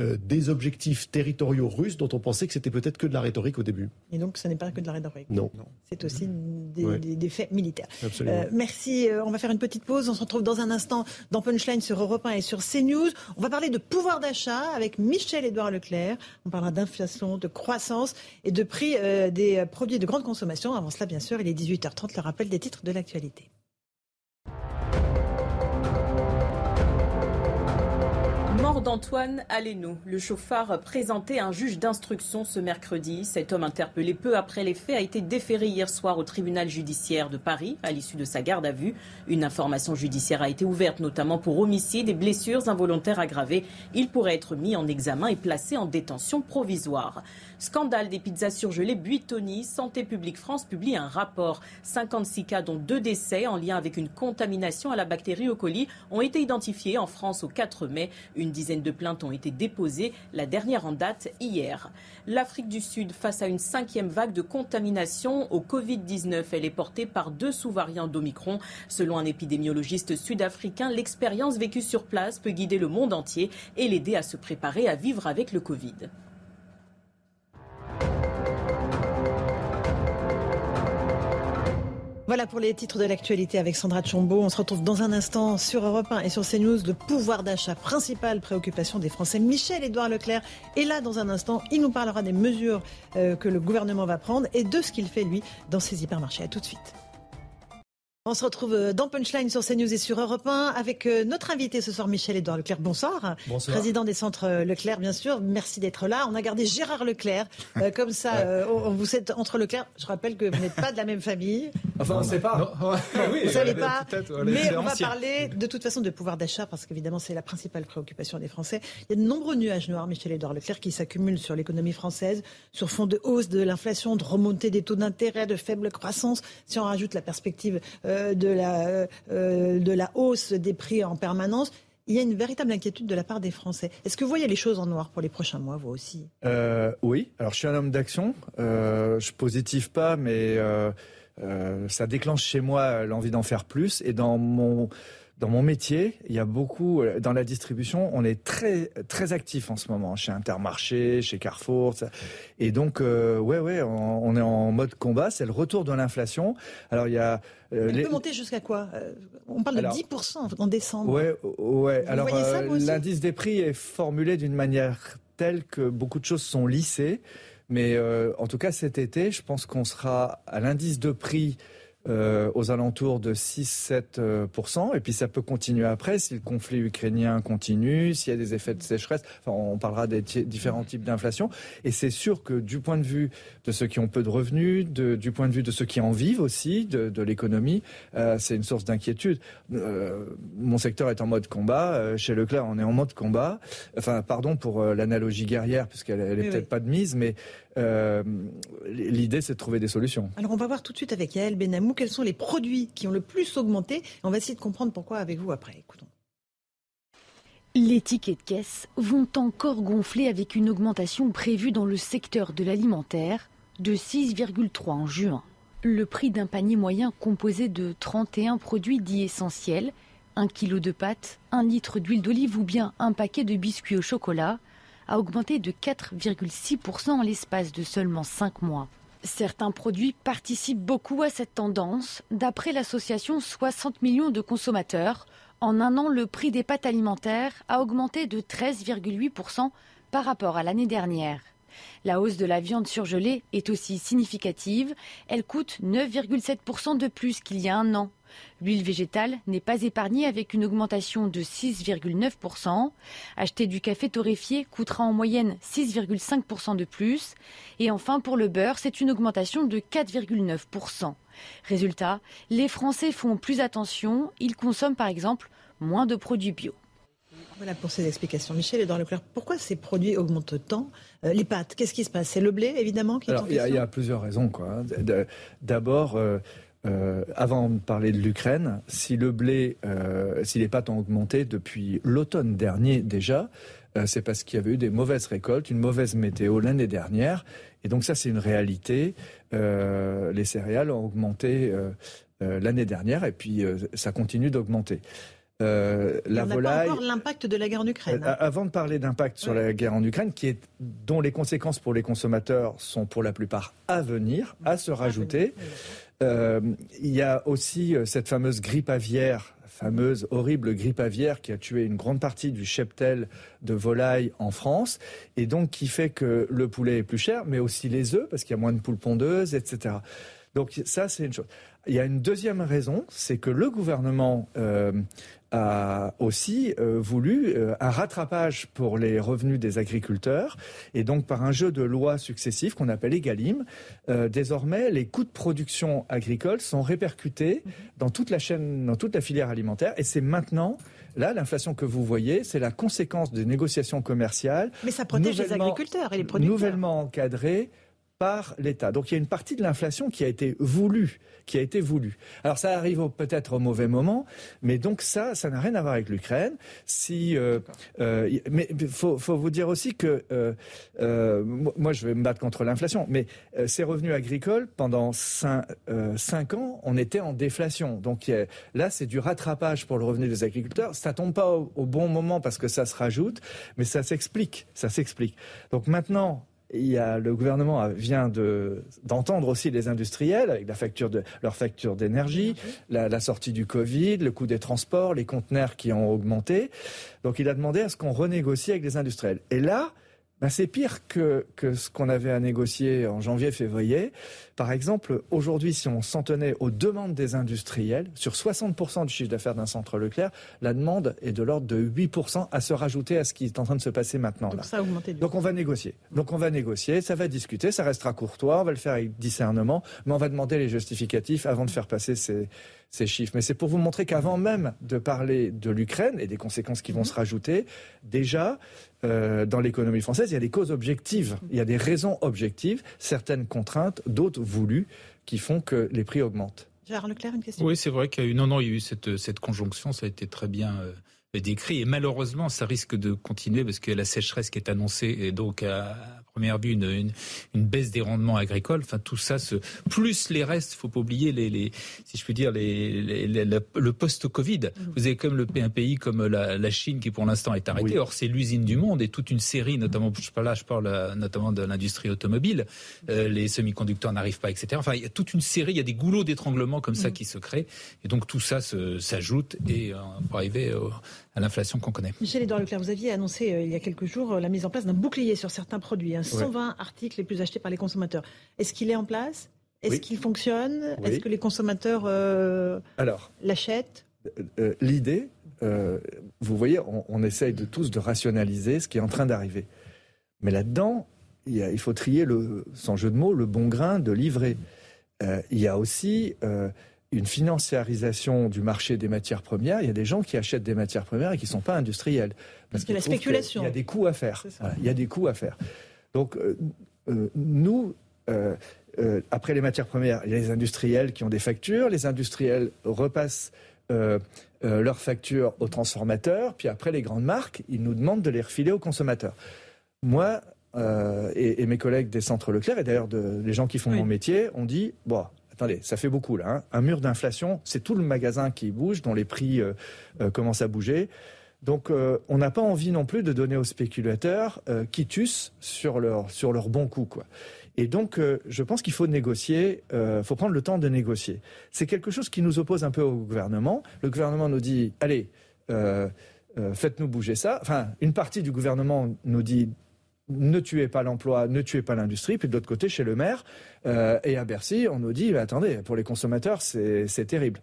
euh, des objectifs territoriaux russes dont on pensait que c'était peut-être que de la rhétorique au début. Et donc, ce n'est pas que de la rhétorique. Non. C'est aussi des, faits militaires. Absolument. Euh, merci. Euh, on va faire une petite pause. On se retrouve dans un instant dans Punchline sur Europe 1 et sur CNews. On va parler de pouvoir d'achat avec Michel-Édouard Leclerc. On parlera d'inflation, de croissance et de prix des produits de grande consommation. Avant cela, bien sûr, il est 18h30. Le rappel des titres de l'actualité. d'Antoine Aleno, le chauffard présenté un juge d'instruction ce mercredi. Cet homme interpellé peu après les faits a été déféré hier soir au tribunal judiciaire de Paris à l'issue de sa garde à vue. Une information judiciaire a été ouverte notamment pour homicide et blessures involontaires aggravées. Il pourrait être mis en examen et placé en détention provisoire. Scandale des pizzas surgelées Buitoni. Santé publique France publie un rapport. 56 cas dont deux décès en lien avec une contamination à la bactérie E. coli ont été identifiés en France au 4 mai. Une dizaine de plaintes ont été déposées, la dernière en date hier. L'Afrique du Sud face à une cinquième vague de contamination au Covid-19. Elle est portée par deux sous-variants d'Omicron. Selon un épidémiologiste sud-africain, l'expérience vécue sur place peut guider le monde entier et l'aider à se préparer à vivre avec le Covid. Voilà pour les titres de l'actualité avec Sandra Chombo. On se retrouve dans un instant sur Europe 1 et sur CNews. Le pouvoir d'achat, principale préoccupation des Français. Michel-Édouard Leclerc est là dans un instant. Il nous parlera des mesures euh, que le gouvernement va prendre et de ce qu'il fait, lui, dans ses hypermarchés. A tout de suite. On se retrouve euh, dans Punchline sur CNews et sur Europe 1 avec euh, notre invité ce soir, Michel-Édouard Leclerc. Bonsoir. Bonsoir. Président des centres euh, Leclerc, bien sûr. Merci d'être là. On a gardé Gérard Leclerc. comme ça, on, vous êtes entre Leclerc. Je rappelle que vous n'êtes pas de la même famille. Enfin, on ne sait pas. oui, vous ne savez pas. Mais on va parler de toute façon de pouvoir d'achat parce qu'évidemment, c'est la principale préoccupation des Français. Il y a de nombreux nuages noirs, Michel-Édouard Leclerc, qui s'accumulent sur l'économie française, sur fond de hausse de l'inflation, de remontée des taux d'intérêt, de faible croissance. Si on rajoute la perspective de la euh, euh, de la hausse des prix en permanence, il y a une véritable inquiétude de la part des Français. Est-ce que vous voyez les choses en noir pour les prochains mois, vous aussi? Euh, Oui. Alors, je suis un homme d'action. Euh, je positive pas, mais ça déclenche chez moi l'envie d'en faire plus. Et dans mon dans mon métier, il y a beaucoup dans la distribution, on est très très actif en ce moment chez Intermarché, chez Carrefour, et donc ouais ouais, on, est en mode combat. C'est le retour de l'inflation. Alors il y a euh, peut monter jusqu'à quoi euh, On parle de 10% en décembre. Ouais, ouais. Alors, euh, l'indice des prix est formulé d'une manière telle que beaucoup de choses sont lissées. Mais en tout cas, cet été, je pense qu'on sera à l'indice de prix euh, aux alentours de 6-7%. Et puis ça peut continuer après si le conflit ukrainien continue, s'il y a des effets de sécheresse. Enfin, on parlera des différents types d'inflation. Et c'est sûr que du point de vue de ceux qui ont peu de revenus, de, du point de vue de ceux qui en vivent aussi, de, de l'économie, euh, c'est une source d'inquiétude. Euh, mon secteur est en mode combat. Euh, chez Leclerc, on est en mode combat. Enfin, pardon pour euh, l'analogie guerrière, puisqu'elle elle est peut-être pas de mise, mais euh, l'idée, c'est de trouver des solutions. Alors, on va voir tout de suite avec Yael Benamou quels sont les produits qui ont le plus augmenté. On va essayer de comprendre pourquoi avec vous après. Écoutons. Les tickets de caisse vont encore gonfler avec une augmentation prévue dans le secteur de l'alimentaire de 6,3 en juin. Le prix d'un panier moyen composé de 31 produits dits essentiels, 1 kg de pâtes, 1 litre d'huile d'olive ou bien un paquet de biscuits au chocolat, a augmenté de 4,6% en l'espace de seulement 5 mois. Certains produits participent beaucoup à cette tendance. D'après l'association 60 millions de consommateurs, en un an, le prix des pâtes alimentaires a augmenté de 13,8% par rapport à l'année dernière. La hausse de la viande surgelée est aussi significative. Elle coûte 9,7% de plus qu'il y a un an. L'huile végétale n'est pas épargnée avec une augmentation de 6,9%. Acheter du café torréfié coûtera en moyenne 6,5% de plus. Et enfin, pour le beurre, c'est une augmentation de 4,9%. Résultat, les Français font plus attention. Ils consomment par exemple moins de produits bio. Voilà pour ces explications. Michel et dans le clair, pourquoi ces produits augmentent tant euh, Les pâtes, qu'est-ce qui se passe? C'est le blé, évidemment, qui est Alors, Il y, a plusieurs raisons. Quoi. Hein. D'abord, euh, euh, avant de parler de l'Ukraine, si le blé, si les pâtes ont augmenté depuis l'automne dernier déjà, c'est parce qu'il y avait eu des mauvaises récoltes, une mauvaise météo l'année dernière. Et donc ça, c'est une réalité. les céréales ont augmenté l'année dernière et puis ça continue d'augmenter. Euh, la volaille. Pas encore l'impact de la guerre en Ukraine. Hein. avant de parler d'impact sur la guerre en Ukraine, qui est, dont les conséquences pour les consommateurs sont pour la plupart à venir, à se rajouter, euh, il y a aussi euh, cette fameuse grippe aviaire fameuse horrible grippe aviaire qui a tué une grande partie du cheptel de volaille en France et donc qui fait que le poulet est plus cher, mais aussi les œufs parce qu'il y a moins de poules pondeuses, etc. Donc ça, c'est une chose. Il y a une deuxième raison, c'est que le gouvernement euh, a aussi euh, voulu euh, un rattrapage pour les revenus des agriculteurs et donc par un jeu de lois successifs qu'on appelle EGalim, euh, désormais les coûts de production agricole sont répercutés dans toute la chaîne, dans toute la filière alimentaire et c'est maintenant Là, l'inflation que vous voyez, c'est la conséquence des négociations commerciales. Mais ça protège les agriculteurs et les producteurs. Nouvellement encadrées par l'État. Donc il y a une partie de l'inflation qui a été voulue, qui a été voulue. Alors ça arrive peut-être au mauvais moment, mais donc ça, ça n'a rien à voir avec l'Ukraine. Si, euh, euh, mais il faut, vous dire aussi que euh, moi je vais me battre contre l'inflation, mais ces revenus agricoles pendant cinq, ans, on était en déflation. Donc là, c'est du rattrapage pour le revenu des agriculteurs. Ça tombe pas au bon moment parce que ça se rajoute, mais ça s'explique, ça s'explique. Donc maintenant, il y a, le gouvernement vient de, d'entendre aussi les industriels avec la facture de, leur facture d'énergie, la, la, sortie du Covid, le coût des transports, les conteneurs qui ont augmenté. Donc il a demandé à ce qu'on renégocie avec les industriels. Et là, ben, c'est pire que, que ce qu'on avait à négocier en janvier-février. Par exemple, aujourd'hui, si on s'en tenait aux demandes des industriels, sur 60% du chiffre d'affaires d'un centre Leclerc, la demande est de l'ordre de 8% à se rajouter à ce qui est en train de se passer maintenant. Donc, Ça a augmenté Donc on va négocier. Donc on va négocier, ça va discuter, ça restera courtois, on va le faire avec discernement, mais on va demander les justificatifs avant de faire passer ces ces chiffres. Mais c'est pour vous montrer qu'avant même de parler de l'Ukraine et des conséquences qui vont mhm. se rajouter, déjà, euh, dans l'économie française, il y a des causes objectives, il y a des raisons objectives, certaines contraintes, d'autres voulues, qui font que les prix augmentent. Gérard Leclerc, une question Oui, c'est vrai qu'il y a eu, non, non, il y a eu cette, cette conjonction, ça a été très bien euh, décrit. Et malheureusement, ça risque de continuer parce que la sécheresse qui est annoncée et donc à première vue une, une, baisse des rendements agricoles. Enfin, tout ça, se, plus les restes, faut pas oublier les, les si je puis dire, les, le post-Covid. Mm. Vous avez comme le, un pays comme la, Chine qui pour l'instant est arrêté. Or, c'est l'usine du monde et toute une série, notamment, je parle là, je parle euh, notamment de l'industrie automobile. Euh, les semi-conducteurs n'arrivent pas, etc. Enfin, il y a toute une série, il y a des goulots d'étranglement comme ça mm. qui se créent. Et donc tout ça s'ajoute et euh, pour arriver à l'inflation qu'on connaît. Michel Edouard Leclerc, vous aviez annoncé euh, il y a quelques jours euh, la mise en place d'un bouclier sur certains produits, 120 hein. articles les plus achetés par les consommateurs. Est-ce qu'il est en place? Est-ce qu'il fonctionne? Est-ce que les consommateurs euh, l'achètent? L'idée, vous voyez, on, essaye de tous de rationaliser ce qui est en train d'arriver. Mais là-dedans, il, il, faut trier, le, sans jeu de mots, le bon grain de livrer. il y a aussi une financiarisation du marché des matières premières. Il y a des gens qui achètent des matières premières et qui ne sont pas industriels. Parce que la spéculation. Il y a des coûts à faire. il y a des coûts à faire. Donc, euh, euh, nous, euh, après les matières premières, il y a les industriels qui ont des factures. Les industriels repassent leurs factures aux transformateurs. Puis après, les grandes marques, ils nous demandent de les refiler aux consommateurs. Moi, et, mes collègues des centres Leclerc, et d'ailleurs les gens qui font mon métier, ont dit, bon, attendez, ça fait beaucoup là. Hein. Un mur d'inflation, c'est tout le magasin qui bouge, dont les prix euh, euh, commencent à bouger. Donc euh, on n'a pas envie non plus de donner aux spéculateurs quitus sur leur, sur leur bon coup. Quoi. Et donc je pense qu'il faut négocier, faut prendre le temps de négocier. C'est quelque chose qui nous oppose un peu au gouvernement. Le gouvernement nous dit, allez, faites-nous bouger ça. Enfin, une partie du gouvernement nous dit ne tuez pas l'emploi, ne tuez pas l'industrie. Puis de l'autre côté, chez le maire euh, et à Bercy, on nous dit attendez, pour les consommateurs, c'est terrible.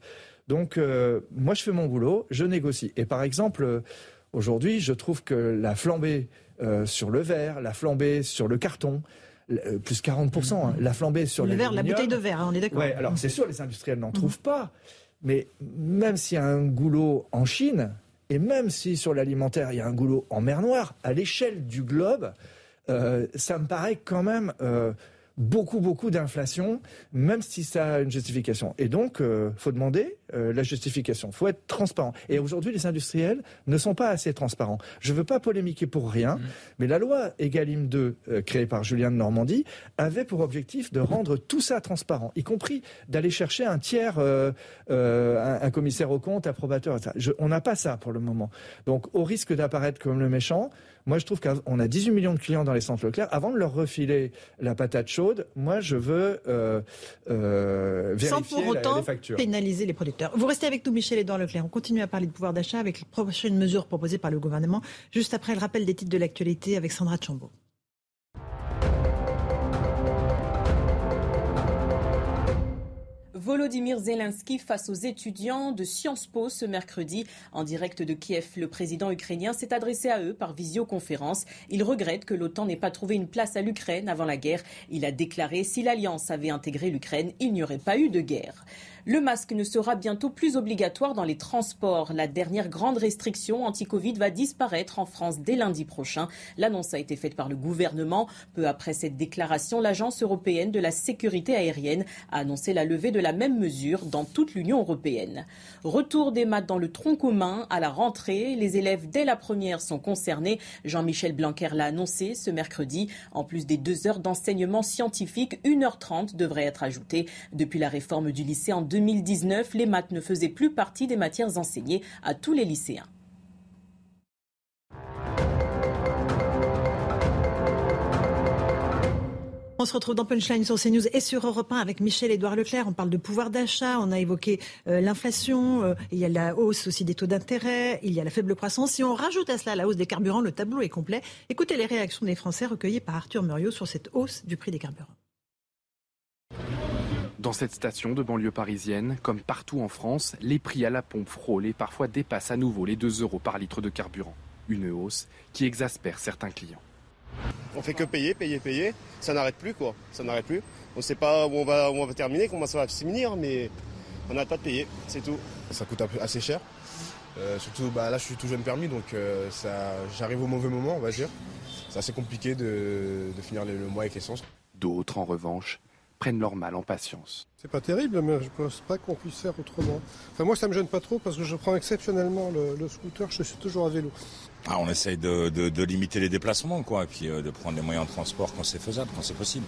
Donc, euh, moi, je fais mon boulot, je négocie. Et par exemple, euh, aujourd'hui, je trouve que la flambée sur le verre, la flambée sur le carton, plus 40%, hein, la flambée sur le verre, la bouteille de verre, hein, on est d'accord. Ouais, alors c'est sûr, les industriels n'en trouvent pas. Mais même s'il y a un goulot en Chine, Et même si sur l'alimentaire, il y a un goulot en mer Noire, à l'échelle du globe, euh, ça me paraît quand même euh, beaucoup, beaucoup d'inflation, même si ça a une justification. Et donc, euh, faut demander euh, la justification. Il faut être transparent. Et aujourd'hui, les industriels ne sont pas assez transparents. Je ne veux pas polémiquer pour rien, mmh. mais la loi Egalim 2, euh, créée par Julien de Normandie, avait pour objectif de rendre tout ça transparent, y compris d'aller chercher un tiers, un, un, commissaire au compte, approbateur. Je, on n'a pas ça pour le moment. Donc, au risque d'apparaître comme le méchant, moi, je trouve qu'on a 18 millions de clients dans les centres Leclerc. Avant de leur refiler la patate chaude, moi, je veux euh, euh, vérifier Sans pour autant factures. pénaliser les producteurs. Vous restez avec nous, Michel-Édouard Leclerc. On continue à parler de pouvoir d'achat avec les prochaines mesures proposées par le gouvernement, juste après le rappel des titres de l'actualité avec Sandra Chambaud. Volodymyr Zelensky face aux étudiants de Sciences Po ce mercredi. En direct de Kiev, le président ukrainien s'est adressé à eux par visioconférence. Il regrette que l'OTAN n'ait pas trouvé une place à l'Ukraine avant la guerre. Il a déclaré si l'Alliance avait intégré l'Ukraine, il n'y aurait pas eu de guerre. Le masque ne sera bientôt plus obligatoire dans les transports. La dernière grande restriction anti-Covid va disparaître en France dès lundi prochain. L'annonce a été faite par le gouvernement. Peu après cette déclaration, l'Agence européenne de la sécurité aérienne a annoncé la levée de la même mesure dans toute l'Union européenne. Retour des maths dans le tronc commun à la rentrée. Les élèves dès la première sont concernés. Jean-Michel Blanquer l'a annoncé ce mercredi. En plus des deux heures d'enseignement scientifique, 1h30 devrait être ajoutée. Depuis la réforme du lycée en 2019, les maths ne faisaient plus partie des matières enseignées à tous les lycéens. On se retrouve dans Punchline sur CNews et sur Europe 1 avec Michel-Édouard Leclerc. On parle de pouvoir d'achat, on a évoqué euh, l'inflation, euh, il y a la hausse aussi des taux d'intérêt, il y a la faible croissance. Si on rajoute à cela la hausse des carburants, le tableau est complet. Écoutez les réactions des Français recueillies par Arthur Muriot sur cette hausse du prix des carburants. Dans cette station de banlieue parisienne, comme partout en France, les prix à la pompe frôlent et parfois dépassent à nouveau les 2 euros par litre de carburant. Une hausse qui exaspère certains clients. On fait que payer, payer, payer. Ça n'arrête plus quoi. Ça n'arrête plus. On ne sait pas où on va, on va terminer, comment ça va se finir, mais on n'arrête pas de payer, c'est tout. Ça coûte assez cher. Euh, surtout, bah, là, je suis tout jeune permis, donc euh, j'arrive au mauvais moment, on va dire. C'est assez compliqué de, finir le mois avec l'essence. D'autres, en revanche, prennent leur mal en patience. C'est pas terrible, mais je ne pense pas qu'on puisse faire autrement. Enfin, moi, ça me gêne pas trop parce que je prends exceptionnellement le, scooter, je suis toujours à vélo. Ah, on essaye de, limiter les déplacements, quoi, et puis euh, de prendre les moyens de transport quand c'est faisable, quand c'est possible.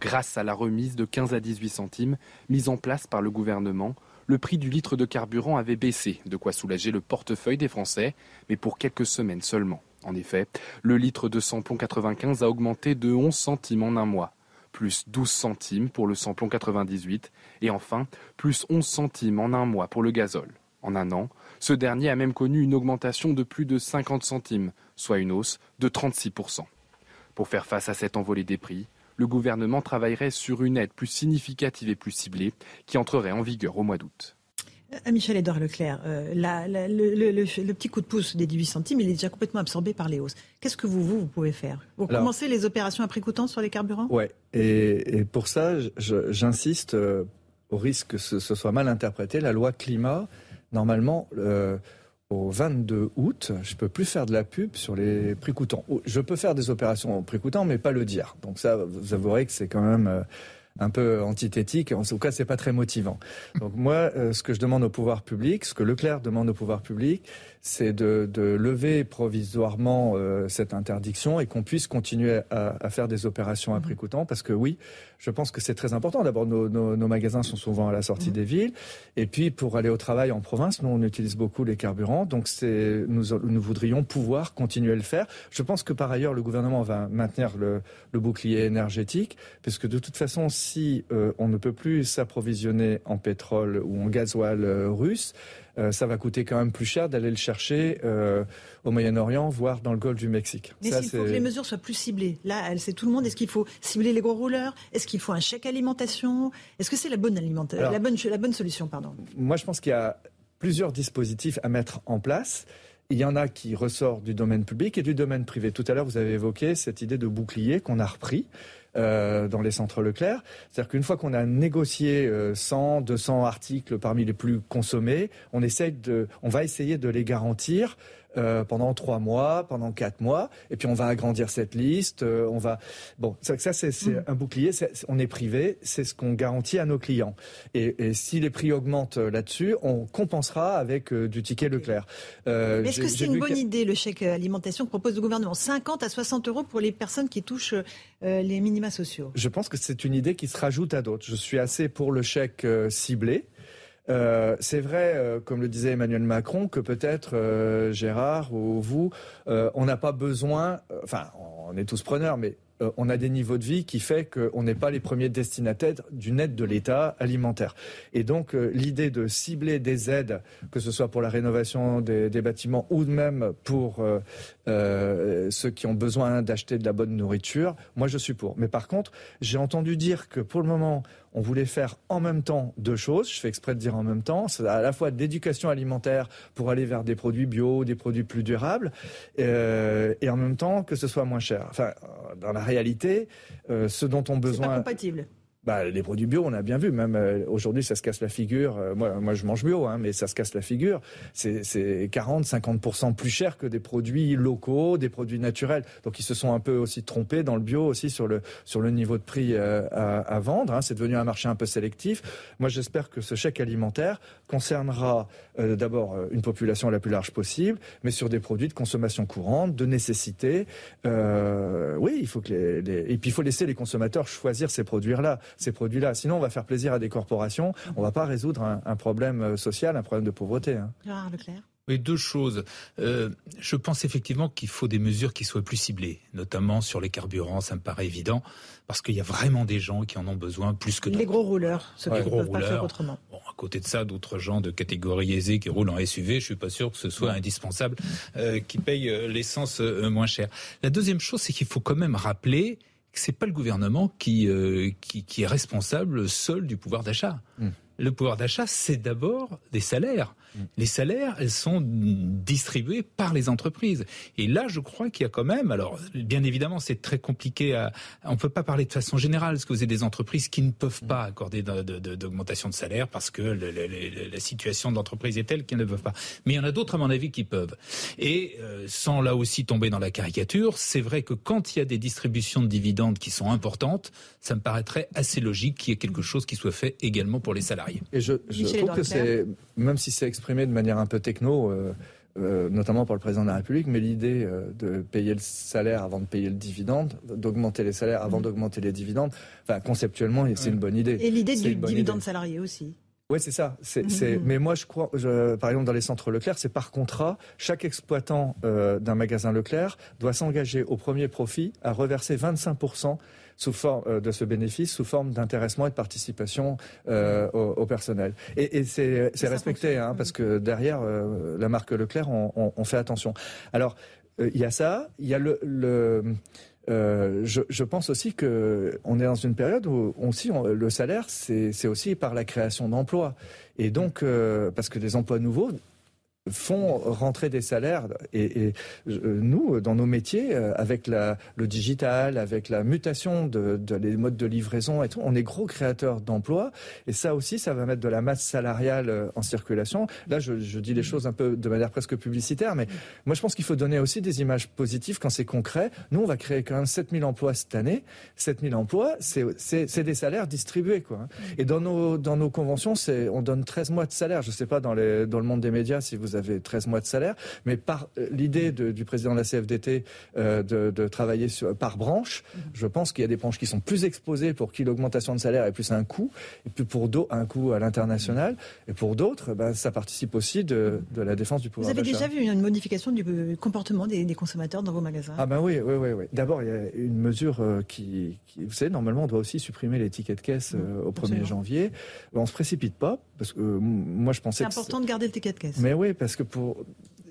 Grâce à la remise de 15 à 18 centimes mise en place par le gouvernement, le prix du litre de carburant avait baissé, de quoi soulager le portefeuille des Français, mais pour quelques semaines seulement. En effet, le litre de samplon 95 a augmenté de 11 centimes en un mois plus 12 centimes pour le samplon 98 et enfin plus 11 centimes en un mois pour le gazole. En un an, ce dernier a même connu une augmentation de plus de 50 centimes, soit une hausse de 36%. Pour faire face à cette envolée des prix, le gouvernement travaillerait sur une aide plus significative et plus ciblée qui entrerait en vigueur au mois d'août. Euh, Michel-Édouard Leclerc, euh, le, petit coup de pouce des 18 centimes, il est déjà complètement absorbé par les hausses. Qu'est-ce que vous, vous, pouvez faire? Vous commencez les opérations à prix coûtant sur les carburants? Oui, et, pour ça, j'insiste, euh, au risque que ce, soit mal interprété, la loi climat, normalement, au 22 août, je ne peux plus faire de la pub sur les prix coûtants. Je peux faire des opérations au prix coûtant, mais pas le dire. Donc ça, vous avouerez que c'est quand même un peu antithétique. En tout cas, c'est pas très motivant. Donc moi, euh, ce que je demande au pouvoir public, ce que Leclerc demande au pouvoir public, c'est de, lever provisoirement euh, cette interdiction et qu'on puisse continuer à, faire des opérations à prix coûtant. Parce que oui, je pense que c'est très important. D'abord, nos, magasins sont souvent à la sortie mmh. des villes. Et puis, pour aller au travail en province, nous, on utilise beaucoup les carburants. Donc, c'est, nous, nous voudrions pouvoir continuer à le faire. Je pense que par ailleurs, le gouvernement va maintenir le, bouclier énergétique. Puisque de toute façon, si euh, on ne peut plus s'approvisionner en pétrole ou en gasoil euh, russe, euh, ça va coûter quand même plus cher d'aller le chercher euh, au Moyen-Orient, voire dans le golfe du Mexique. Mais s'il faut que les mesures soient plus ciblées, là, c'est tout le monde. Est-ce qu'il faut cibler les gros rouleurs? Est-ce qu'il faut un chèque alimentation? Est-ce que c'est la bonne alimentation, la bonne, la bonne solution, pardon? Moi, je pense qu'il y a plusieurs dispositifs à mettre en place. il y en a qui ressortent du domaine public et du domaine privé. Tout à l'heure, vous avez évoqué cette idée de bouclier qu'on a repris. Euh, dans les centres Leclerc. C'est-à-dire qu'une fois qu'on a négocié 100, euh, 200 articles parmi les plus consommés, on, essaye de, on va essayer de les garantir euh, pendant trois mois, pendant quatre mois, et puis on va agrandir cette liste. Euh, on va bon, ça, ça c'est mm. un bouclier. on est privé, c'est ce qu'on garantit à nos clients. Et, et, si les prix augmentent euh, là-dessus, on compensera avec du ticket Leclerc. Est-ce que c'est une bonne idée le chèque alimentation que propose le gouvernement? 50 à 60 euros pour les personnes qui touchent les minima sociaux? Je pense que c'est une idée qui se rajoute à d'autres. Je suis assez pour le chèque ciblé. Euh, c'est vrai, euh, comme le disait Emmanuel Macron, que peut-être euh, Gérard ou vous, on n'a pas besoin, enfin, on est tous preneurs, mais euh, on a des niveaux de vie qui fait qu'on n'est pas les premiers destinataires d'une aide de l'État alimentaire. Et donc euh, l'idée de cibler des aides, que ce soit pour la rénovation des, bâtiments ou même pour euh, ceux qui ont besoin d'acheter de la bonne nourriture, moi je suis pour. Mais par contre, j'ai entendu dire que pour le moment, on voulait faire en même temps deux choses. Je fais exprès de dire en même temps. C'est à la fois de l'éducation alimentaire pour aller vers des produits bio, des produits plus durables, et en même temps que ce soit moins cher. Enfin, dans la réalité, euh, ce dont ont besoin. Pas compatible bah, les produits bio, on a bien vu. Même euh, aujourd'hui, ça se casse la figure. Euh, moi, moi, je mange bio, hein, mais ça se casse la figure. C'est 40, 50 plus cher que des produits locaux, des produits naturels. Donc, ils se sont un peu aussi trompés dans le bio aussi sur le sur le niveau de prix euh, à, à, vendre. Hein. C'est devenu un marché un peu sélectif. Moi, j'espère que ce chèque alimentaire concernera d'abord une population la plus large possible, mais sur des produits de consommation courante, de nécessité. oui, il faut que les, et puis il faut laisser les consommateurs choisir ces produits-là ces produits-là. Sinon, on va faire plaisir à des corporations. On ne va pas résoudre un, problème euh, social, un problème de pauvreté. Hein. Leclerc. Oui, deux choses. Euh, je pense effectivement qu'il faut des mesures qui soient plus ciblées, notamment sur les carburants, ça me paraît évident, parce qu'il y a vraiment des gens qui en ont besoin plus que d'autres. Les gros rouleurs, ceux qui ne peuvent pas faire autrement. Bon, à côté de ça, d'autres gens de catégorie aisée qui roulent en SUV, je suis pas sûr que ce soit indispensable, euh, qui payent l'essence moins cher. La deuxième chose, c'est qu'il faut quand même rappeler c'est pas le gouvernement qui, euh, qui, qui, est responsable seul du pouvoir d'achat. Mmh. Le pouvoir d'achat, c'est d'abord des salaires. Mm. Les salaires, elles sont distribués par les entreprises. Et là, je crois qu'il y a quand même, alors bien évidemment, c'est très compliqué. À, on peut pas parler de façon générale, parce que vous avez des entreprises qui ne peuvent mm. pas accorder d'augmentation de, salaire parce que la situation de l'entreprise est telle qu'elles ne peuvent pas. Mais il y en a d'autres, à mon avis, qui peuvent. Et euh, sans là aussi tomber dans la caricature, c'est vrai que quand il y a des distributions de dividendes qui sont importantes, ça me paraîtrait assez logique qu'il y ait quelque chose qui soit fait également pour les salariés. Et je, je trouve que c'est, même si c'est exprimé de manière un peu techno, euh, euh, notamment par le président de la République, mais l'idée euh, de payer le salaire avant de payer le dividende, d'augmenter les salaires avant mm. d'augmenter les dividendes, enfin, conceptuellement, c'est une bonne idée. Et l'idée du dividende salarié aussi. Oui, c'est ça. C'est, mm-hmm. Mais moi, je crois, par exemple, dans les centres Leclerc, c'est par contrat, chaque exploitant d'un magasin Leclerc doit s'engager au premier profit à reverser 25 sous forme euh, de ce bénéfice sous forme d'intéressement et de participation euh, au, personnel. Et, c'est respecté, hein, parce que derrière euh, la marque Leclerc, on, fait attention. Alors, il y a ça, il y a le, je, pense aussi que on est dans une période où aussi le salaire, c'est aussi par la création d'emplois. Et donc, parce que des emplois nouveaux font rentrer des salaires. Et, et nous, dans nos métiers, euh, avec la, le digital, avec la mutation de, de, modes de livraison et tout, on est gros créateurs d'emplois. Et ça aussi, ça va mettre de la masse salariale euh, en circulation. Là, je, je dis les choses un peu de manière presque publicitaire, mais moi, je pense qu'il faut donner aussi des images positives quand c'est concret. Nous, on va créer quand même 7000 emplois cette année. 7000 emplois, c'est des salaires distribués. Quoi. Hein. Et dans nos, dans nos conventions, on donne 13 mois de salaire. Je ne sais pas dans, les, dans le monde des médias si vous avez 13 mois de salaire, mais par euh, l'idée du président de la CFDT euh, de, travailler par branche, mhm. je pense qu'il y a des branches qui sont plus exposées pour qui l'augmentation de salaire est plus un coût, et puis pour d'autres un coût à l'international, et pour d'autres, bah, ça participe aussi de, la défense du pouvoir Vous avez déjà vu une modification du euh, comportement des, consommateurs dans vos magasins? Ah ben oui, oui, oui. oui. D'abord, il y a une mesure qui, vous savez, normalement, on doit aussi supprimer les tickets de caisse au 1er janvier. On se précipite pas, parce que moi je pensais... C'est important de garder le ticket de caisse. Mais oui, parce que pour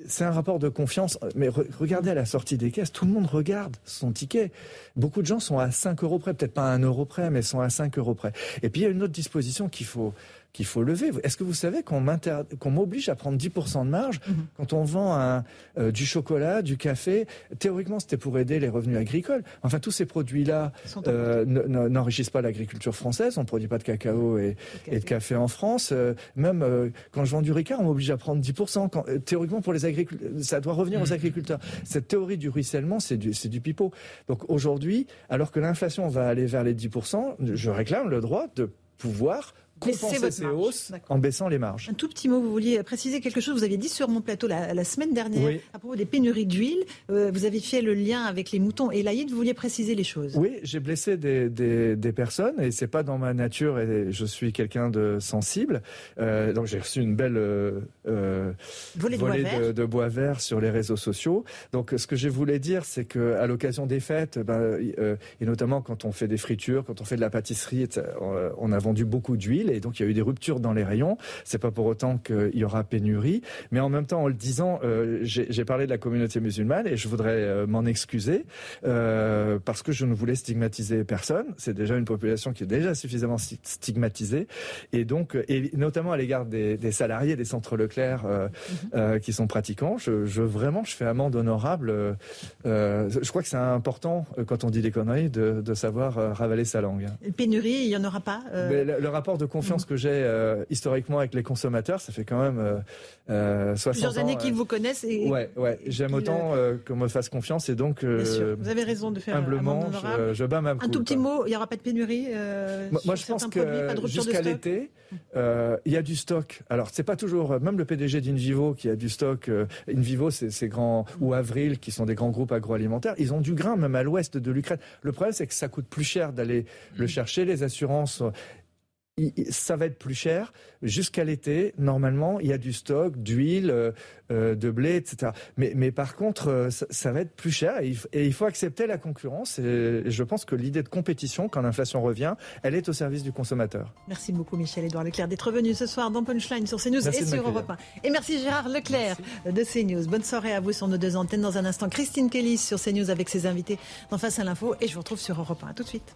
c'est un rapport de confiance. Mais regardez à la sortie des caisses, tout le monde regarde son ticket. Beaucoup de gens sont à 5 euros près, peut-être pas à 1 euro près, mais sont à 5 euros près. Et puis il y a une autre disposition qu'il faut qu'il faut lever. Est-ce que vous savez qu'on m'oblige à prendre 10% de marge mhm. quand on vend un, euh, du chocolat, du café? Théoriquement, c'était pour aider les revenus agricoles. Enfin, tous ces produits-là euh, n'enrichissent pas l'agriculture française. On ne produit pas de cacao et, de café en France. Euh, même quand je vends du Ricard, on m'oblige à prendre 10%. Quand, théoriquement, pour les agriculteurs, ça doit revenir aux mhm. agriculteurs. Cette théorie du ruissellement, c'est du, du pipeau. Donc aujourd'hui, alors que l'inflation va aller vers les 10%, je réclame le droit de pouvoir compenser ces hausses en baissant les marges. Un tout petit mot, vous vouliez préciser quelque chose. Vous aviez dit sur mon plateau la, semaine dernière, à propos des pénuries d'huile, euh, vous avez fait le lien avec les moutons et l'Aïd, vous vouliez préciser les choses. Oui, j'ai blessé des, des, personnes et c'est pas dans ma nature et je suis quelqu'un de sensible. Euh, donc j'ai reçu une belle euh, volée, de, bois vert sur les réseaux sociaux. Donc ce que je voulais dire, c'est que à l'occasion des fêtes, ben, et notamment quand on fait des fritures, quand on fait de la pâtisserie, on a vendu beaucoup d'huile et donc il y a eu des ruptures dans les rayons. C'est pas pour autant qu'il y aura pénurie, mais en même temps, en le disant, euh, j'ai parlé de la communauté musulmane et je voudrais euh, m'en excuser euh, parce que je ne voulais stigmatiser personne. C'est déjà une population qui est déjà suffisamment stigmatisée et donc, et notamment à l'égard des, des, salariés des centres Leclerc mhm. qui sont pratiquants, je, je, vraiment, je fais amende honorable. je crois que c'est important quand on dit des conneries de, de savoir ravaler sa langue. Pénurie, il y en aura pas. Le, le, rapport de confiance que j'ai euh, historiquement avec les consommateurs. Ça fait quand même euh, euh, 60 Plusieurs années qu'ils vous connaissent. Et, ouais, ouais. J'aime autant euh, qu'on me fasse confiance et donc. vous avez raison de faire humblement. Je, je, bats ma Un tout petit mot. Il n'y aura pas de pénurie. moi, je pense que jusqu'à l'été, il y a du stock. Alors, c'est pas toujours. Même le PDG d'Invivo qui a du stock. Invivo, c'est grands ou Avril qui sont des grands groupes agroalimentaires. Ils ont du grain même à l'ouest de l'Ukraine. Le problème, c'est que ça coûte plus cher d'aller le chercher. Les assurances ça va être plus cher. Jusqu'à l'été, normalement, il y a du stock d'huile, euh, euh, de blé, etc. Mais, mais par contre, euh, ça, va être plus cher et il, faut accepter la concurrence. Et je pense que l'idée de compétition, quand l'inflation revient, elle est au service du consommateur. Merci beaucoup, Michel-Édouard Leclerc, d'être venu ce soir dans Punchline sur CNews et sur Europe 1. Et merci Gérard Leclerc de CNews. Bonne soirée à vous sur nos deux antennes. Dans un instant, Christine Kelly sur CNews avec ses invités dans Face à l'info. Et je vous retrouve sur Europe 1. À tout de suite.